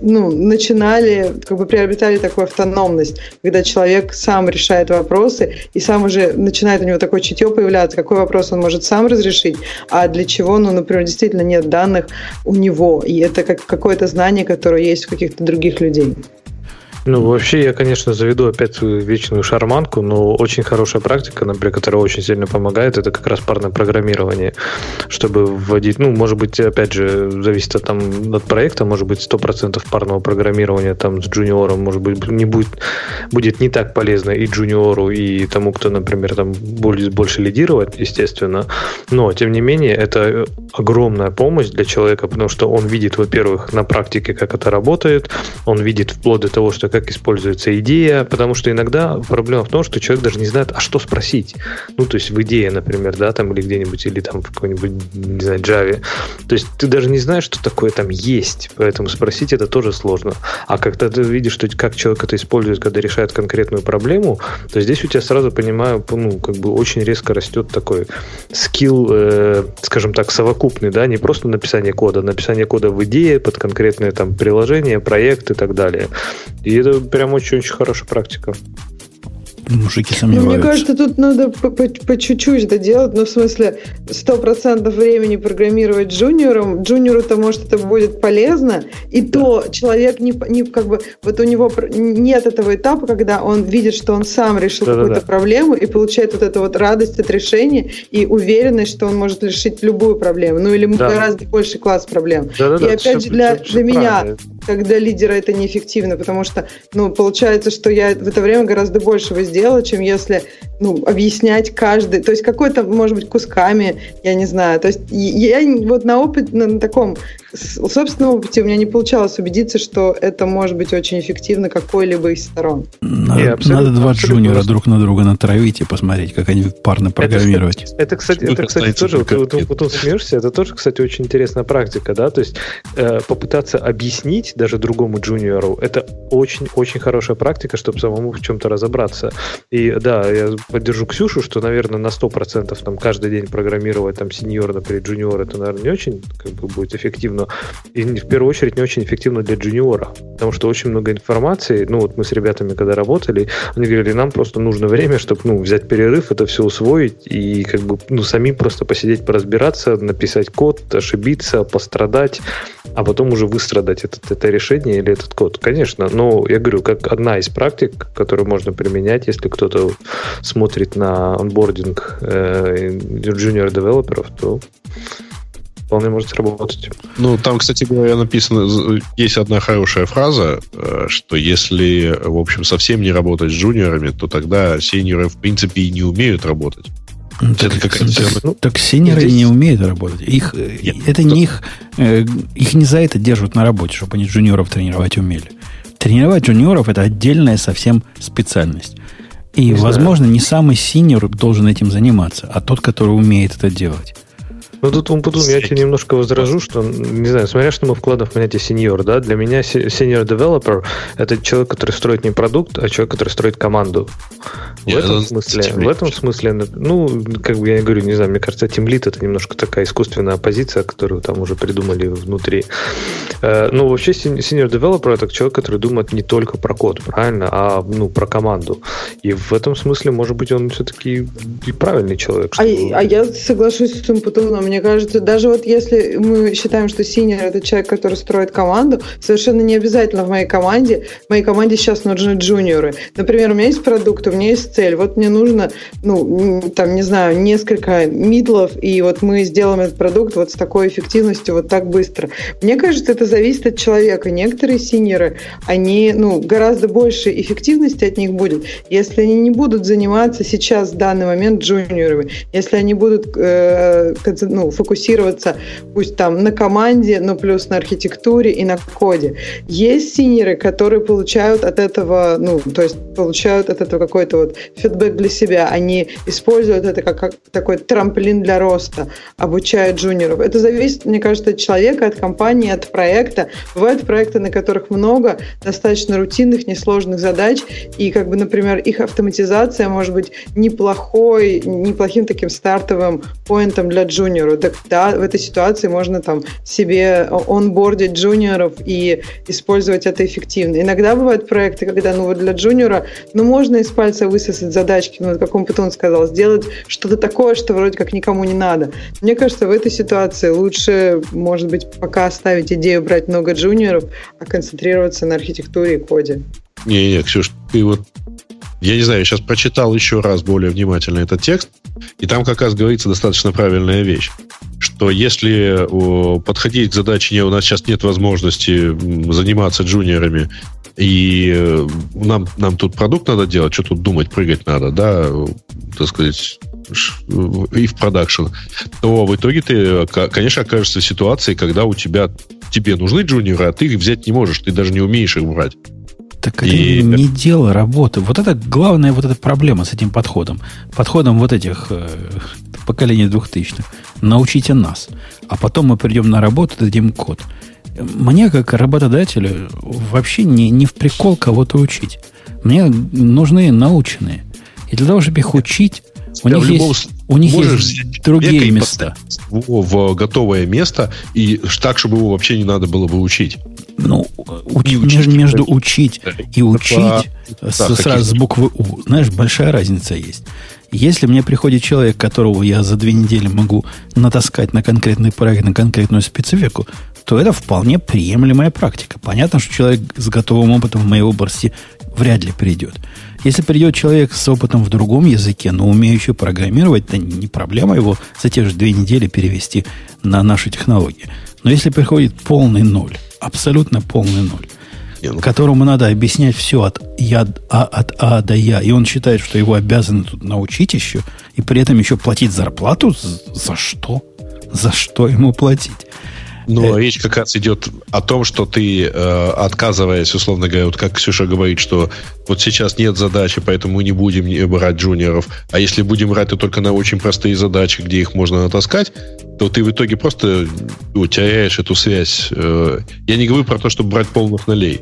ну, начинали, как бы приобретали такую автономность, когда человек сам решает вопросы и сам уже начинает у него такое чутье появляться, какой вопрос он может сам разрешить, а для чего, ну, например, действительно нет данных у него, и это как какое-то знание, которое есть у каких-то других людей. Ну, вообще, я, конечно, заведу опять свою вечную шарманку, но очень хорошая практика, например, которая очень сильно помогает, это как раз парное программирование, чтобы вводить, ну, может быть, опять же, зависит от, там, от проекта, может быть, 100% парного программирования там с джуниором, может быть, не будет, будет не так полезно и джуниору, и тому, кто, например, там будет больше лидировать, естественно, но, тем не менее, это огромная помощь для человека, потому что он видит, во-первых, на практике, как это работает, он видит вплоть до того, что как используется идея, потому что иногда проблема в том, что человек даже не знает, а что спросить. Ну, то есть в идее, например, да, там или где-нибудь, или там в какой-нибудь, не знаю, Java. То есть ты даже не знаешь, что такое там есть, поэтому спросить это тоже сложно. А когда ты видишь, что, как человек это использует, когда решает конкретную проблему, то здесь у тебя сразу, понимаю, ну, как бы очень резко растет такой скилл, э, скажем так, совокупный, да, не просто написание кода, а написание кода в идее под конкретное там приложение, проект и так далее. И это прям очень-очень хорошая практика. Мужики сомневаются. Ну, мне кажется, тут надо по, по, по чуть-чуть это делать, ну, в смысле, сто процентов времени программировать джуниором, джуниору-то, может, это будет полезно, и да. то человек не, не, как бы, вот у него нет этого этапа, когда он видит, что он сам решил да, какую-то да, проблему и получает вот эту вот радость от решения и уверенность, что он может решить любую проблему, ну, или да. гораздо больше класс проблем. Да, да, и да, опять же, для, для меня, когда лидера это неэффективно, потому что, ну, получается, что я в это время гораздо больше воздействия дело, чем если ну, объяснять каждый, то есть какой-то, может быть, кусками, я не знаю. То есть я вот на опыт, на таком собственном опыте у меня не получалось убедиться, что это может быть очень эффективно какой-либо из сторон. Надо, надо два джуниора друг на друга натравить и посмотреть, как они парно программировать. Это, это кстати, это, кстати тоже, вот, вот, вот, вот смеешься, это тоже, кстати, очень интересная практика, да, то есть э, попытаться объяснить даже другому джуниору, это очень-очень хорошая практика, чтобы самому в чем-то разобраться. И да, я поддержу Ксюшу, что, наверное, на 100% там каждый день программировать там сеньор, например, джуниор, это, наверное, не очень как бы, будет эффективно. И в первую очередь не очень эффективно для джуниора, потому что очень много информации. Ну, вот мы с ребятами, когда работали, они говорили, нам просто нужно время, чтобы ну, взять перерыв, это все усвоить и как бы ну, самим просто посидеть, поразбираться, написать код, ошибиться, пострадать, а потом уже выстрадать этот, это решение или этот код. Конечно, но я говорю, как одна из практик, которую можно применять, если кто-то смотрит на онбординг э, junior-девелоперов, то вполне может сработать. Ну, там, кстати говоря, написано, есть одна хорошая фраза, э, что если, в общем, совсем не работать с джуниорами, то тогда сеньоры, в принципе, и не умеют работать. Ну, так, это так, ну, так сеньоры здесь... не умеют работать. Их, Нет, это то... не их, э, их не за это держат на работе, чтобы они джуниоров тренировать умели. Тренировать джуниоров это отдельная совсем специальность. И, не возможно, знаю. не самый сеньор должен этим заниматься, а тот, который умеет это делать. Ну, тут, Умпутун, я тебе немножко возражу, что, не знаю, смотря что мы вкладываем в понятие сеньор, да, для меня senior developer – это человек, который строит не продукт, а человек, который строит команду. В я этом смысле, в этом смысле, ну, как бы я говорю, не знаю, мне кажется, тимлит – это немножко такая искусственная позиция, которую там уже придумали внутри. Э, ну, вообще, senior developer – это человек, который думает не только про код, правильно, а, ну, про команду. И в этом смысле, может быть, он все-таки и правильный человек. А, а я соглашусь с Умпутуном, мне кажется, даже вот если мы считаем, что синер это человек, который строит команду, совершенно не обязательно в моей команде. В моей команде сейчас нужны джуниоры. Например, у меня есть продукт, у меня есть цель. Вот мне нужно, ну, там, не знаю, несколько мидлов, и вот мы сделаем этот продукт вот с такой эффективностью, вот так быстро. Мне кажется, это зависит от человека. Некоторые синеры, они, ну, гораздо больше эффективности от них будет, если они не будут заниматься сейчас, в данный момент, джуниорами. Если они будут э, ну, фокусироваться пусть там на команде, но плюс на архитектуре и на коде. Есть синеры, которые получают от этого, ну, то есть получают от этого какой-то вот фидбэк для себя. Они используют это как, как такой трамплин для роста, обучают джуниоров. Это зависит, мне кажется, от человека, от компании, от проекта. Бывают проекты, на которых много достаточно рутинных, несложных задач, и, как бы, например, их автоматизация может быть неплохой, неплохим таким стартовым поинтом для джуниора так да, в этой ситуации можно там себе онбордить джуниоров и использовать это эффективно. Иногда бывают проекты, когда ну вот для джуниора, ну можно из пальца высосать задачки, ну как он потом сказал, сделать что-то такое, что вроде как никому не надо. Мне кажется, в этой ситуации лучше, может быть, пока оставить идею брать много джуниоров, а концентрироваться на архитектуре и коде. Не-не, Ксюш, ты вот я не знаю, я сейчас прочитал еще раз более внимательно этот текст, и там как раз говорится достаточно правильная вещь, что если подходить к задаче, у нас сейчас нет возможности заниматься джуниорами, и э, нам, нам тут продукт надо делать, что тут думать, прыгать надо, да, так сказать, и в продакшн, то в итоге ты, конечно, окажешься в ситуации, когда у тебя тебе нужны джуниоры, а ты их взять не можешь, ты даже не умеешь их брать. Так это и... не дело работы. Вот это главная вот эта проблема с этим подходом. Подходом вот этих э, поколений двухтысячных. Научите нас. А потом мы придем на работу, дадим код. Мне, как работодателю, вообще не, не в прикол кого-то учить. Мне нужны научные. И для того, чтобы их учить, у них, есть, у них есть другие места. В готовое место, и так, чтобы его вообще не надо было бы учить. Ну, уч, учить, между, учить и учить да, с, да, сразу с буквы У, знаешь, большая разница есть. Если мне приходит человек, которого я за две недели могу натаскать на конкретный проект, на конкретную специфику, то это вполне приемлемая практика. Понятно, что человек с готовым опытом в моей области вряд ли придет. Если придет человек с опытом в другом языке, но умеющий программировать, то не проблема его за те же две недели перевести на наши технологии. Но если приходит полный ноль, абсолютно полный ноль, ну, которому надо объяснять все от, я, а, от А до Я, и он считает, что его обязаны тут научить еще, и при этом еще платить зарплату, за что? За что ему платить? Но э, речь как раз идет о том, что ты, э, отказываясь, условно говоря, вот как Ксюша говорит, что вот сейчас нет задачи, поэтому мы не будем брать джуниоров, а если будем брать, то только на очень простые задачи, где их можно натаскать, то ты в итоге просто ну, теряешь эту связь. Э, я не говорю про то, чтобы брать полных налей.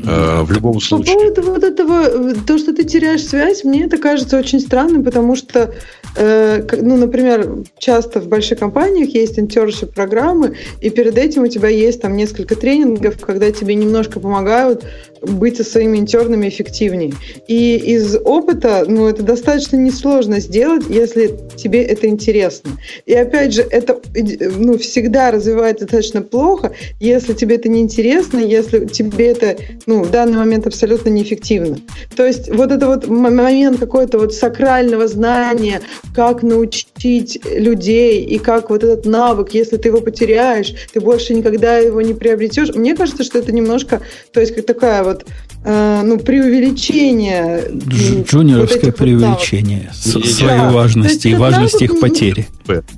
Э, в любом случае. По поводу вот этого, то, что ты теряешь связь, мне это кажется очень странным, потому что, э, ну, например, часто в больших компаниях есть интершип программы, и перед этим у тебя есть там несколько тренингов, когда тебе немножко помогают быть со своими интернами эффективнее. И из опыта, ну, это достаточно несложно сделать, если тебе это интересно. И опять же, это ну, всегда развивается достаточно плохо, если тебе это не интересно, если тебе это ну, в данный момент абсолютно неэффективно. То есть вот это вот момент какой-то вот сакрального знания, как научить людей и как вот этот навык, если ты его потеряешь, ты больше никогда его не приобретешь. Мне кажется, что это немножко, то есть как такая вот э, ну, преувеличение. Джуниорское вот преувеличение вот своей да. важности и важности их потери.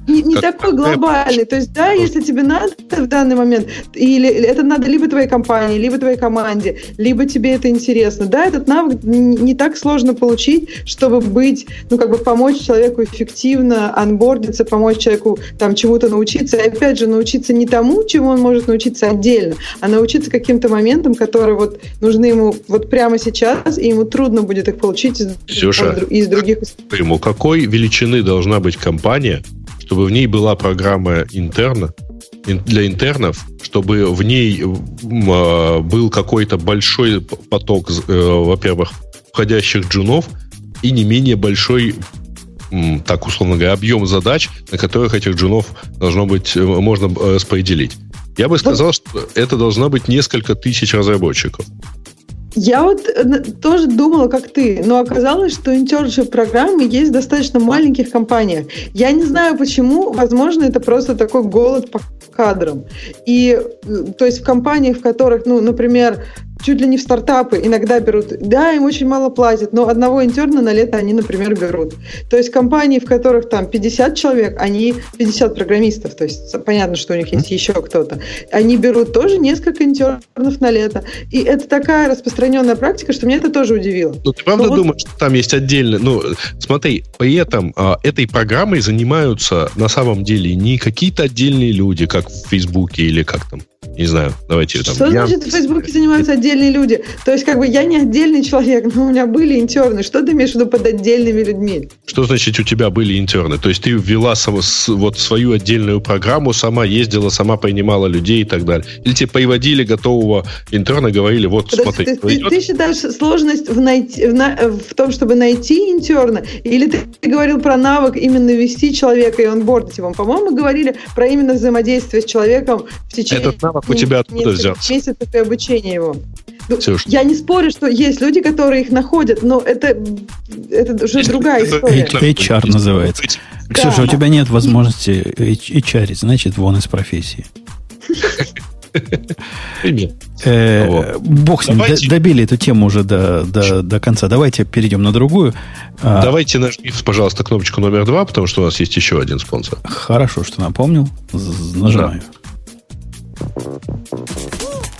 Не, не как, такой глобальный. То есть, да, если тебе надо в данный момент, или это надо либо твоей компании, либо твоей команде, либо тебе это интересно. Да, этот навык не так сложно получить, чтобы быть, ну, как бы помочь человеку эффективно анбордиться, помочь человеку там чему-то научиться. И опять же, научиться не тому, чему он может научиться отдельно, а научиться каким-то моментам, которые вот нужны ему вот прямо сейчас, и ему трудно будет их получить из, Ксюша, из других... Ему какой величины должна быть компания, чтобы в ней была программа интерна, для интернов, чтобы в ней а, был какой-то большой поток, э, во-первых, входящих джунов и не менее большой так условно говоря, объем задач, на которых этих джунов должно быть, э, можно э, распределить. Я бы сказал, что это должно быть несколько тысяч разработчиков. Я вот э, тоже думала, как ты, но оказалось, что internship программы есть в достаточно маленьких компаниях. Я не знаю почему, возможно, это просто такой голод по кадрам. И э, то есть в компаниях, в которых, ну, например, чуть ли не в стартапы иногда берут. Да, им очень мало платят, но одного интерна на лето они, например, берут. То есть компании, в которых там 50 человек, они 50 программистов, то есть понятно, что у них есть еще кто-то. Они берут тоже несколько интернов на лето. И это такая распространенная практика, что меня это тоже удивило. Ну, ты правда но думаешь, вот... что там есть отдельно? Ну, смотри, при этом а, этой программой занимаются на самом деле не какие-то отдельные люди, как в Фейсбуке или как там не знаю, давайте там... Что я... значит в Фейсбуке занимаются отдельные люди? То есть, как бы, я не отдельный человек, но у меня были интерны. Что ты имеешь в виду под отдельными людьми? Что значит у тебя были интерны? То есть, ты ввела сам, вот свою отдельную программу, сама ездила, сама принимала людей и так далее. Или тебе приводили готового интерна, говорили, вот, Подожди, смотри. Ты, ты, ты считаешь сложность в, найти, в, на, в том, чтобы найти интерна? Или ты, ты говорил про навык именно вести человека и онбордить его? По-моему, мы говорили про именно взаимодействие с человеком в течение... Этот навык у тебя откуда взялся? Месяцев и обучение его. Ну, я не спорю, что есть люди, которые их находят, но это, это уже другая история. HR называется. Ксюша, да. у тебя нет возможности HR, значит, вон из профессии. Э, бог с ним, добили эту тему уже до, до, до конца. Давайте перейдем на другую. А, Давайте нажмите, пожалуйста, кнопочку номер два, потому что у нас есть еще один спонсор. Хорошо, что напомнил. Нажимаю. Thank you.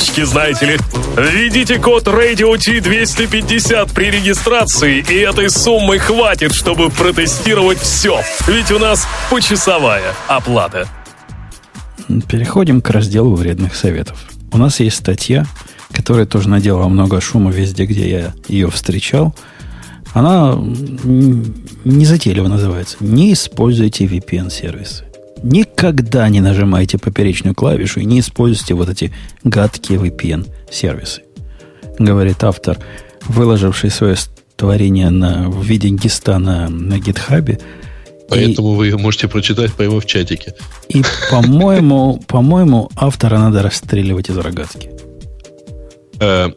карточки, знаете ли. Введите код Radio T250 при регистрации, и этой суммы хватит, чтобы протестировать все. Ведь у нас почасовая оплата. Переходим к разделу вредных советов. У нас есть статья, которая тоже наделала много шума везде, где я ее встречал. Она незатейливо называется. Не используйте VPN-сервисы. Никогда не нажимайте поперечную клавишу и не используйте вот эти гадкие VPN-сервисы. Говорит автор, выложивший свое творение на, в виде гиста на, на гитхабе. Поэтому и, вы можете прочитать прямо в чатике. И, по-моему, по-моему, автора надо расстреливать из рогатки. Э,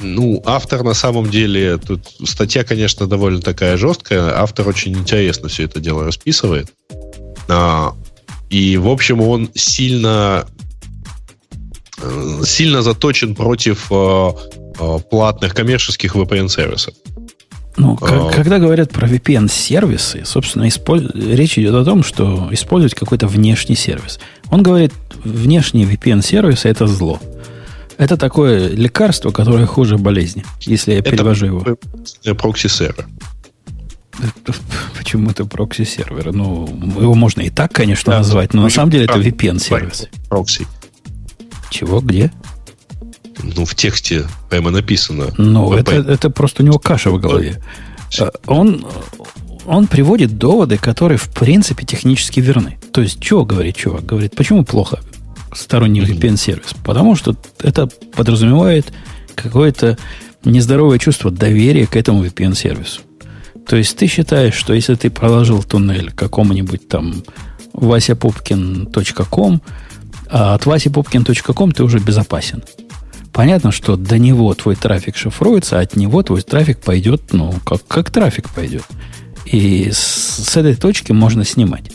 ну, автор на самом деле, тут статья, конечно, довольно такая жесткая. Автор очень интересно все это дело расписывает. А, и, в общем, он сильно, э, сильно заточен против э, э, платных коммерческих VPN-сервисов. Ну, а, когда говорят про VPN-сервисы, собственно, использ... речь идет о том, что использовать какой-то внешний сервис. Он говорит, внешний VPN-сервис – это зло. Это такое лекарство, которое хуже болезни, если я это перевожу его. Прокси-сервер. Почему это прокси-сервер? Ну, его можно и так, конечно, да, назвать, но на самом деле это VPN-сервис. Прокси. Чего? Где? Ну, в тексте прямо написано. Ну, это, это просто у него каша в голове. Э, он, он приводит доводы, которые, в принципе, технически верны. То есть, что говорит чувак? Говорит, почему плохо сторонний VPN-сервис? Потому что это подразумевает какое-то нездоровое чувство доверия к этому VPN-сервису. То есть ты считаешь, что если ты проложил туннель какому-нибудь там vasapupkin.com, а от vasapupkin.com ты уже безопасен. Понятно, что до него твой трафик шифруется, а от него твой трафик пойдет, ну, как, как трафик пойдет. И с, с этой точки можно снимать.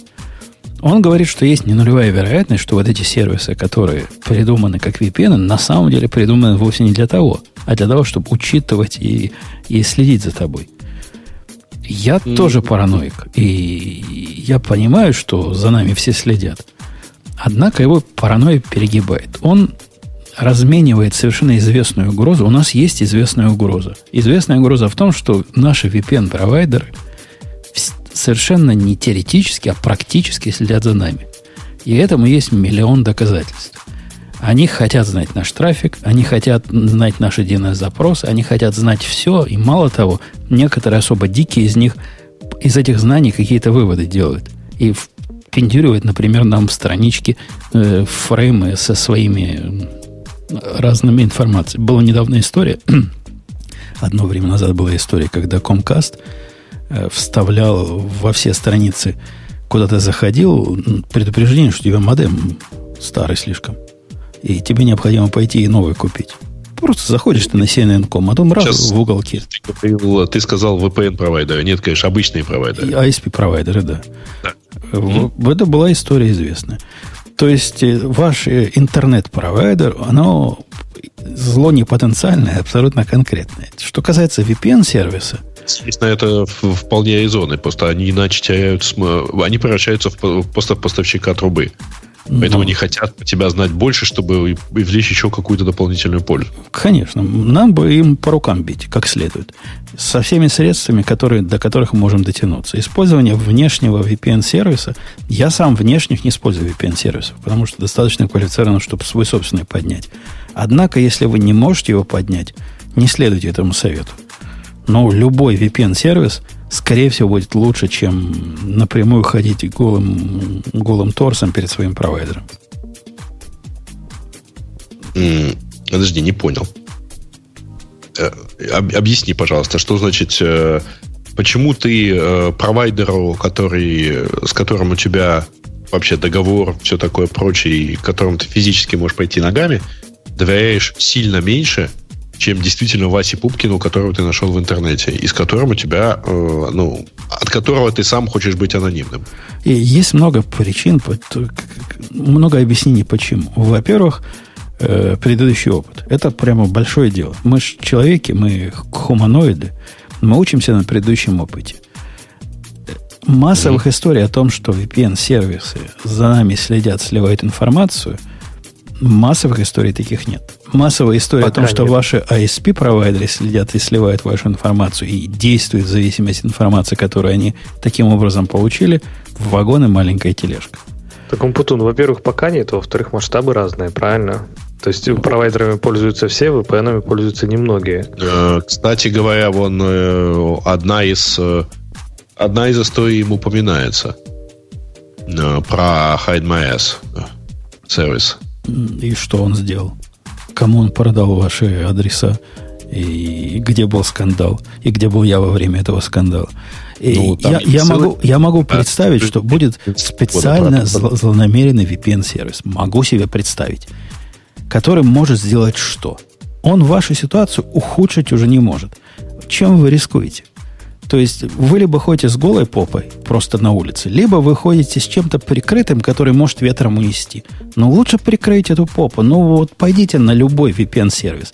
Он говорит, что есть не нулевая вероятность, что вот эти сервисы, которые придуманы как VPN, на самом деле придуманы вовсе не для того, а для того, чтобы учитывать и, и следить за тобой. Я mm. тоже параноик. И я понимаю, что за нами все следят. Однако его паранойя перегибает. Он разменивает совершенно известную угрозу. У нас есть известная угроза. Известная угроза в том, что наши VPN-провайдеры совершенно не теоретически, а практически следят за нами. И этому есть миллион доказательств. Они хотят знать наш трафик, они хотят знать наши DNS-запросы, они хотят знать все, и мало того, некоторые особо дикие из них из этих знаний какие-то выводы делают. И пендюривают, например, нам странички, э, фреймы со своими разными информацией. Была недавно история, одно время назад была история, когда Comcast э, вставлял во все страницы, куда ты заходил, предупреждение, что у тебя модем старый слишком и тебе необходимо пойти и новый купить. Просто заходишь ты на CNN.com, а там раз Сейчас в уголке. Ты, ты сказал VPN-провайдеры. Нет, конечно, обычные провайдеры. ISP-провайдеры, да. да. В, это была история известная. То есть э, ваш э, интернет-провайдер, оно зло не потенциальное, а абсолютно конкретное. Что касается VPN-сервиса, Естественно, это вполне резонно. Просто они иначе теряют... Они превращаются в просто поставщика трубы. Поэтому они хотят тебя знать больше, чтобы извлечь еще какую-то дополнительную пользу. Конечно. Нам бы им по рукам бить, как следует. Со всеми средствами, которые, до которых мы можем дотянуться. Использование внешнего VPN-сервиса. Я сам внешних не использую VPN-сервисов, потому что достаточно квалифицирован, чтобы свой собственный поднять. Однако, если вы не можете его поднять, не следуйте этому совету. Но любой VPN-сервис – скорее всего, будет лучше, чем напрямую ходить голым, голым торсом перед своим провайдером. подожди, не понял. Э, объясни, пожалуйста, что значит, э, почему ты э, провайдеру, который, с которым у тебя вообще договор, все такое прочее, и которым ты физически можешь пойти ногами, доверяешь сильно меньше, чем действительно Васе Пупкину, которого ты нашел в интернете, и с которым у тебя, э, ну, от которого ты сам хочешь быть анонимным. И есть много причин, много объяснений, почему. Во-первых, э, предыдущий опыт. Это прямо большое дело. Мы же человеки, мы хуманоиды, мы учимся на предыдущем опыте. Массовых mm-hmm. историй о том, что VPN-сервисы за нами следят, сливают информацию – Массовых историй таких нет. Массовая история Пока о том, что нет. ваши ISP-провайдеры следят и сливают вашу информацию и действуют в зависимости от информации, которую они таким образом получили, в вагоны маленькая тележка. Так, Умпутун, во-первых, пока нет, во-вторых, масштабы разные, правильно? То есть провайдерами пользуются все, VPN пользуются немногие. Э, кстати говоря, вон э, одна из э, одна из историй им упоминается про Hide My Ass сервис. И что он сделал? Кому он продал ваши адреса? И где был скандал? И где был я во время этого скандала? И ну, я, я, могу, я могу представить, что будет специально зл, злонамеренный VPN-сервис. Могу себе представить. Который может сделать что? Он вашу ситуацию ухудшить уже не может. Чем вы рискуете? То есть вы либо ходите с голой попой просто на улице, либо вы ходите с чем-то прикрытым, который может ветром унести. Но лучше прикрыть эту попу. Ну вот пойдите на любой VPN-сервис.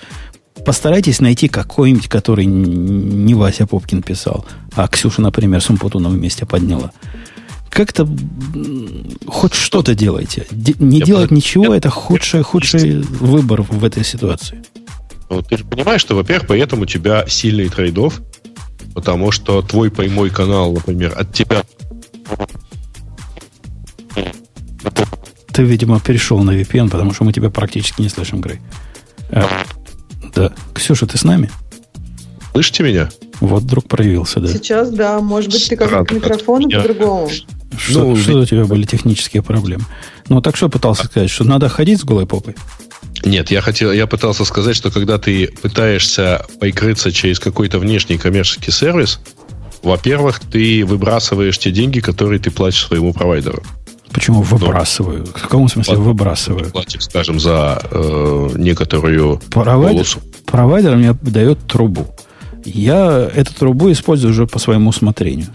Постарайтесь найти какой-нибудь, который не Вася Попкин писал, а Ксюша, например, с Умпутуном вместе подняла. Как-то хоть что-то делайте. не я делать под... ничего, я... это худший, худший выбор в этой ситуации. Вот ты же понимаешь, что, во-первых, поэтому у тебя сильный трейдов, Потому что твой прямой канал, например, от тебя... Ты, видимо, перешел на VPN, потому что мы тебя практически не слышим, Грей. А, да. Ксюша, ты с нами? Слышите меня? Вот вдруг проявился, да. Сейчас, да. Может быть, ты как к микрофону по-другому. Что, ну, что у тебя были технические проблемы? Ну, так что пытался сказать, что надо ходить с голой попой? Нет, я хотел, я пытался сказать, что когда ты пытаешься прикрыться через какой-то внешний коммерческий сервис, во-первых, ты выбрасываешь те деньги, которые ты платишь своему провайдеру. Почему выбрасываю? В каком смысле плат, выбрасываю? Платишь, скажем, за э, некоторую провайдер, полосу. Провайдер мне дает трубу. Я эту трубу использую уже по своему усмотрению.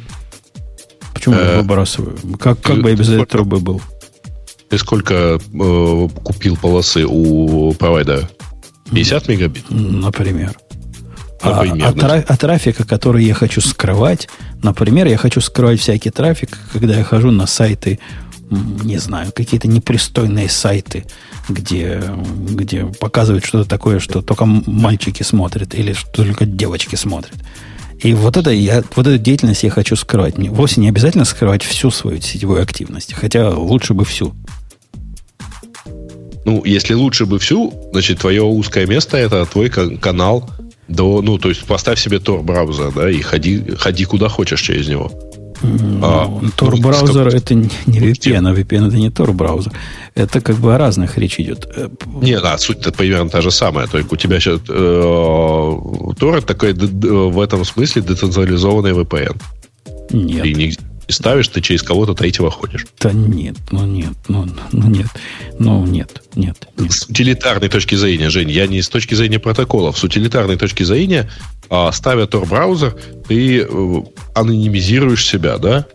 Почему э, я выбрасываю? Как, как бы я без этой трубы был? Ты сколько э, купил полосы у провайдера? 50 мегабит? Например. А, а, траф, а трафика, который я хочу скрывать, например, я хочу скрывать всякий трафик, когда я хожу на сайты, не знаю, какие-то непристойные сайты, где, где показывают что-то такое, что только мальчики смотрят или что только девочки смотрят. И вот, это я, вот эту деятельность я хочу скрывать. Мне вовсе не обязательно скрывать всю свою сетевую активность, хотя лучше бы всю. Ну, если лучше бы всю, значит, твое узкое место это твой канал до, ну, то есть поставь себе Tor браузер, да, и ходи, ходи куда хочешь через него. Ну, а, Tor ну, браузер это не VPN, а VPN это не Tor браузер. Это как бы о разных речь идет. Э, не, да, суть-то примерно та же самая. Только у тебя сейчас э, Tor такой в этом смысле децентрализованный VPN. Нет. Ты нигде, и ставишь, ты через кого-то третьего ходишь. Да нет, ну нет, ну, ну нет, ну нет, нет, нет. С утилитарной точки зрения, Жень, я не с точки зрения протоколов, с утилитарной точки зрения, а, ставя Tor-браузер, ты э, анонимизируешь себя, да?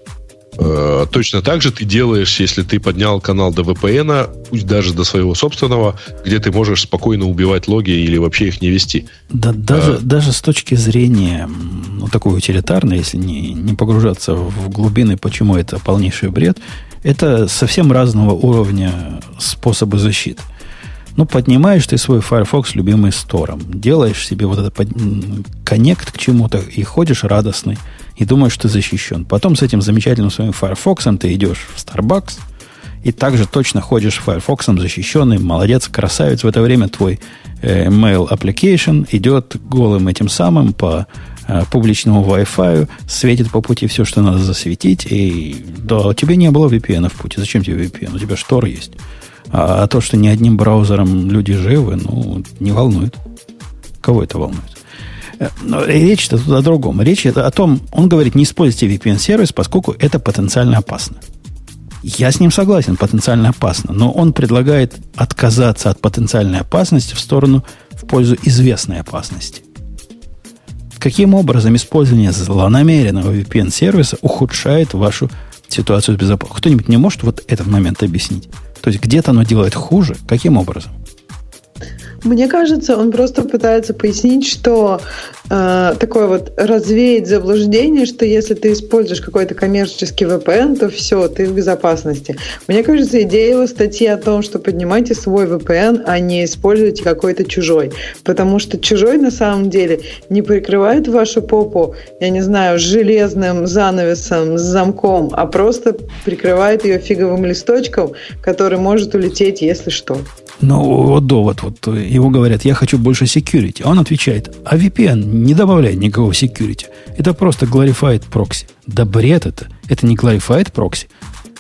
Э, точно так же ты делаешь, если ты поднял канал до VPN, пусть даже до своего собственного, где ты можешь спокойно убивать логи или вообще их не вести. Да, даже, а, даже с точки зрения, ну, такой утилитарной, если не, не погружаться в глубины, почему это полнейший бред, это совсем разного уровня способы защиты. Ну, поднимаешь ты свой Firefox любимый стором, делаешь себе вот этот коннект к чему-то и ходишь радостный и думаешь, что ты защищен. Потом с этим замечательным своим Firefox ты идешь в Starbucks и также точно ходишь Firefox защищенный, молодец, красавец. В это время твой э, mail application идет голым этим самым по э, публичному Wi-Fi, светит по пути все, что надо засветить, и да, у тебя не было VPN в пути. Зачем тебе VPN? У тебя штор есть. А, а то, что ни одним браузером люди живы, ну, не волнует. Кого это волнует? Э, но речь-то тут о другом. Речь это о том, он говорит, не используйте VPN-сервис, поскольку это потенциально опасно. Я с ним согласен, потенциально опасно, но он предлагает отказаться от потенциальной опасности в сторону, в пользу известной опасности. Каким образом использование злонамеренного VPN-сервиса ухудшает вашу ситуацию с безопасностью? Кто-нибудь не может вот этот момент объяснить? То есть где-то оно делает хуже? Каким образом? Мне кажется, он просто пытается пояснить, что э, такое вот развеять заблуждение, что если ты используешь какой-то коммерческий VPN, то все, ты в безопасности. Мне кажется, идея его статьи о том, что поднимайте свой VPN, а не используйте какой-то чужой. Потому что чужой на самом деле не прикрывает вашу попу, я не знаю, железным занавесом, с замком, а просто прикрывает ее фиговым листочком, который может улететь, если что. Ну, вот довод. Вот его говорят, я хочу больше security. А он отвечает, а VPN не добавляет никакого security. Это просто glorified прокси. Да бред это. Это не glorified прокси.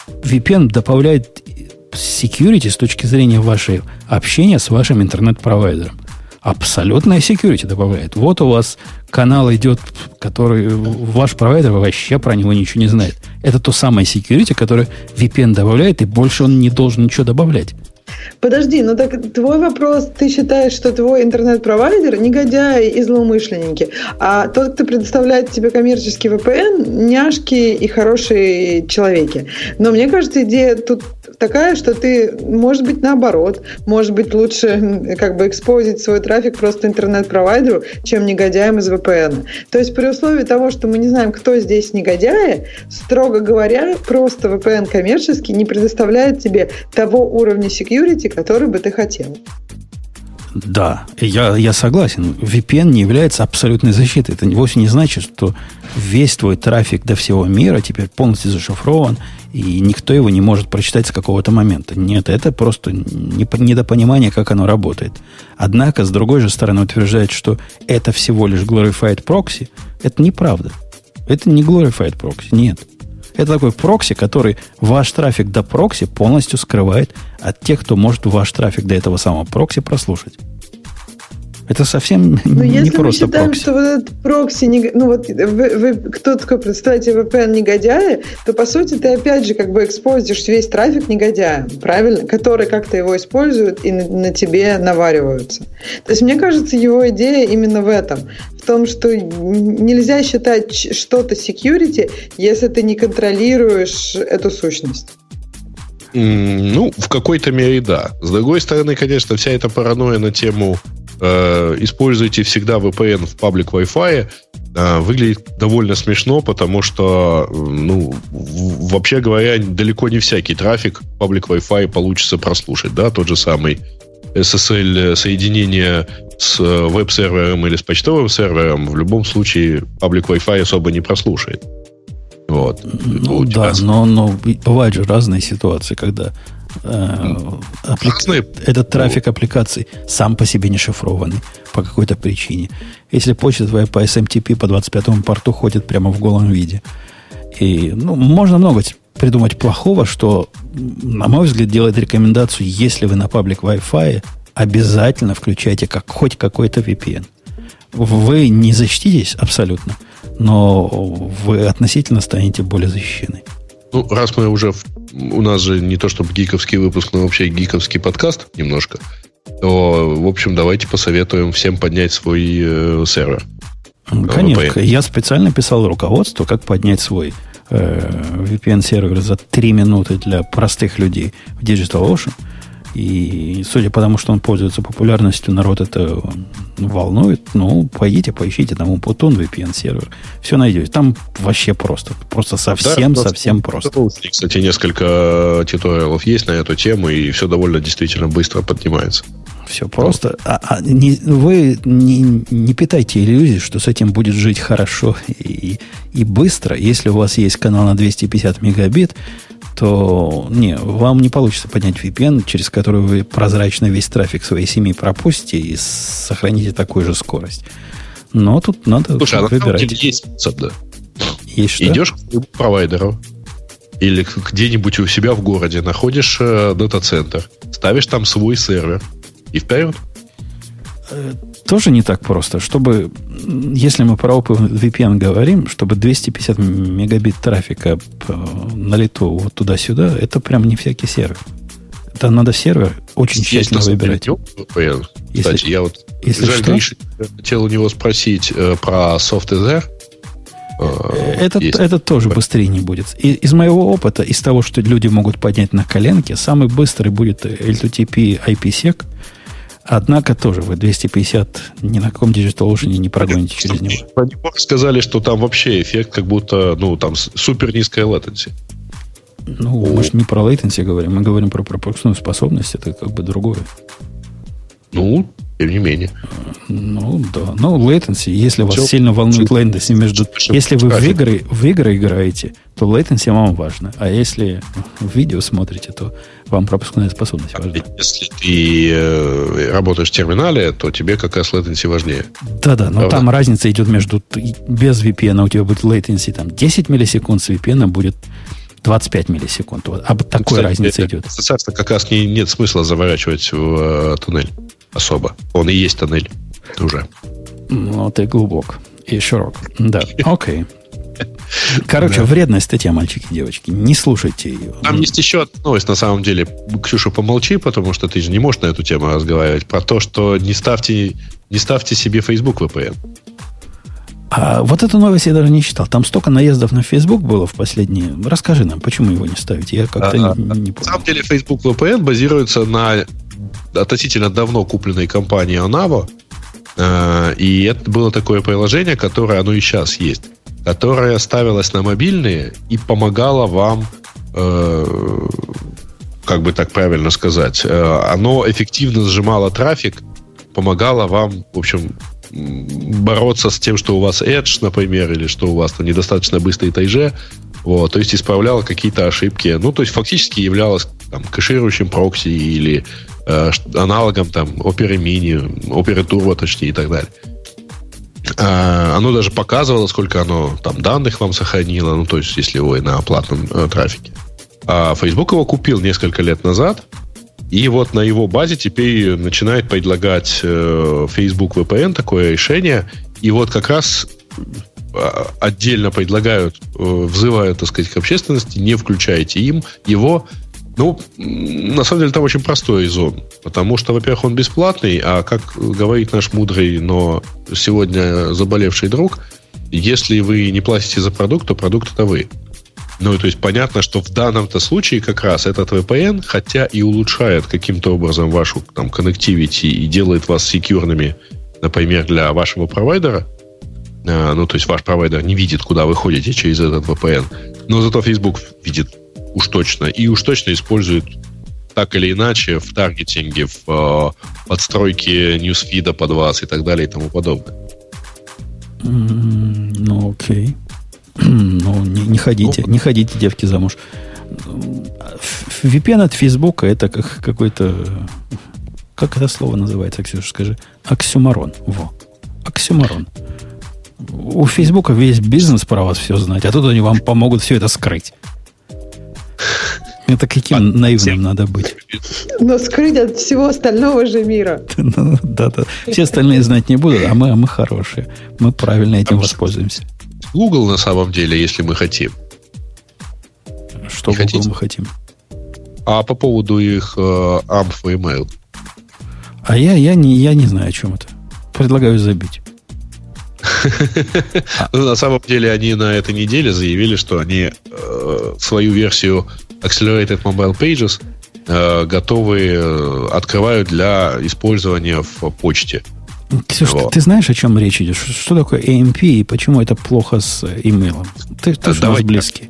VPN добавляет security с точки зрения вашего общения с вашим интернет-провайдером. Абсолютная security добавляет. Вот у вас канал идет, который ваш провайдер вообще про него ничего не знает. Это то самое security, которое VPN добавляет, и больше он не должен ничего добавлять. Подожди, ну так твой вопрос, ты считаешь, что твой интернет-провайдер негодяи и злоумышленники, а тот, кто предоставляет тебе коммерческий VPN, няшки и хорошие человеки. Но мне кажется, идея тут такая, что ты, может быть, наоборот, может быть, лучше как бы экспозить свой трафик просто интернет-провайдеру, чем негодяям из VPN. То есть при условии того, что мы не знаем, кто здесь негодяи, строго говоря, просто VPN коммерческий не предоставляет тебе того уровня security, который бы ты хотел. Да, я, я согласен. VPN не является абсолютной защитой. Это вовсе не значит, что весь твой трафик до всего мира теперь полностью зашифрован, и никто его не может прочитать с какого-то момента. Нет, это просто недопонимание, как оно работает. Однако, с другой же стороны, утверждать, что это всего лишь glorified proxy, это неправда. Это не glorified proxy, нет. Это такой прокси, который ваш трафик до прокси полностью скрывает от тех, кто может ваш трафик до этого самого прокси прослушать. Это совсем Но не если просто мы считаем, прокси. что вот этот прокси, не- ну вот вы, вы, кто такой представитель VPN негодяя, то по сути ты опять же как бы экспозишь весь трафик негодяя, правильно? Который как-то его используют и на, на тебе навариваются. То есть мне кажется, его идея именно в этом. В том, что нельзя считать что-то security, если ты не контролируешь эту сущность. Ну, в какой-то мере да. С другой стороны, конечно, вся эта паранойя на тему используйте всегда VPN в паблик Wi-Fi э, выглядит довольно смешно, потому что, э, ну, вообще говоря, далеко не всякий трафик паблик Wi-Fi получится прослушать, да, тот же самый SSL соединение с э, веб-сервером или с почтовым сервером в любом случае паблик Wi-Fi особо не прослушает. Вот. Ну У тебя да, но, но бывают же разные ситуации, когда э, апли- Разные. этот трафик аппликаций сам по себе не шифрованный по какой-то причине. Если почта твоя по SMTP по 25 порту ходит прямо в голом виде. И ну, можно много придумать плохого, что, на мой взгляд, делает рекомендацию, если вы на паблик Wi-Fi, обязательно включайте как, хоть какой-то VPN. Вы не защититесь абсолютно, но вы относительно станете более защищены. Ну, раз мы уже... в- у нас же не то чтобы гиковский выпуск, но вообще гиковский подкаст немножко, то, в общем, давайте посоветуем всем поднять свой э, сервер. Конечно. VPN. Я специально писал руководство, как поднять свой э, VPN-сервер за 3 минуты для простых людей в DigitalOcean. И судя по тому, что он пользуется популярностью, народ это волнует. Ну, пойдите, поищите там Умпутун VPN-сервер. Все найдете. Там вообще просто. Просто совсем, Да, у нас совсем просто. Кстати, несколько туториалов есть на эту тему, и все довольно действительно быстро поднимается. Все просто. А, а не- вы не, не питайте иллюзий, что с этим будет жить хорошо и, и быстро. Если у вас есть канал на 250 мегабит, то не, вам не получится поднять VPN, через который вы прозрачно весь трафик своей семьи пропустите и сохраните такую же скорость. Но тут надо Слушай, а выбирать. деле есть способ, да. Есть что? Идешь к провайдеру или где-нибудь у себя в городе, находишь э, дата-центр, ставишь там свой сервер и вперед. Тоже не так просто. Чтобы, если мы про OpenVPN говорим, чтобы 250 мегабит трафика на лету вот туда-сюда, это прям не всякий сервер. Это надо сервер очень Есть тщательно выбирать. VPN. Кстати, если, я вот если жаль, что? Гриш, хотел у него спросить э, про SoftEther. Э, этот, этот тоже быстрее не будет. И, из моего опыта, из того, что люди могут поднять на коленке, самый быстрый будет L2TP IPsec, Однако тоже вы 250 ни на каком Digital Ocean не прогоните через него. Они сказали, что там вообще эффект как будто, ну, там супер низкая latency. Ну, О. мы же не про latency говорим, мы говорим про пропускную способность, это как бы другое. Ну, тем не менее. Ну, да. Ну, latency, если вас Все, сильно волнует latency между... Если вы в игры, в игры играете, то latency вам важно. А если в видео смотрите, то вам пропускная способность важна. Если ты э, работаешь в терминале, то тебе как раз latency важнее. Да-да, но Правда? там разница идет между... Без VPN у тебя будет latency там 10 миллисекунд, с VPN будет 25 миллисекунд. Вот об такой Кстати, разнице идет. Соответственно, как раз не, нет смысла заворачивать в э, туннель особо. Он и есть тоннель уже. Ну, ты глубок и широк. Да, окей. Короче, да. вредная статья, мальчики и девочки. Не слушайте ее. Там есть еще одна новость, на самом деле. Ксюша, помолчи, потому что ты же не можешь на эту тему разговаривать. Про то, что не ставьте, не ставьте себе Facebook VPN. А вот эту новость я даже не читал. Там столько наездов на Facebook было в последние. Расскажи нам, почему его не ставить? Я как-то а, не, не понял. На самом деле Facebook VPN базируется на относительно давно купленной компанией Onavo. Э, и это было такое приложение, которое оно и сейчас есть, которое ставилось на мобильные и помогало вам, э, как бы так правильно сказать, э, оно эффективно сжимало трафик, помогало вам, в общем, бороться с тем, что у вас Edge, например, или что у вас там недостаточно быстрый тайже, вот, то есть исправляла какие-то ошибки. Ну, то есть фактически являлась там, кэширующим прокси или аналогом там Opera Mini, Opera Turbo, точнее, и так далее. А, оно даже показывало, сколько оно там данных вам сохранило, ну, то есть, если вы на платном э, трафике. А Facebook его купил несколько лет назад, и вот на его базе теперь начинает предлагать э, Facebook VPN такое решение. И вот как раз а, отдельно предлагают, э, взывают, так сказать, к общественности, не включайте им его. Ну, на самом деле, там очень простой резон. Потому что, во-первых, он бесплатный, а как говорит наш мудрый, но сегодня заболевший друг, если вы не платите за продукт, то продукт это вы. Ну, то есть понятно, что в данном-то случае как раз этот VPN, хотя и улучшает каким-то образом вашу там connectivity и делает вас секьюрными, например, для вашего провайдера, а, ну, то есть ваш провайдер не видит, куда вы ходите через этот VPN. Но зато Facebook видит уж точно. И уж точно использует так или иначе в таргетинге, в э, подстройке ньюсфида под вас и так далее и тому подобное. Mm, ну, окей. ну, не, не ходите, ну, не ходите, девки, замуж. VPN от Фейсбука это как какой-то... Как это слово называется, Ксюша, скажи? Оксюмарон. Во. Оксюмарон у Фейсбука весь бизнес про вас все знать, а тут они вам помогут все это скрыть. Это каким а, наивным надо быть? Но скрыть от всего остального же мира. ну, да, да. Все остальные знать не будут, а мы, а мы хорошие. Мы правильно этим воспользуемся. Google на самом деле, если мы хотим. Что не Google хотите? мы хотим? А по поводу их э, AMP и email. А я, я, не, я не знаю, о чем это. Предлагаю забить. На самом деле, они на этой неделе заявили, что они э, свою версию Accelerated Mobile Pages э, готовы, э, открывают для использования в почте. Ксюш, ты, ты знаешь, о чем речь идет? Что такое AMP и почему это плохо с имейлом? Ты, ты же близкий.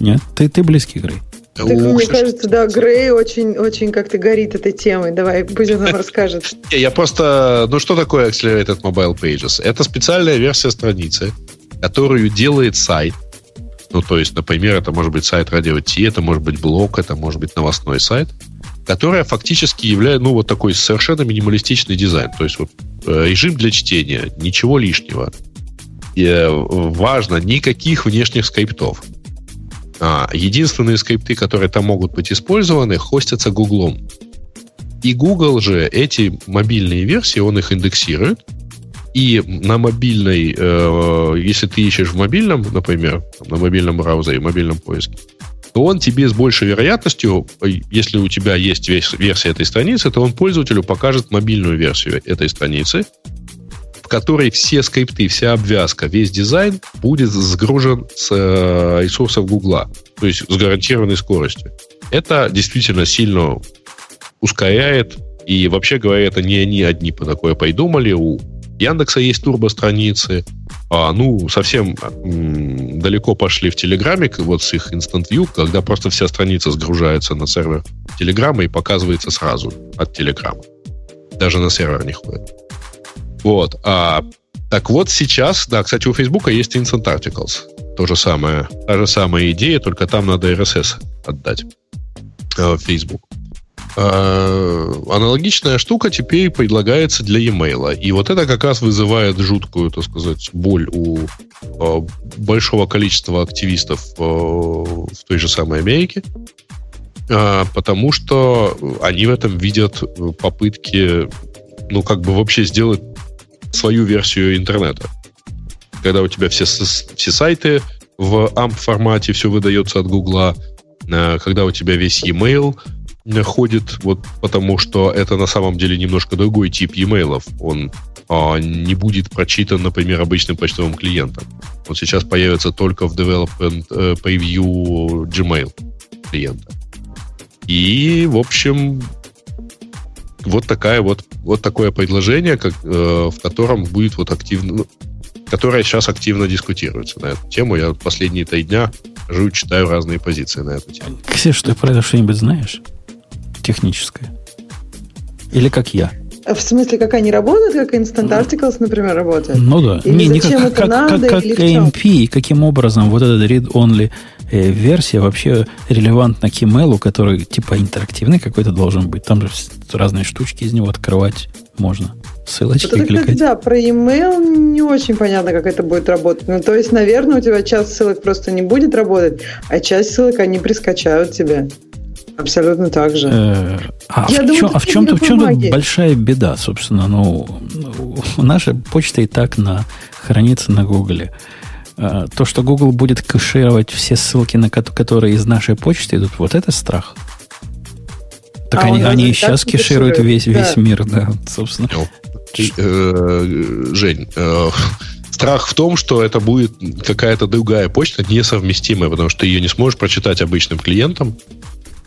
Нет? Ты, ты близкий, Грей. Так, мне кажется, да, Грей очень, очень как-то горит этой темой. Давай, пусть он нам расскажет. Я просто... Ну, что такое Accelerated Mobile Pages? Это специальная версия страницы, которую делает сайт. Ну, то есть, например, это может быть сайт Radio T, это может быть блог, это может быть новостной сайт, которая фактически является, ну, вот такой совершенно минималистичный дизайн. То есть, вот э, режим для чтения, ничего лишнего. И, э, важно, никаких внешних скриптов. А, единственные скрипты, которые там могут быть использованы, хостятся Гуглом. И Google же эти мобильные версии, он их индексирует, и на мобильной, э, если ты ищешь в мобильном, например, на мобильном браузере, мобильном поиске, то он тебе с большей вероятностью, если у тебя есть версия этой страницы, то он пользователю покажет мобильную версию этой страницы, которой все скрипты, вся обвязка, весь дизайн будет сгружен с э, ресурсов Гугла, то есть с гарантированной скоростью. Это действительно сильно ускоряет, и вообще говоря, это не они одни по такое придумали, у Яндекса есть турбо-страницы, а, ну, совсем м, далеко пошли в Телеграме, вот с их Instant View, когда просто вся страница сгружается на сервер Телеграма и показывается сразу от Телеграма. Даже на сервер не ходит. Вот. А, так вот сейчас, да, кстати, у Фейсбука есть Instant Articles. То же самое, та же самая идея, только там надо RSS отдать э, в Facebook. Э, аналогичная штука теперь предлагается для e-mail. И вот это как раз вызывает жуткую, так сказать, боль у э, большого количества активистов э, в той же самой Америке, потому что они в этом видят попытки, ну, как бы вообще сделать свою версию интернета. Когда у тебя все, все сайты в AMP формате, все выдается от Гугла, когда у тебя весь e-mail ходит, вот потому что это на самом деле немножко другой тип e-mail. Он а, не будет прочитан, например, обычным почтовым клиентом. Он сейчас появится только в Development э, Preview Gmail клиента. И, в общем, вот такая вот вот такое предложение, как, э, в котором будет вот активно, ну, которое сейчас активно дискутируется на эту тему. Я последние три дня живу, читаю разные позиции на эту тему. Ксюш, ты про это что-нибудь знаешь? техническое? Или как я? В смысле, как они работают, как Instant Articles, например, работают? Ну да. Или не, зачем не, как, это как, надо, как, как AMP, каким образом вот эта read-only э, версия вообще релевантна к email, который типа интерактивный какой-то должен быть. Там же разные штучки из него открывать можно. Ссылочки вот это, кликать. Кстати, да, про email не очень понятно, как это будет работать. Ну, то есть, наверное, у тебя часть ссылок просто не будет работать, а часть ссылок они прискачают тебе. Абсолютно так же. Э, а, Я в думаю, чем, а в чем-то, в чем-то большая беда, собственно. Ну, наша почта и так на, хранится на Гугле. Э, то, что Google будет кэшировать все ссылки, на которые из нашей почты идут, вот это страх. Так а они, они сейчас кэшируют весь, да. весь мир, да, собственно. Ну, э, Жень, страх в том, что это будет какая-то другая почта, несовместимая, потому что ты ее не сможешь прочитать обычным клиентам,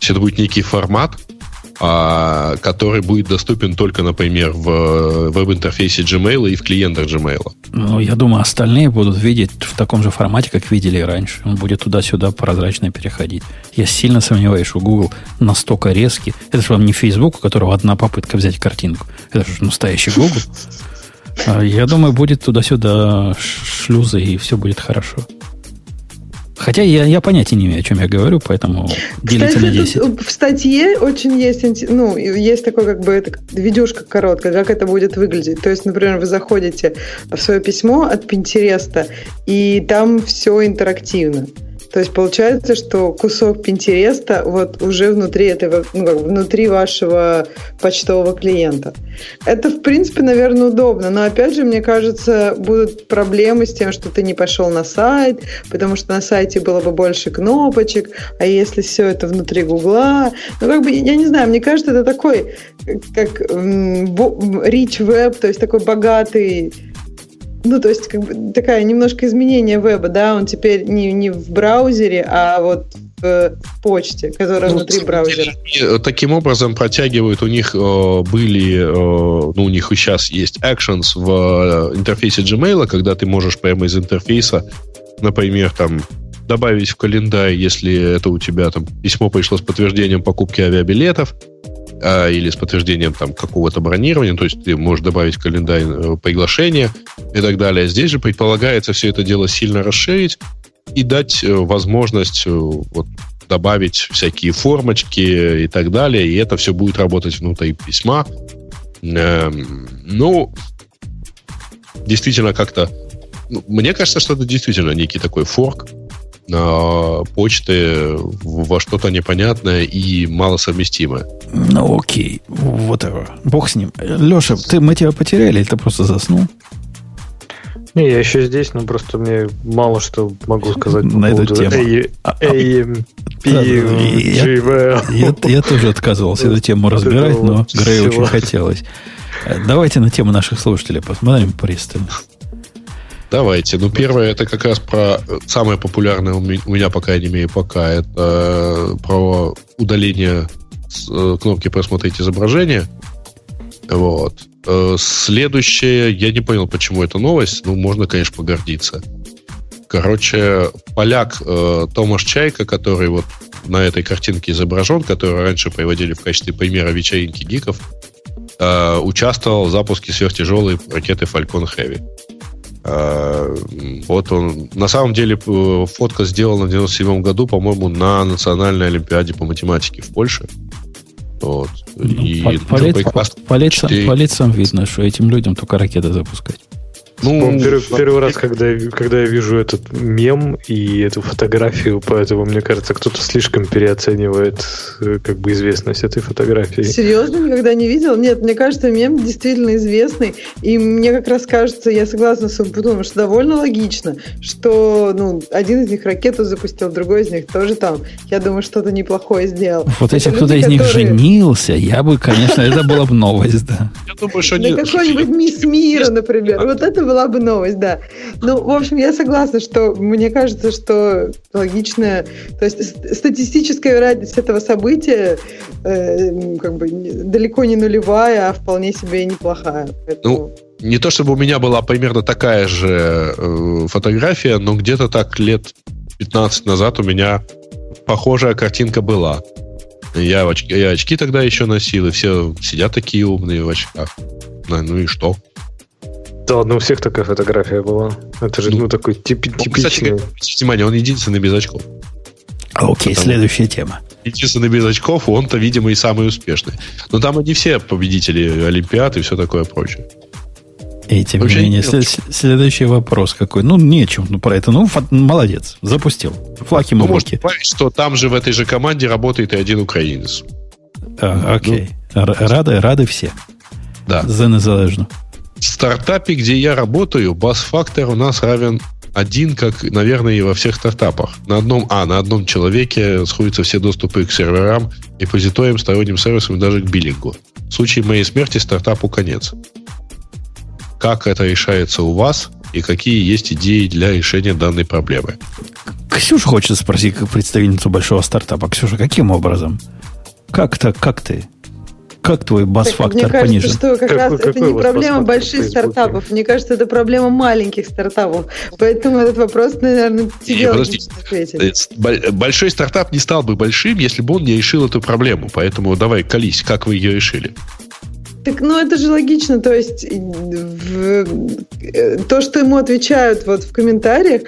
есть это будет некий формат, а, который будет доступен только, например, в веб-интерфейсе Gmail и в клиентах Gmail. Ну, я думаю, остальные будут видеть в таком же формате, как видели раньше. Он будет туда-сюда прозрачно переходить. Я сильно сомневаюсь, что Google настолько резкий. Это же вам не Facebook, у которого одна попытка взять картинку. Это же настоящий Google. А, я думаю, будет туда-сюда шлюзы, и все будет хорошо. Хотя я, я понятия не имею, о чем я говорю, поэтому делите на 10. В статье очень есть, ну, есть такой как бы это, видюшка короткая, как это будет выглядеть. То есть, например, вы заходите в свое письмо от Пинтереста, и там все интерактивно. То есть получается, что кусок Пинтереста вот уже внутри этого, ну, как внутри вашего почтового клиента. Это, в принципе, наверное, удобно. Но опять же, мне кажется, будут проблемы с тем, что ты не пошел на сайт, потому что на сайте было бы больше кнопочек, а если все это внутри Гугла, ну, как бы, я не знаю, мне кажется, это такой, как rich web, то есть такой богатый ну, то есть, как бы такая немножко изменение веба, да, он теперь не, не в браузере, а вот в почте, которая ну, внутри браузера. Деле, таким образом протягивают, у них э, были, э, ну, у них и сейчас есть actions в э, интерфейсе Gmail, когда ты можешь прямо из интерфейса, например, там, добавить в календарь, если это у тебя там письмо пришло с подтверждением покупки авиабилетов, а, или с подтверждением там какого-то бронирования, то есть ты можешь добавить календарь э, приглашение и так далее. Здесь же предполагается все это дело сильно расширить и дать э, возможность э, вот, добавить всякие формочки и так далее, и это все будет работать внутри письма. Эм, ну, действительно как-то... Ну, мне кажется, что это действительно некий такой форк э, почты во что-то непонятное и малосовместимое. Ну окей, вот это. Бог с ним. Леша, ты, мы тебя потеряли или ты просто заснул? Не, я еще здесь, но просто мне мало что могу сказать на эту тему. AMP, я, тоже отказывался эту тему разбирать, но Грей очень хотелось. Давайте на тему наших слушателей посмотрим пристально. Давайте. Ну, первое, это как раз про самое популярное у меня, по крайней мере, пока, это э, про удаление э, кнопки «Просмотреть изображение». Вот. Э, следующее, я не понял, почему это новость, ну, можно, конечно, погордиться. Короче, поляк э, Томаш Чайка, который вот на этой картинке изображен, который раньше приводили в качестве примера вечеринки гиков, э, участвовал в запуске сверхтяжелой ракеты Falcon Heavy. Э, вот он. На самом деле э, фотка сделана в 97 году, по-моему, на Национальной Олимпиаде по математике в Польше. Вот. Ну, и по, по, лицам, по лицам видно, что этим людям только ракеты запускать. Ну, первый, первый раз, когда, когда я вижу этот мем и эту фотографию, поэтому, мне кажется, кто-то слишком переоценивает э, как бы известность этой фотографии. Серьезно? Никогда не видел? Нет, мне кажется, мем действительно известный. И мне как раз кажется, я согласна с Умпутуном, что довольно логично, что ну, один из них ракету запустил, другой из них тоже там, я думаю, что-то неплохое сделал. Вот если кто-то из них которые... женился, я бы, конечно, это была бы новость, да. Я думаю, что... Да какой-нибудь мисс мира, например. Вот это была бы новость, да. Ну, в общем, я согласна, что мне кажется, что логично, то есть статистическая вероятность этого события э, как бы далеко не нулевая, а вполне себе неплохая. Поэтому... Ну, не то чтобы у меня была примерно такая же э, фотография, но где-то так лет 15 назад у меня похожая картинка была. Я, я очки тогда еще носил, и все сидят такие умные в очках. Ну и что? Да ладно, у всех такая фотография была. Это же, ну, ну такой тип, ну, типичный... Кстати, внимание, он единственный без очков. Окей, Потому... следующая тема. Единственный без очков, он-то, видимо, и самый успешный. Но там они все победители Олимпиад и все такое прочее. И тем не менее, след, следующий вопрос какой. Ну, нечем ну, про это. Ну, фа- молодец, запустил. Флаки ну, может, что там же в этой же команде работает и один украинец. А, окей. Ну, рады, рады все. Да. За незалежно. Стартапе, где я работаю, бас-фактор у нас равен один, как, наверное, и во всех стартапах. На одном, а, на одном человеке сходятся все доступы к серверам, репозиториям, сторонним сервисам и даже к биллингу. В случае моей смерти стартапу конец. Как это решается у вас и какие есть идеи для решения данной проблемы? Ксюша хочет спросить, как представительницу большого стартапа. Ксюша, каким образом? Как-то, как ты? Как твой бас-фактор Мне кажется, понижен? что как какой, раз какой это не проблема больших стартапов. Мне кажется, это проблема маленьких стартапов. Поэтому этот вопрос, наверное, тебе ответить. Большой стартап не стал бы большим, если бы он не решил эту проблему. Поэтому давай, колись, как вы ее решили? Так, ну это же логично, то есть в, э, то, что ему отвечают вот в комментариях,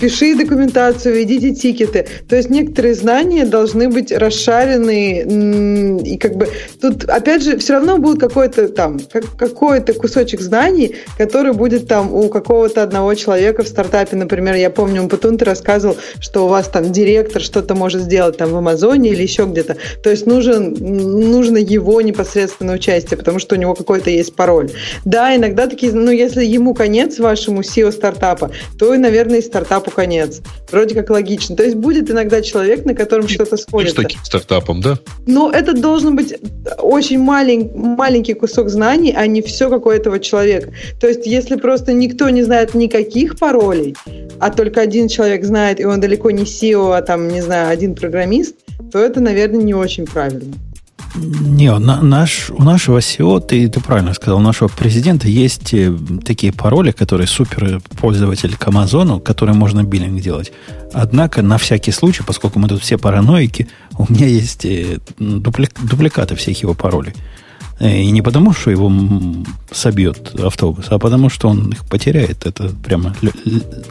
пиши документацию, ведите тикеты. То есть некоторые знания должны быть расшарены и как бы тут опять же все равно будет какой-то там какой-то кусочек знаний, который будет там у какого-то одного человека в стартапе, например, я помню, Патун ты рассказывал, что у вас там директор что-то может сделать там в Амазоне или еще где-то. То есть нужен нужно его непосредственное участие, потому что у него какой-то есть пароль. Да, иногда такие, ну, если ему конец вашему SEO стартапа, то, наверное, и стартапу конец. Вроде как логично. То есть будет иногда человек, на котором что-то сходится. С таким стартапом, да? Но это должен быть очень малень, маленький кусок знаний, а не все, как у этого человека. То есть если просто никто не знает никаких паролей, а только один человек знает, и он далеко не SEO, а там, не знаю, один программист, то это, наверное, не очень правильно. Не, на, наш, у нашего SEO, ты, ты правильно сказал, у нашего президента есть э, такие пароли, которые супер пользователь к Амазону, которые можно биллинг делать. Однако, на всякий случай, поскольку мы тут все параноики, у меня есть э, дупли, дубликаты всех его паролей. Э, и не потому, что его собьет автобус, а потому, что он их потеряет. Это прямо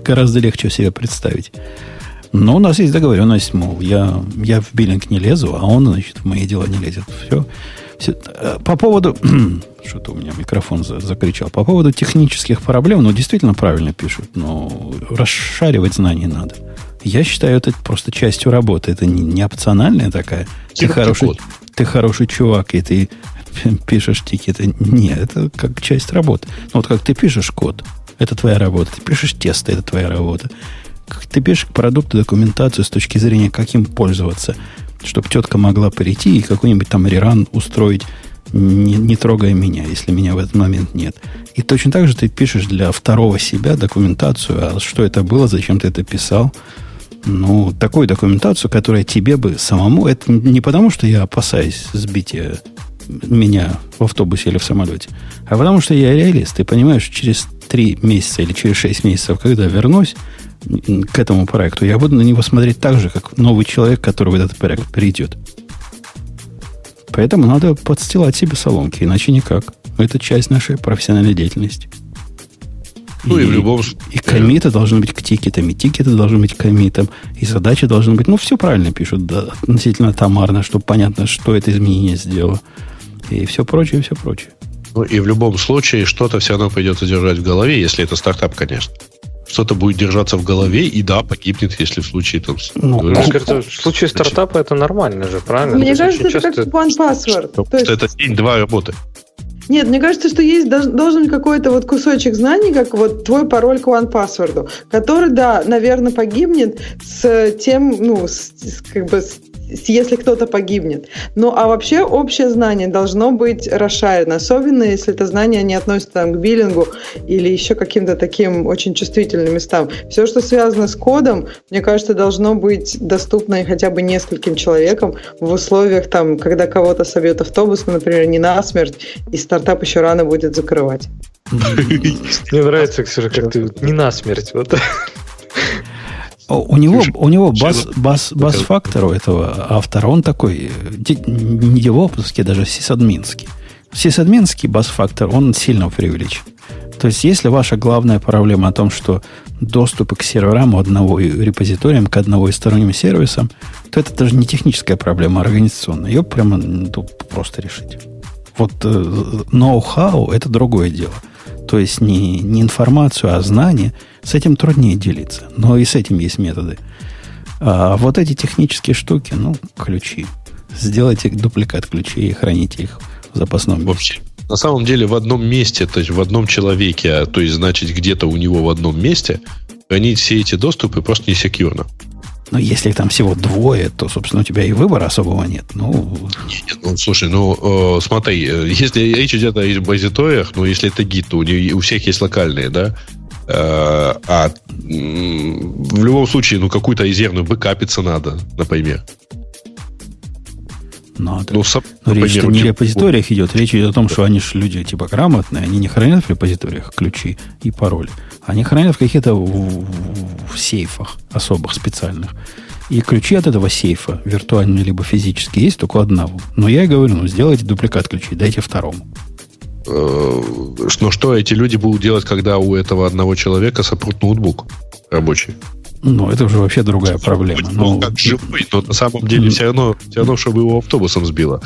гораздо легче себе представить. Но у нас есть договоренность, мол, я, я в биллинг не лезу, а он, значит, в мои дела не лезет. Все. Все. Э, по поводу... Что-то у меня микрофон за, закричал. По поводу технических проблем, ну, действительно правильно пишут, но расшаривать знания надо. Я считаю это просто частью работы. Это не, не опциональная такая. Ты хороший, ты хороший чувак, и ты пишешь тикеты. Нет, это как часть работы. Ну, вот как ты пишешь код, это твоя работа. Ты пишешь тесты, это твоя работа. Ты пишешь продукты, документацию с точки зрения, как им пользоваться, чтобы тетка могла прийти и какой-нибудь там реран устроить, не, не трогая меня, если меня в этот момент нет. И точно так же ты пишешь для второго себя документацию, а что это было, зачем ты это писал. Ну, такую документацию, которая тебе бы самому... Это не потому, что я опасаюсь сбития меня в автобусе или в самолете, а потому что я реалист. Ты понимаешь, через три месяца или через шесть месяцев, когда вернусь к этому проекту, я буду на него смотреть так же, как новый человек, который в этот проект придет. Поэтому надо подстилать себе соломки, иначе никак. Это часть нашей профессиональной деятельности. Ну и, и в любом И комиты должны быть к тикетам, и тикеты должны быть к комитам, и задачи должны быть... Ну, все правильно пишут, да, относительно томарно, чтобы понятно, что это изменение сделало. И все прочее, и все прочее. Ну и в любом случае что-то все равно придется держать в голове, если это стартап, конечно. Что-то будет держаться в голове, и да, погибнет, если в случае там... Ну, мне кажется, в случае стартапа это нормально же, правильно? Мне кажется, это часто... как One Password. Что, есть... это день-два работы. Нет, мне кажется, что есть должен какой-то вот кусочек знаний, как вот твой пароль к OnePassword, который, да, наверное, погибнет с тем, ну, с, как бы с если кто-то погибнет. Ну, а вообще общее знание должно быть расшарено, особенно если это знание не относится там, к биллингу или еще каким-то таким очень чувствительным местам. Все, что связано с кодом, мне кажется, должно быть доступно хотя бы нескольким человекам в условиях, там, когда кого-то собьет автобус, например, не насмерть, и стартап еще рано будет закрывать. Мне нравится, Ксюша, как ты не насмерть. Вот. У него, у него бас, бас, бас фактор у этого автора, он такой, не девопский, даже сисадминский. Сисадминский бас фактор, он сильно преувеличен. То есть, если ваша главная проблема о том, что доступ к серверам у одного репозиториям к одного из сторонним сервисам, то это даже не техническая проблема, а организационная. Ее прямо ну, просто решить. Вот э, ноу-хау – это другое дело – то есть не, не информацию, а знание, с этим труднее делиться. Но и с этим есть методы. А вот эти технические штуки, ну, ключи. Сделайте дубликат ключей и храните их в запасном. Вообще, на самом деле в одном месте, то есть в одном человеке, а, то есть, значит, где-то у него в одном месте, хранить все эти доступы просто не секьюрно. Но если там всего двое, то, собственно, у тебя и выбора особого нет. Ну, нет, ну слушай, ну э, смотри, э, если речь идет о репозиториях, ну, если это гид, то у, у всех есть локальные, да? Э, а в любом случае, ну, какую-то резервную бэкапиться надо, например. Надо. Ну, сам, Но речь не о репозиториях идет. Речь идет о том, что они же люди типа грамотные, они не хранят в репозиториях ключи и пароли. Они хранят в каких-то в, сейфах особых, специальных. И ключи от этого сейфа, виртуальные либо физические, есть только одного. Но я и говорю, ну, сделайте дупликат ключей, дайте второму. Э, но что эти люди будут делать, когда у этого одного человека сопрут ноутбук рабочий? Ну, это уже вообще другая проблема. Ну, как живой, но на самом деле все равно, все равно, чтобы его автобусом сбило.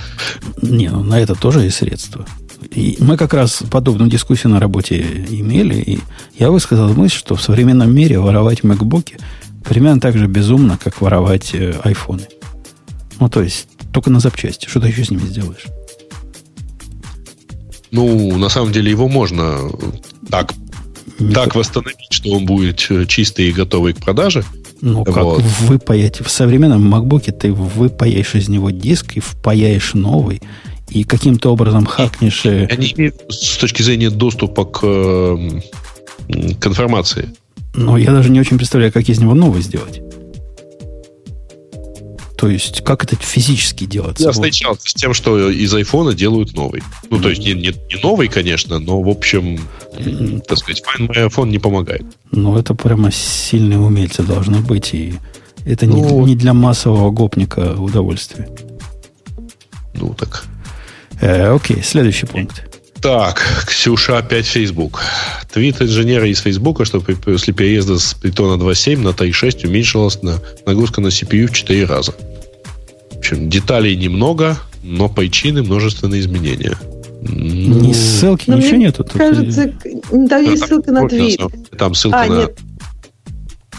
Не, ну на это тоже есть средства. И мы как раз подобную дискуссию на работе имели, и я высказал мысль, что в современном мире воровать макбуки примерно так же безумно, как воровать э, айфоны. Ну, то есть, только на запчасти. Что ты еще с ними сделаешь? Ну, на самом деле его можно так, так восстановить, что он будет э, чистый и готовый к продаже. Ну, как вот. выпаять? В современном MacBook ты выпаяешь из него диск и впаяешь новый, и каким-то образом хакнешь... Э, Они имеют с точки зрения доступа к, к информации. Но я даже не очень представляю, как из него новый сделать. То есть, как это физически делается? Я встречался с тем, что из айфона делают новый. Ну, то есть, не, не, не новый, конечно, но, в общем, так сказать, Find My iPhone не помогает. Ну, это прямо сильные умельцы должны быть, и это ну, не, не для массового гопника удовольствие. Ну, так Э, окей, следующий пункт. Так, Ксюша, опять Facebook. Твит инженера из Facebook, что после переезда с Python 2.7 на 3.6 уменьшилась на, нагрузка на CPU в 4 раза. В общем, деталей немного, но причины множественные изменения. Ну, Ни ссылки, ничего нету. Кажется, там есть ссылка на твит. Там ссылка а, на... Нет.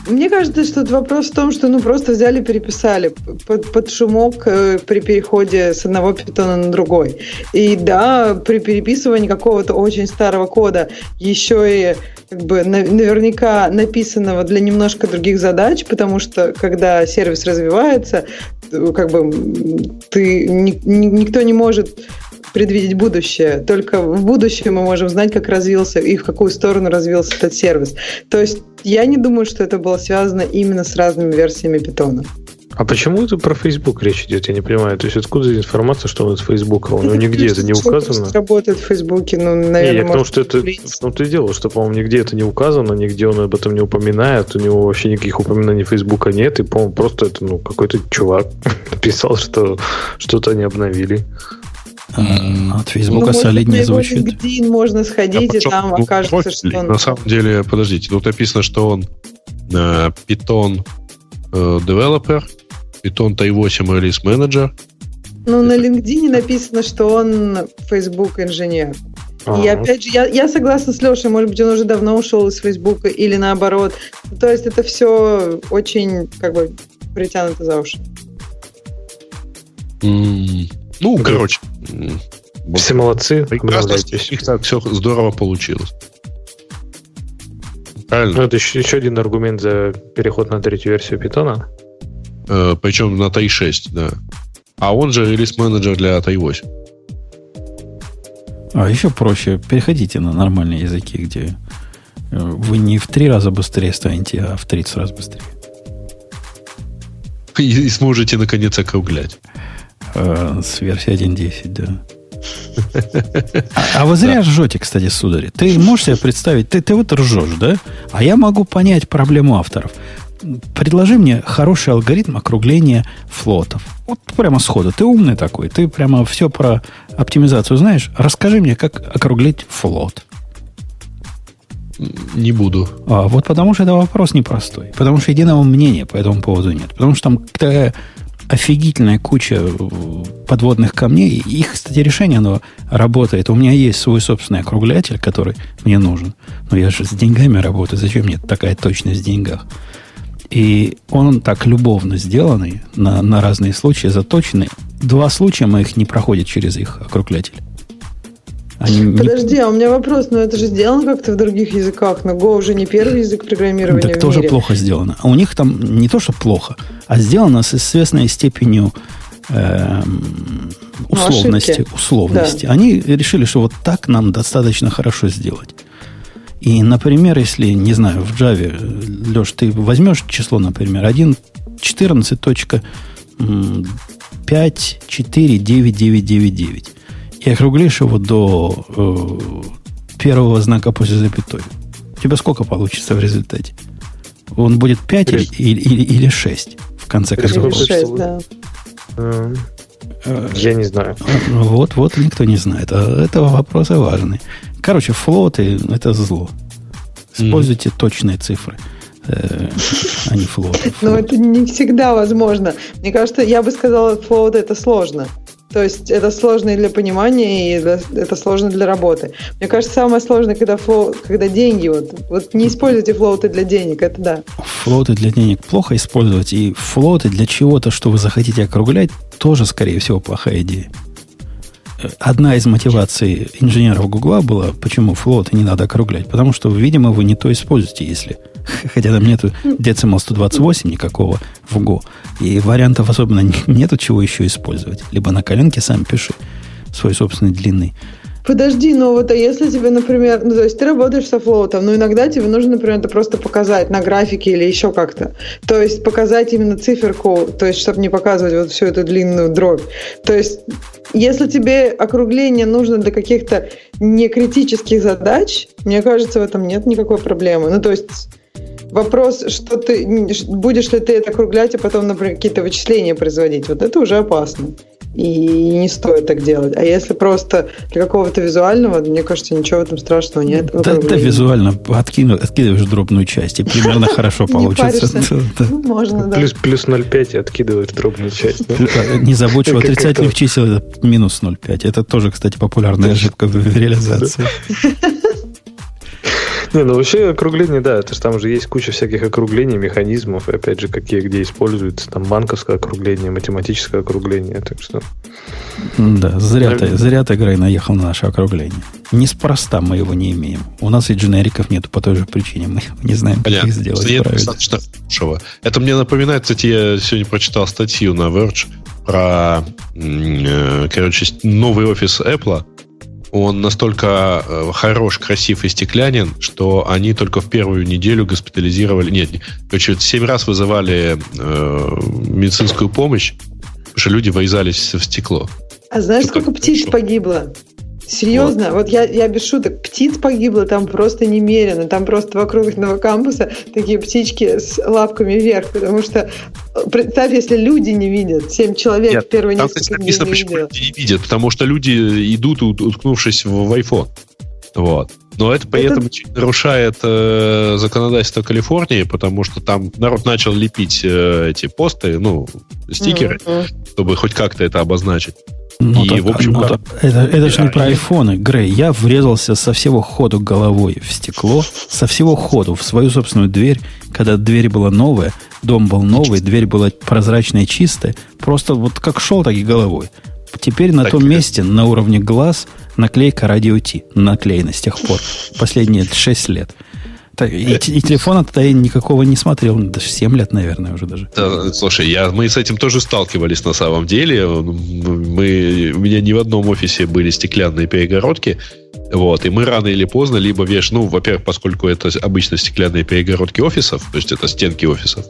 Мне кажется, что это вопрос в том, что ну просто взяли, переписали под, под шумок э, при переходе с одного питона на другой. И да, при переписывании какого-то очень старого кода еще и как бы наверняка написанного для немножко других задач, потому что когда сервис развивается, как бы ты ни, никто не может предвидеть будущее. Только в будущем мы можем знать, как развился и в какую сторону развился этот сервис. То есть я не думаю, что это было связано именно с разными версиями питона. А почему это про Facebook речь идет? Я не понимаю. То есть откуда информация, что он из Facebook? У него нигде это не указано. Работает в Фейсбуке, ну, наверное, не, я к тому, что это в том-то и дело, что, по-моему, нигде это не указано, нигде он об этом не упоминает, у него вообще никаких упоминаний Фейсбука нет, и, по-моему, просто это, ну, какой-то чувак написал, что что-то они обновили. От Фейсбука ну, солиднее звучит. LinkedIn можно сходить, а и там ну, окажется, что он... На самом деле, подождите, тут написано, что он э, Python э, developer, Python T8 Release Manager. Ну, на LinkedIn написано, что он Facebook инженер. А, и опять же, я, я согласна с Лешей, может быть, он уже давно ушел из Фейсбука или наоборот. То есть это все очень как бы притянуто за уши. Mm, ну, короче. Все молодцы. Прекрасно, у них так все здорово получилось. Правильно. Ну, это еще, еще один аргумент за переход на третью версию питона. Э, причем на TI6, да. А он же релиз-менеджер для TI8. А еще проще. Переходите на нормальные языки, где э, вы не в три раза быстрее станете, а в 30 раз быстрее. И, и сможете, наконец, округлять. Э, с версии 1.10, да. А, а вы зря да. ржете, кстати, сударь. Ты можешь себе представить, ты, ты вот ржешь, да? А я могу понять проблему авторов. Предложи мне хороший алгоритм округления флотов. Вот прямо сходу. Ты умный такой. Ты прямо все про оптимизацию знаешь. Расскажи мне, как округлить флот. Не буду. А, вот потому что это вопрос непростой. Потому что единого мнения по этому поводу нет. Потому что там такая офигительная куча подводных камней. Их, кстати, решение, оно работает. У меня есть свой собственный округлятель, который мне нужен. Но я же с деньгами работаю. Зачем мне такая точность в деньгах? И он так любовно сделанный, на, на разные случаи заточенный. Два случая моих не проходят через их округлятель. Они Подожди, не... а у меня вопрос, но это же сделано как-то в других языках, но Go уже не первый язык программирования Так тоже мире. плохо сделано. А у них там не то, что плохо, а сделано с известной степенью э, условности. условности. Да. Они решили, что вот так нам достаточно хорошо сделать. И, например, если, не знаю, в Java, Леш, ты возьмешь число, например, 1.14.5.4.9.9.9.9 и округлишь его до э, первого знака после запятой. У тебя сколько получится в результате? Он будет 5 или, или, или, или 6 в конце концов? 6, да. Э, я не знаю. Вот, вот никто не знает. А это вопросы важные. Короче, флоты – это зло. Используйте mm. точные цифры э, а не флоты. Но это не всегда возможно. Мне кажется, я бы сказала, флот это сложно. То есть это сложно и для понимания, и это сложно для работы. Мне кажется, самое сложное, когда, флоу, когда деньги, вот, вот не используйте флоуты для денег, это да. Флоуты для денег плохо использовать, и флоуты для чего-то, что вы захотите округлять, тоже, скорее всего, плохая идея. Одна из мотиваций инженеров Гугла была, почему флоты не надо округлять. Потому что, видимо, вы не то используете, если Хотя там нету Decimal 128 никакого в Go. И вариантов особенно нету чего еще использовать. Либо на коленке сам пиши свой собственный длинный. Подожди, ну вот, а если тебе, например, ну, то есть ты работаешь со флоутом, но иногда тебе нужно, например, это просто показать на графике или еще как-то. То есть показать именно циферку, то есть чтобы не показывать вот всю эту длинную дробь. То есть если тебе округление нужно для каких-то некритических задач, мне кажется, в этом нет никакой проблемы. Ну, то есть Вопрос, что ты будешь ли ты это округлять, а потом, например, какие-то вычисления производить, вот это уже опасно. И не стоит так делать. А если просто для какого-то визуального, мне кажется, ничего в этом страшного нет. Да, да визуально откину, откидываешь дробную часть, и примерно хорошо получится. Ну, можно, да. Плюс 0,5 и откидываешь дробную часть. А, не забудь, что отрицательных чисел это минус 0,5. Это тоже, кстати, популярная ошибка в реализации. Не, ну вообще округление, да, это же там же есть куча всяких округлений, механизмов, и опять же, какие где используются, там банковское округление, математическое округление, так что... Да, зря ты, зря ты, Грей, наехал на наше округление. Неспроста мы его не имеем. У нас и дженериков нету по той же причине. Мы не знаем, как Понятно. их сделать Нет. Достаточно Это мне напоминает, кстати, я сегодня прочитал статью на Verge про, э, короче, новый офис Apple, он настолько э, хорош, красив и стеклянен, что они только в первую неделю госпитализировали... Нет, короче, семь раз вызывали э, медицинскую помощь, потому что люди врезались в стекло. А знаешь, что сколько птиц погибло? Серьезно, вот, вот я, я без шуток, птиц погибло там просто немерено, там просто вокруг этого кампуса такие птички с лапками вверх, потому что представь, если люди не видят, семь человек Нет, первые там, несколько дней написано, не почему люди не видят, потому что люди идут, уткнувшись в, в iPhone. Вот. Но это при это... нарушает э, законодательство Калифорнии, потому что там народ начал лепить э, эти посты, ну, стикеры, mm-hmm. чтобы хоть как-то это обозначить. Ну, и, так, в общем, ну, это, это, же не про айфоны, Грей. Я врезался со всего ходу головой в стекло, со всего ходу в свою собственную дверь, когда дверь была новая, дом был новый, дверь была прозрачная и чистая. Просто вот как шел, так и головой. Теперь на так том месте, на уровне глаз, наклейка радио Ти. Наклеена с тех пор. Последние 6 лет. Так, и, и телефона тогда я никакого не смотрел. Даже 7 лет, наверное, уже даже. Да, слушай, я, мы с этим тоже сталкивались на самом деле. Мы, у меня ни в одном офисе были стеклянные перегородки. Вот, и мы рано или поздно либо веш, ну, во-первых, поскольку это обычно стеклянные перегородки офисов, то есть это стенки офисов,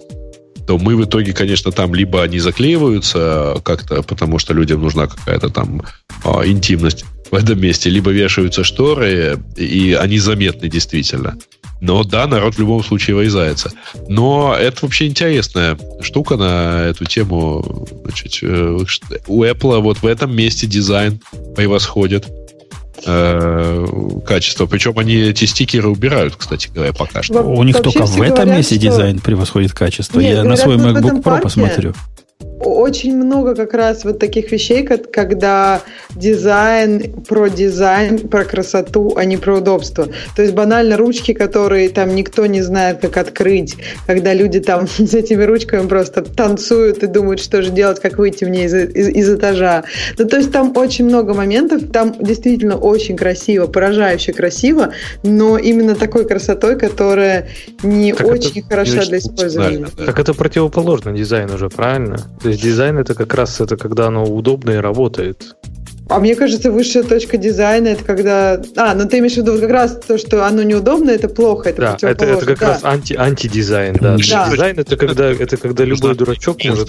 то мы в итоге, конечно, там либо они заклеиваются как-то, потому что людям нужна какая-то там а, интимность в этом месте, либо вешаются шторы, и они заметны действительно. Но да, народ в любом случае вырезается. Но это вообще интересная штука на эту тему. Значит, э, у Apple вот в этом месте дизайн превосходит э, качество. Причем они эти стикеры убирают, кстати говоря, пока что. У них только в этом месте что... дизайн превосходит качество. Нет, Я на свой MacBook Pro парке... посмотрю очень много как раз вот таких вещей, когда дизайн про дизайн, про красоту, а не про удобство. То есть банально ручки, которые там никто не знает, как открыть, когда люди там с этими ручками просто танцуют и думают, что же делать, как выйти мне из, из, из этажа. Ну, то есть там очень много моментов, там действительно очень красиво, поражающе красиво, но именно такой красотой, которая не так очень хороша для использования. Да. Так это противоположно дизайн уже, правильно? То есть дизайн это как раз это когда оно удобно и работает. А мне кажется, высшая точка дизайна это когда... А, ну ты имеешь в виду как раз то, что оно неудобно, это плохо, это Да, это, это как да. раз анти, антидизайн, да. да. Дизайн это когда, это когда любой дурачок может...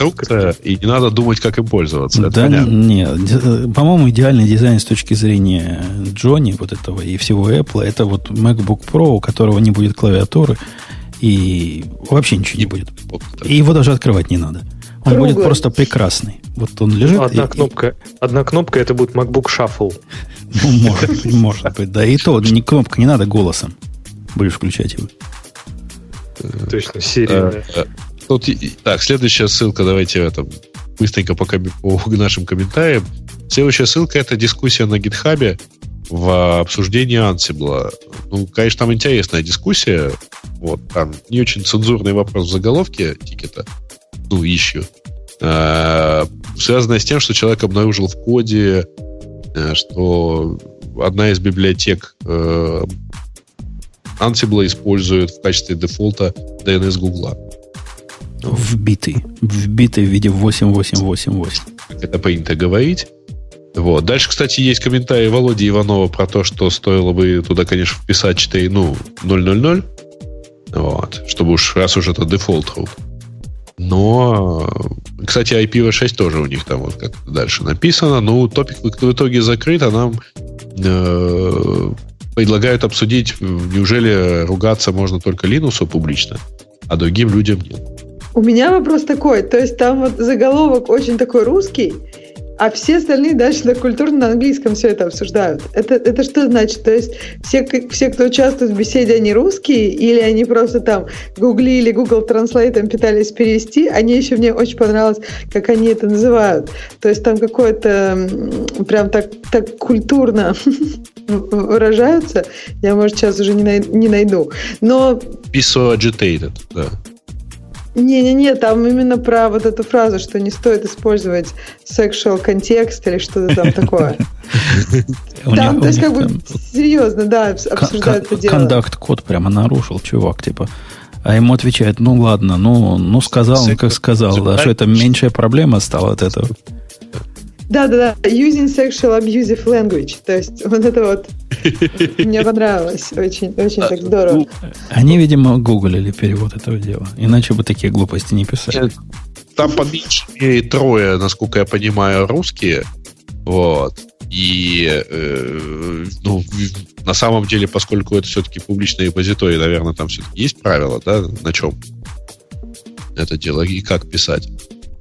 И не надо думать, как им пользоваться. Да, нет. По-моему, идеальный дизайн с точки зрения Джонни, вот этого и всего Apple, это вот MacBook Pro, у которого не будет клавиатуры, и вообще ничего не будет. И его даже открывать не надо. Он Круглый. будет просто прекрасный. Вот он лежит. Одна и, кнопка, и... одна кнопка это будет MacBook Shuffle. Ну, может быть, может быть. Да и то, не кнопка, не надо голосом. Будешь включать его. Точно, серия. Э, тут, так, следующая ссылка, давайте это быстренько по, по нашим комментариям. Следующая ссылка это дискуссия на гитхабе в обсуждении Ansible. Ну, конечно, там интересная дискуссия. Вот, там не очень цензурный вопрос в заголовке тикета ну, ищу, э, связанная с тем, что человек обнаружил в коде, э, что одна из библиотек э, Ansible использует в качестве дефолта DNS Google. Вбитый. Вбитый в виде 8888. Это принято говорить. Вот. Дальше, кстати, есть комментарий Володи Иванова про то, что стоило бы туда, конечно, вписать 4, ну, 000, вот, чтобы уж, раз уж это дефолт root. Но, кстати, IPv6 тоже у них там вот как дальше написано. Ну, топик в итоге закрыт, а нам э, предлагают обсудить, неужели ругаться можно только Linux публично, а другим людям нет. У меня вопрос такой, то есть там вот заголовок очень такой русский, а все остальные дальше на культурно на английском все это обсуждают. Это, это что значит? То есть все, все, кто участвует в беседе, они русские, или они просто там гуглили, Google Translate пытались перевести, они еще мне очень понравилось, как они это называют. То есть там какое-то прям так, так культурно выражаются. Я, может, сейчас уже не, най- не найду. Но... So agitated, да. Не-не-не, там именно про вот эту фразу, что не стоит использовать sexual контекст или что-то там такое. Там, то есть, как бы, серьезно, да, обсуждают это дело. Кондакт-код прямо нарушил, чувак, типа. А ему отвечает, ну ладно, ну, ну сказал он, как сказал. А что это меньшая проблема стала от этого? Да-да-да, using sexual abusive language. То есть вот это вот мне понравилось. Очень, очень так здорово. Ну, они, видимо, гуглили перевод этого дела. Иначе бы такие глупости не писали. Там по меньшей мере трое, насколько я понимаю, русские. Вот. И э, ну, на самом деле, поскольку это все-таки публичные репозитории, наверное, там все-таки есть правила, да, на чем это дело и как писать.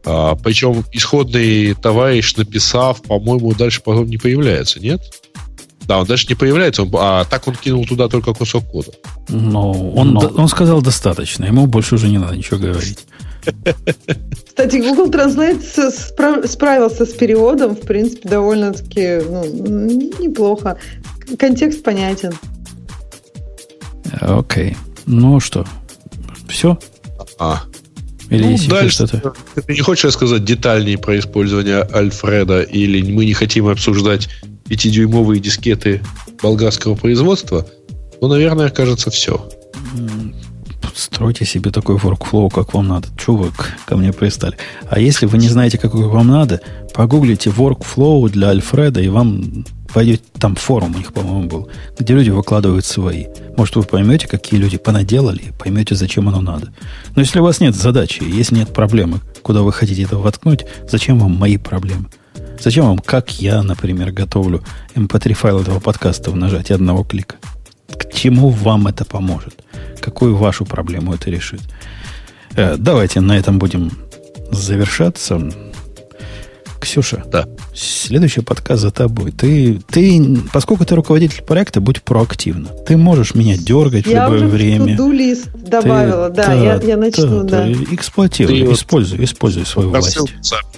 А, причем исходный товарищ, написав, по-моему, дальше потом не появляется, нет? Да, он дальше не появляется, он, а так он кинул туда только кусок кода. Но он, Но. он сказал достаточно, ему больше уже не надо ничего говорить. Кстати, Google Translate справился с переводом, в принципе, довольно-таки ну, неплохо. Контекст понятен. Окей. Ну что, все? А, или ну, дальше, что-то? Ты не хочешь рассказать детальнее про использование Альфреда, или мы не хотим обсуждать 5-дюймовые дискеты болгарского производства? Ну, наверное, кажется, все. Стройте себе такой workflow, как вам надо. Вы ко мне пристали? А если вы не знаете, какой вам надо, погуглите workflow для Альфреда, и вам пойдете, там форум у них, по-моему, был, где люди выкладывают свои. Может, вы поймете, какие люди понаделали, поймете, зачем оно надо. Но если у вас нет задачи, если нет проблемы, куда вы хотите это воткнуть, зачем вам мои проблемы? Зачем вам, как я, например, готовлю mp3 файл этого подкаста в нажатии одного клика? К чему вам это поможет? Какую вашу проблему это решит? Э, давайте на этом будем завершаться. Ксюша, да. следующий подкаст за тобой. Ты, ты, поскольку ты руководитель проекта, будь проактивна. Ты можешь меня дергать я в любое время. Я уже лист добавила, ты, да, да, я, я начну, да. да. Ты эксплуатируй, ты используй, используй свою власть.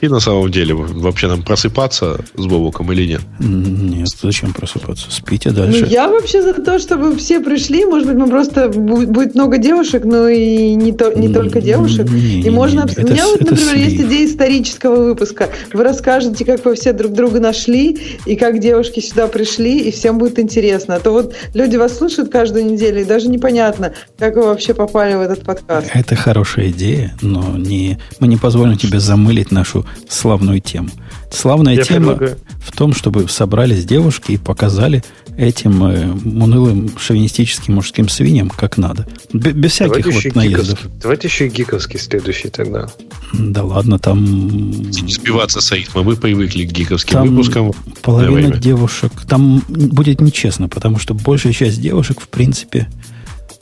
И на самом деле, вообще нам просыпаться с Бобоком или нет? Нет, зачем просыпаться? Спите дальше. Ну, я вообще за то, чтобы все пришли. Может быть, мы просто будет много девушек, но и не, то, не только девушек. Не, и не, можно... Не, не. У меня вот, например, слив. есть идея исторического выпуска. Вы расскажете, как вы все друг друга нашли, и как девушки сюда пришли, и всем будет интересно. А то вот люди вас слушают каждую неделю, и даже непонятно, как вы вообще попали в этот подкаст. Это хорошая идея, но не, мы не позволим тебе замылить нашу славную тему. Славная Я тема предлагаю. в том, чтобы собрались девушки и показали этим э, унылым шовинистическим мужским свиньям как надо. Б- без всяких давайте вот наездов. Давайте еще и гиковский следующий тогда. Да ладно, там... Не сбиваться с ритма, мы привыкли к гиковским там выпускам. половина девушек... Там будет нечестно, потому что большая часть девушек, в принципе...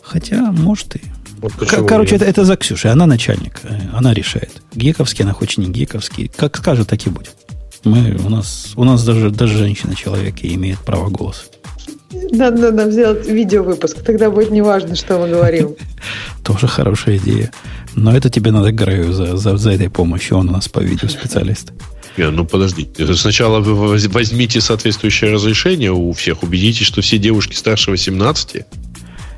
Хотя, может и... Вот Короче, это, это за Ксюшей. Она начальник. Э, она решает. Гиковский она хочет не гиковский. Как скажет, так и будет. Мы, у, нас, у нас даже, даже женщина-человек имеет право голоса. Надо нам сделать видеовыпуск, тогда будет неважно, что мы говорим. Тоже хорошая идея. Но это тебе надо Грею за, за, за этой помощью. Он у нас по видео специалист. Не, ну подожди. Сначала вы возьмите соответствующее разрешение у всех, убедитесь, что все девушки старше 18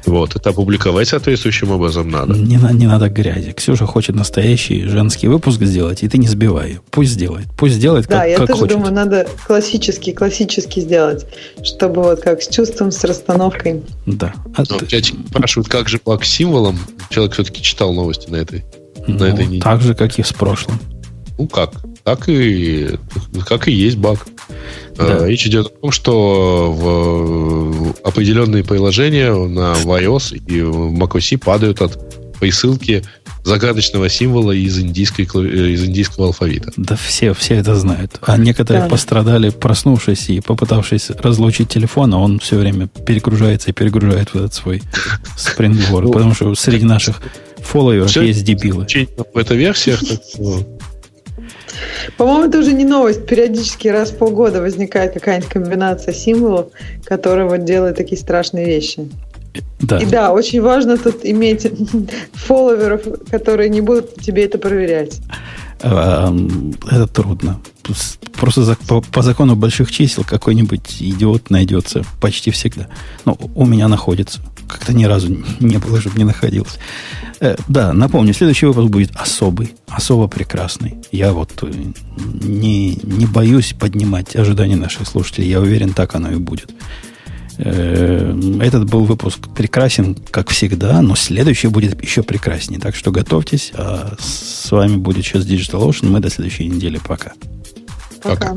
вот, это опубликовать соответствующим образом надо. Не, не надо грязи. Ксюша хочет настоящий женский выпуск сделать, и ты не сбивай ее. Пусть сделает. Пусть сделает, как, да, я как тоже хочет. думаю, надо классический, классический сделать, чтобы вот как с чувством, с расстановкой. Да. А Но, ты... спрашивают, как же плак символом? Человек все-таки читал новости на этой, ну, на этой неделе. Так же, как и в прошлом. Ну как? Так и, как и есть баг. Да. Речь идет о том, что в определенные приложения на iOS и в macOS падают от присылки загадочного символа из, индийской, из индийского алфавита. Да все, все это знают. А некоторые да. пострадали, проснувшись и попытавшись разлучить телефон, а он все время перегружается и перегружает в этот свой спрингборд. Ну, потому что среди наших фолловеров есть дебилы. В этой версиях По-моему, это уже не новость. Периодически раз в полгода возникает какая-нибудь комбинация символов, которая вот делает такие страшные вещи. Да. И да, очень важно тут иметь фолловеров, которые не будут тебе это проверять. А, это трудно. Просто по, закону больших чисел какой-нибудь идиот найдется почти всегда. Ну, у меня находится. Как-то ни разу не было, чтобы не находилось. Э, да, напомню, следующий выпуск будет особый, особо прекрасный. Я вот э, не, не боюсь поднимать ожидания наших слушателей. Я уверен, так оно и будет. Э, этот был выпуск прекрасен, как всегда, но следующий будет еще прекраснее. Так что готовьтесь. А с вами будет сейчас Digital Ocean. Мы до следующей недели. Пока. Пока.